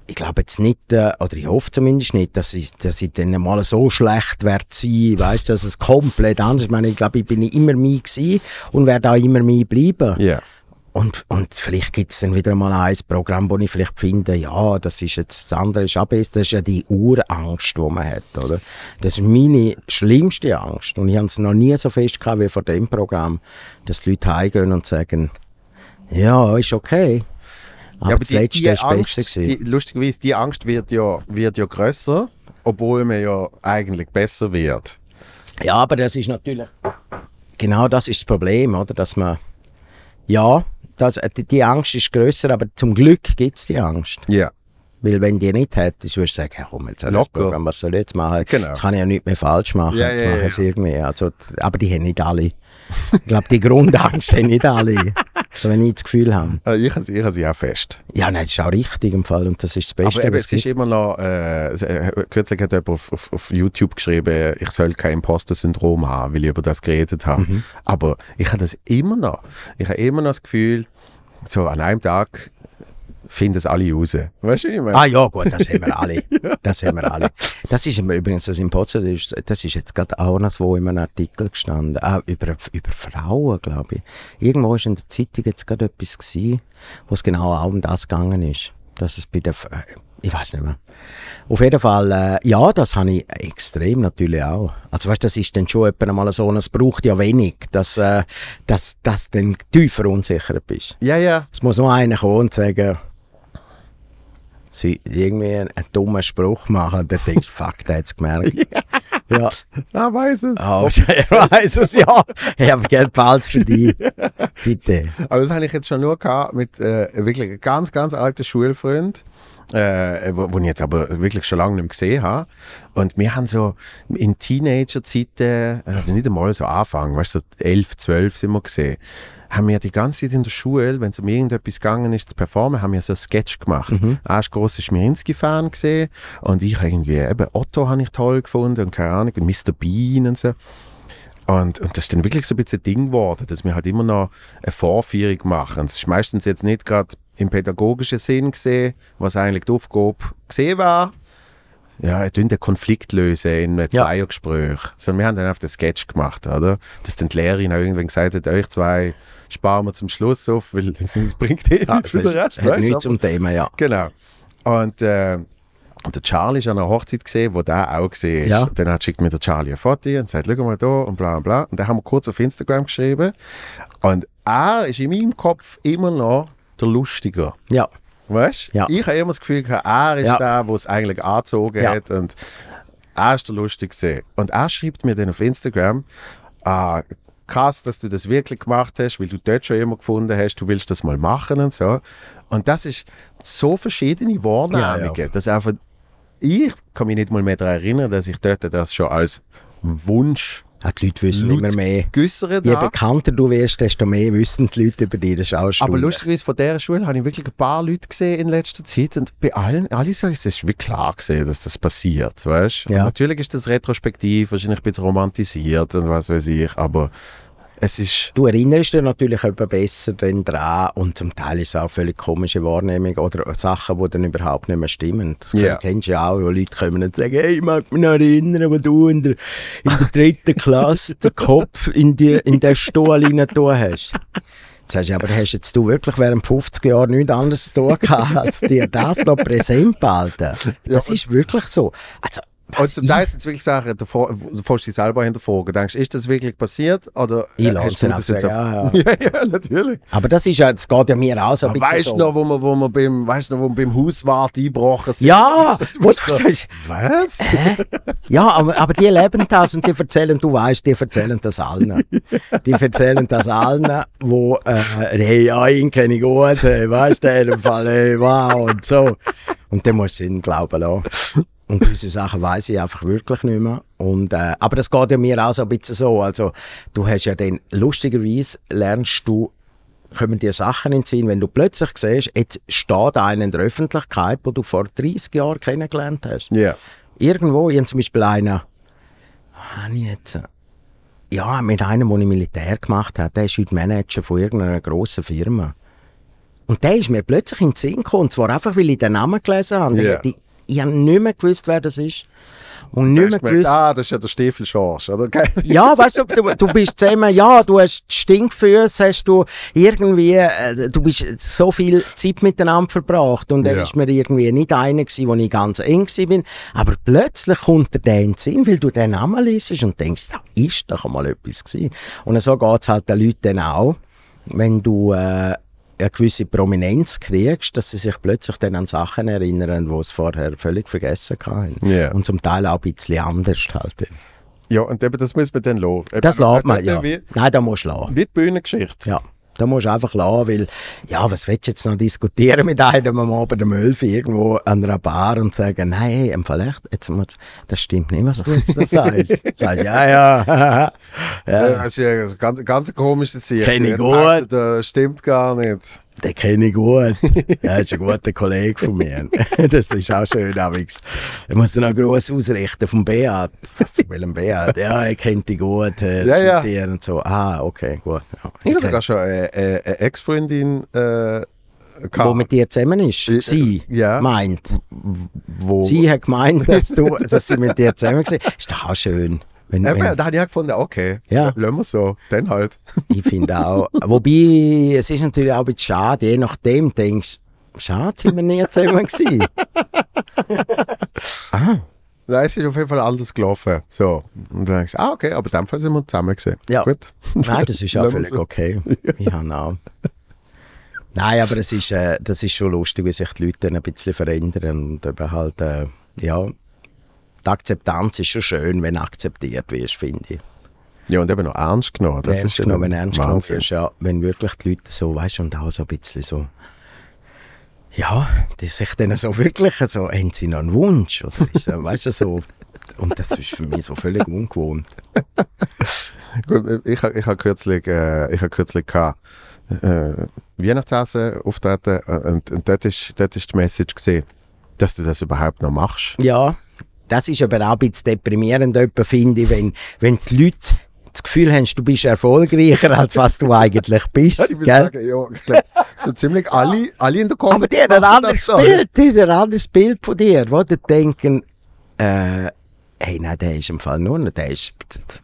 ich glaube jetzt nicht, äh, oder ich hoffe zumindest nicht, dass ich, dass ich dann mal so schlecht werde sein, weißt dass es komplett anders ist. Ich meine, ich glaube, ich bin immer gewesen und werde auch immer mich bleiben. Ja. Und, und vielleicht gibt es dann wieder mal ein Programm, wo ich vielleicht finde, ja, das ist jetzt, das andere ist abends, das ist ja die Urangst, die man hat, oder? Das ist meine schlimmste Angst. Und ich habe es noch nie so fest gehabt wie vor dem Programm, dass die Leute heimgehen und sagen, Ja, ist okay. Aber, Ja, das letzte ist Angst, besser die, lustigerweise, die Angst wird ja, wird ja grösser, obwohl man ja eigentlich besser wird. Ja, aber das ist natürlich... Genau das ist das Problem, oder? Dass man... Ja, das, die, die Angst ist grösser, aber zum Glück gibt es die Angst. Ja. Weil wenn die nicht hättest, würdest du sagen, ja, komm, jetzt das. Programm, was soll ich jetzt machen? Genau. Jetzt kann ich ja nichts mehr falsch machen, Ja, jetzt ja, mache ja, irgendwie. Also, aber die haben nicht alle. Ich glaube, die Grundangst haben nicht alle. Also wenn ich das Gefühl habe. Also ich habe sie, ich habe sie auch fest. Ja, nein, das ist auch richtig im Fall und das ist das Beste, Aber eben, es ist immer noch, äh, äh, kürzlich hat jemand auf, auf, auf YouTube geschrieben, ich soll kein Imposter-Syndrom haben, weil ich über das geredet habe. Mhm. Aber ich habe das immer noch. Ich habe immer noch das Gefühl, so an einem Tag finden es alle raus. Weißt du, ich meine? Ah ja, gut, das haben wir alle. Das haben wir alle. Das ist übrigens das Imposter, das ist, jetzt gerade auch noch so in einem Artikel gestanden, ah, über, über Frauen, glaube ich. Irgendwo ist in der Zeitung jetzt gerade etwas gewesen, wo es genau auch um das gegangen ist. Dass es bei der, F- ich weiß nicht mehr. Auf jeden Fall, äh, ja, das habe ich extrem natürlich auch. Also weißt, das ist dann schon etwa mal so, es braucht ja wenig, dass, äh, dass, dass du dann tief verunsichert bist. Ja, ja. Es muss nur einer kommen und sagen, sie irgendwie einen, einen dummen Spruch machen und dann denkst du, fuck, der hat es gemerkt. ja. Ah, weiß es. Ah, ich weiß es ja. Ich habe Geld behalten für dich. Bitte. Aber das habe ich jetzt schon nur gehabt mit äh, wirklich einem ganz, ganz alten Schulfreund, äh, wo, wo ich jetzt aber wirklich schon lange nicht mehr gesehen habe. Und wir haben so in Teenager-Zeiten, äh, nicht einmal so Anfang, weißt du, so 11, 12 sind wir gesehen, haben wir die ganze Zeit in der Schule, wenn es um irgendetwas gegangen ist zu performen, haben wir so einen Sketch gemacht. Mhm. Er war grosser Schmierinski-Fan gesehen und ich irgendwie, eben Otto habe ich toll gefunden und keine Ahnung, und Mr. Bean und so. Und, und das ist dann wirklich so ein bisschen ein Ding geworden, dass wir halt immer noch eine Vorführung machen. Es ist meistens jetzt nicht gerade im pädagogischen Sinn gesehen, was eigentlich die Aufgabe gesehen war. Ja, einen Konflikt lösen in einem Ja. Zweiergespräch. Sondern wir haben dann einfach den Sketch gemacht, oder? Dass dann die Lehrerin irgendwann gesagt hat, euch zwei sparen wir zum Schluss auf, weil es bringt eh Ja, nichts für den ist, Rest, hat nichts zum Thema, ja. Genau. Und, äh, und der Charlie ist an einer Hochzeit gesehen, wo der auch gesehen ist. Ja. Und dann hat schickt mir der Charlie ein Foto und sagt, schau mal da und bla und bla. Und dann haben wir kurz auf Instagram geschrieben. Und er ist in meinem Kopf immer noch der Lustiger. Ja. Weißt du? Ja. Ich habe immer das Gefühl, gehabt, er ist Ja. der, der es eigentlich angezogen Ja. hat. Und er ist der Lustigste. Und er schreibt mir dann auf Instagram, ah, krass, dass du das wirklich gemacht hast, weil du dort schon immer gefunden hast, du willst das mal machen und so. Und das ist so verschiedene Wahrnehmungen, Ja, ja. dass einfach, ich kann mich nicht mal mehr daran erinnern, dass ich dort das schon als Wunsch Ja, die Leute wissen laut immer mehr. geäussert Je bekannter du wirst, desto mehr wissen die Leute über dich. Das ist auch. Aber lustigerweise von dieser Schule habe ich wirklich ein paar Leute gesehen in letzter Zeit und bei allen, alle sagen, es ist wirklich klar gesehen, dass das passiert, weißt? Ja. Und Natürlich ist das retrospektiv, wahrscheinlich ein bisschen romantisiert und was weiß ich, aber es ist, Du erinnerst dich natürlich etwa besser dann dran und zum Teil ist es auch völlig komische Wahrnehmung oder Sachen, die dann überhaupt nicht mehr stimmen. Das Ja. kennst du ja auch, wo Leute kommen und sagen, hey, ich mag mich noch erinnern, wo du in der, in der dritten Klasse den Kopf in, die, in den Stuhl rein tun hast. Jetzt sagst du, aber hast jetzt du wirklich während 50 Jahren nichts anderes zu tun gehabt, als dir das noch präsent behalten? Das ist wirklich so. Also, was ich- Teil sind es wirklich Sachen, du fährst dich selber hinterfragen, denkst, ist das wirklich passiert oder Ich äh, lasse hast du das auch jetzt auf- ja, ja, ja, natürlich. aber das ist ja, das geht ja mir auch so ein bisschen Weißt du so. noch, wo wir, wo wir beim, weißt du noch, wo wir beim Hauswart eingebrochen sind? Ja, du so- Was? ja aber, aber die leben das und die erzählen, du weißt, die erzählen das allen. Die erzählen das allen, wo, äh, hey, ja, ihn kenne ich gut, hey, weißt du, in dem Fall, hey, wow, und so. Und dann musst du ihn glauben lassen. Und diese Sachen weiß ich einfach wirklich nicht mehr. Und, äh, aber das geht ja mir auch so ein bisschen so. Also, du hast ja dann, lustigerweise lernst du kommen dir Sachen in den Sinn, wenn du plötzlich siehst, jetzt steht einer in der Öffentlichkeit, wo du vor 30 Jahren kennengelernt hast. Ja. Irgendwo, ich habe zum Beispiel einen, habe ich jetzt, äh, ja, mit einem, den ich Militär gemacht habe, der ist heute Manager von irgendeiner grossen Firma. Und der ist mir plötzlich in den Sinn gekommen, und zwar einfach, weil ich den Namen gelesen habe. Ja. Ich, ich habe nicht mehr gewusst, wer das ist. Und nicht mehr gewusst, ah, das ist ja der Stiefel Schorsch, oder? ja, weißt du, du, du bist zusammen, ja, du hast Stinkfüße, hast du irgendwie, äh, du bist so viel Zeit miteinander verbracht und er Ja. ist mir irgendwie nicht einer gewesen, wo ich ganz eng bin, aber plötzlich kommt dir der in den Sinn, weil du den Namen liest und denkst, ja, ist doch einmal etwas gewesen. Und so geht es halt den Leuten dann auch, wenn du, äh, eine gewisse Prominenz kriegst, dass sie sich plötzlich dann an Sachen erinnern, die sie vorher völlig vergessen haben. Ja. Und zum Teil auch ein bisschen anders halt. Ja, und eben, das muss man dann lassen. Das lässt man, äh, ja. Wie, Nein, da musst du lassen. wie die Bühnengeschichte. Ja, da musst du einfach lassen, weil, ja, was willst du jetzt noch diskutieren mit einem am Abend um 11 Uhr irgendwo an einer Bar und sagen, nein, hey, im Fall echt, jetzt muss, das stimmt nicht, was du jetzt da sagst. sagst ja, ja, Ja. ja, Das ist ja eine ganz, ganz komische Sache. Kenn ich gut. Das stimmt gar nicht. Den kenne ich gut. Ja, ist ein guter Kollege von mir. Das ist auch schön, Alex. Ich muss dann auch gross ausrichten vom Beat. Von welchem Beat? Ja, er kennt dich gut, äh, Ja, ja. mit dir und so. Ah, okay, gut. Ja, Ich habe sogar schon eine, eine, Ex-Freundin äh, gehabt. wo mit dir zusammen ist? Äh, Sie ja. meint. wo, Sie hat gemeint, dass, du, dass sie mit dir zusammen war. Ist doch auch schön. Wenn, Eben, wenn, da habe ich auch gefunden, okay, Ja. lassen wir so, dann halt. ich finde auch. Wobei, es ist natürlich auch ein bisschen schade, je nachdem denkst du, schade, sind wir nie zusammen gewesen. Nein, es ist auf jeden Fall anders gelaufen. So. Und dann denkst du, ah, okay, aber in dem Fall sind wir zusammen gesehen. Ja. Gut. Nein, das ist auch völlig so. okay. Ich habe auch. Nein, aber es ist, äh, das ist schon lustig, wie sich die Leute dann ein bisschen verändern. Und eben halt, äh, ja, die Akzeptanz ist schon schön, wenn akzeptiert wirst, finde ich. Ja, und eben noch ernst genommen. Das ernst ist genommen, wenn dann ernst genommen wirst, ja, wenn wirklich die Leute so, weißt du, und auch so ein bisschen so, ja, die sich dann so wirklich so, haben sie noch einen Wunsch? Oder ist so, weißt du, so, und das ist für mich so völlig ungewohnt. Gut, ich habe ich hab kürzlich, äh, ich hab kürzlich gehabt, äh, Weihnachtsessen auftreten äh, und, und dort, ist, dort ist die Message gesehen, dass du das überhaupt noch machst. Ja, das ist aber auch ein bisschen deprimierend, finde ich, wenn, wenn die Leute das Gefühl haben, du bist erfolgreicher, als was du eigentlich bist. Ja, ich gell? sagen, ja, ich glaube, so ziemlich alle, alle in der Aber Comedy die haben ein anderes. Bild, die haben ein anderes Bild von dir, wo die denken, äh, hey, nein, der ist im Fall nur noch, der ist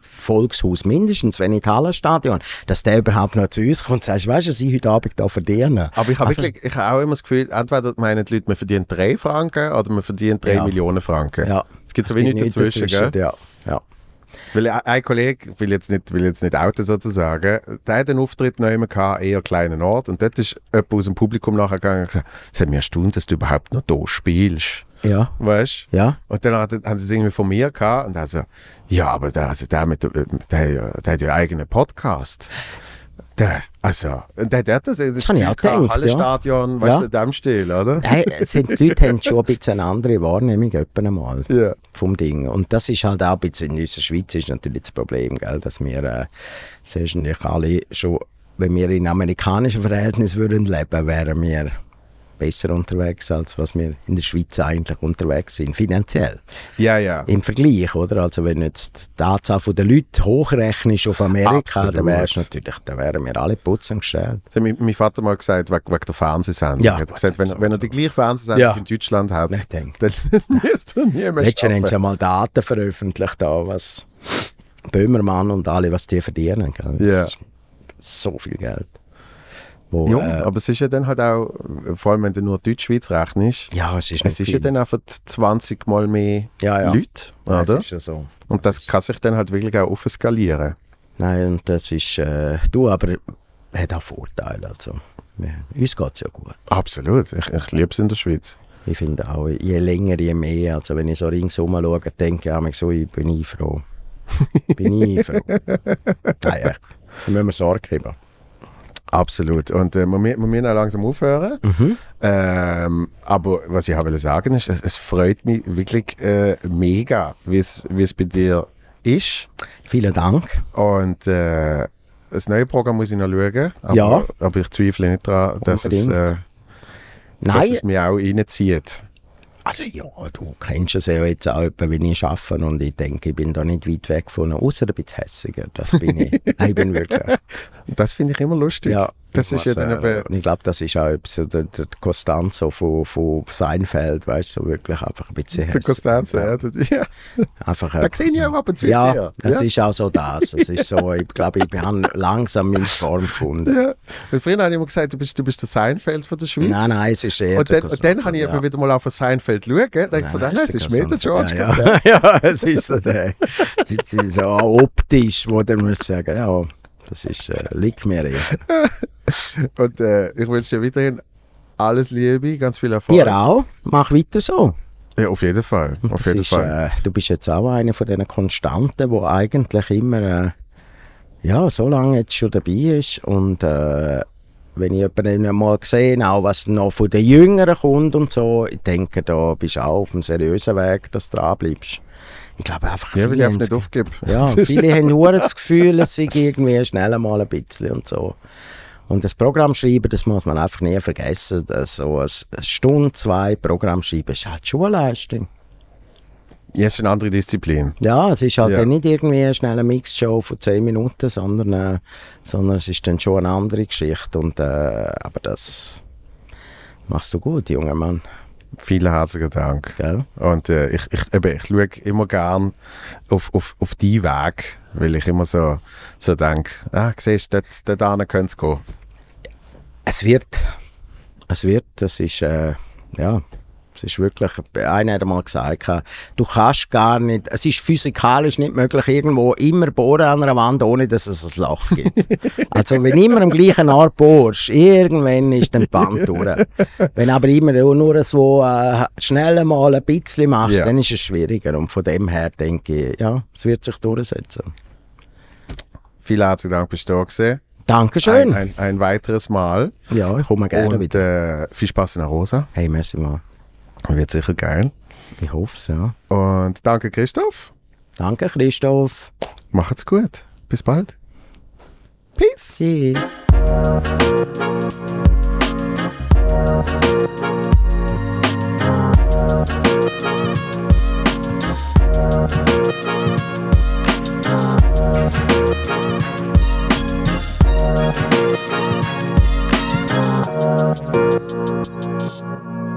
Volkshaus mindestens, wenn nicht Hallenstadion, dass der überhaupt noch zu uns kommt und sagst, weißt du, ich heute Abend da verdiene? Aber ich habe Also- wirklich, ich habe auch immer das Gefühl, entweder meinen die Leute, man verdient 3 Franken oder man verdient 3 Ja. Millionen Franken. Ja. Es gibt so wenig nichts dazwischen, gell? Ja, ja. Weil ein Kollege, will jetzt nicht, will jetzt nicht outen sozusagen, der hat einen Auftritt noch immer gehabt, eher kleinen Ort. Und dort ist jemand aus dem Publikum nachher gegangen und gesagt, es hat mich erstaunt, dass du überhaupt noch da spielst. Ja, Weißt du? ja. Und dann hat, haben sie es irgendwie von mir gehabt und also, ja, aber der, also der, mit, der, der, der hat ja einen eigenen Podcast. Der, also, der, der hat das, das kann ich auch gedacht, Hallenstadion, ja. weißt Ja. du, in dem Stil, oder? Nein, sind, die Leute haben schon ein bisschen eine andere Wahrnehmung einmal Ja. vom Ding. Und das ist halt auch ein bisschen in unserer Schweiz ist natürlich das Problem, gell, dass wir äh, natürlich alle schon, wenn wir in amerikanischen Verhältnissen würden leben, wären wir besser unterwegs, als was wir in der Schweiz eigentlich unterwegs sind, finanziell. Ja, ja. Im Vergleich, oder? Also wenn du jetzt die Anzahl der Leute hochrechnest auf Amerika, Absolut. dann wärst natürlich, dann wären wir alle putzen gestellt. Das hat mein, mein Vater mal gesagt, wegen, wegen der Fernsehsendung. Ja, er hat gesagt, wenn, sowieso. wenn er die gleiche Fernsehsendung Ja. in Deutschland hat, Ich denke. dann müsste er nie mehr Letztens haben sie ja mal Daten veröffentlicht, da, was Böhmermann und alle, was die verdienen. Gell? Ja. So viel Geld. Wo, Ja, äh, aber es ist ja dann halt auch, vor allem wenn du nur Deutschschweiz rechnest, ja, es ist es ist ja dann einfach 20 Mal mehr Ja, ja. Leute, oder? Es ist ja so. Und das kann sich dann halt wirklich auch aufskalieren. Nein, und das ist, äh, du, aber hat auch Vorteile. Also, uns geht es ja gut. Absolut, ich, ich liebe es in der Schweiz. Ich finde auch, je länger, je mehr. Also wenn ich so ringsum schaue, denke ich auch so, ich bin ich froh. bin ich froh. Echt. Da müssen wir Sorge haben. Absolut. Und äh, wir, wir müssen auch langsam aufhören. Mhm. Ähm, aber was ich will sagen ist, es, es freut mich wirklich äh, mega, wie es wie es bei dir ist. Vielen Dank. Und äh, das neue Programm muss ich noch schauen. Aber, Ja. aber ich zweifle nicht daran, dass es, äh, dass es mich auch reinzieht. also ja, du kennst es ja jetzt auch, wie ich arbeite und ich denke, ich bin da nicht weit weg von, außer ein bisschen hässiger. Das bin ich. Nein, ich bin wirklich. Und das finde ich immer lustig. Ja, das ist ja dann äh, eben, und ich glaube, das ist auch so der, der Costanzo von, von Seinfeld, weißt du, so wirklich einfach ein bisschen der hässig. Costanza. Ja. ja. Einfach, Da sehe ich auch ab und zu ja, dir. es ja. ist auch so das. Es ist so, ich glaube, ich habe langsam meine Form gefunden. Ja. Weil früher habe ich immer gesagt, du bist, du bist der Seinfeld von der Schweiz. Nein, nein, es ist eher Und der dann, und dann Costanzo, habe ich ja. eben wieder mal auf ein Seinfeld schauen. Denke von Nein, dem, es ist mir der George ja, ja. ja, es ist so der. es ist so optisch, wo der muss sagen, ja, Das ist, äh, liegt mir eher. Und äh, ich wünsche dir weiterhin alles Liebe, ganz viel Erfolg. Dir auch. Mach weiter so. Ja, auf jeden Fall. Auf Das jeden ist, Fall. äh, du bist jetzt auch einer von diesen Konstanten, wo eigentlich immer äh, ja, so lange jetzt schon dabei ist. Und äh, wenn ich jemanden mal sehe, auch was noch von den Jüngeren kommt und so, ich denke, da bist du auch auf einem seriösen Weg, dass du dran bleibst. Ich glaube einfach, ja, viele haben nicht ja, viele haben nur das Gefühl, es sei irgendwie schnell mal ein bisschen und so. Und das Programm schreiben, das muss man einfach nie vergessen. Dass so eine Stunde, zwei Programm schreiben, ist halt schon eine Leistung. Ja, es ist eine andere Disziplin. Ja, es ist halt Ja. nicht irgendwie eine schnelle Mixed-Show von 10 Minuten, sondern, äh, sondern es ist dann schon eine andere Geschichte. Und, äh, aber das machst du gut, junger Mann. Vielen herzlichen Dank. Gell? Und äh, ich, ich, eben, ich schaue immer gern auf, auf, auf deinen Weg, weil ich immer so, so denke, ah, siehst du, dort, dort könnte es gehen. Es wird. Es wird, das ist, äh, ja, es ist wirklich, einer hat einmal gesagt, du kannst gar nicht, es ist physikalisch nicht möglich, irgendwo immer bohren an einer Wand, ohne dass es ein Loch gibt. also wenn immer am gleichen Ort bohrst, irgendwann ist dann die Wand durch. Wenn aber immer nur so äh, schnell mal ein bisschen machst, Ja. dann ist es schwieriger. Und von dem her denke ich, ja, es wird sich durchsetzen. Vielen herzlichen Dank, bist du da gewesen. Dankeschön. Ein, ein, ein weiteres Mal. ja, ich komme gerne Und wieder. äh, viel Spaß in der Rosa. Hey, merci mal. Wird sicher geil. Ich hoffe es, ja. Und danke, Christoph. Danke, Christoph. Macht's gut. Bis bald. Peace. Tschüss. Thank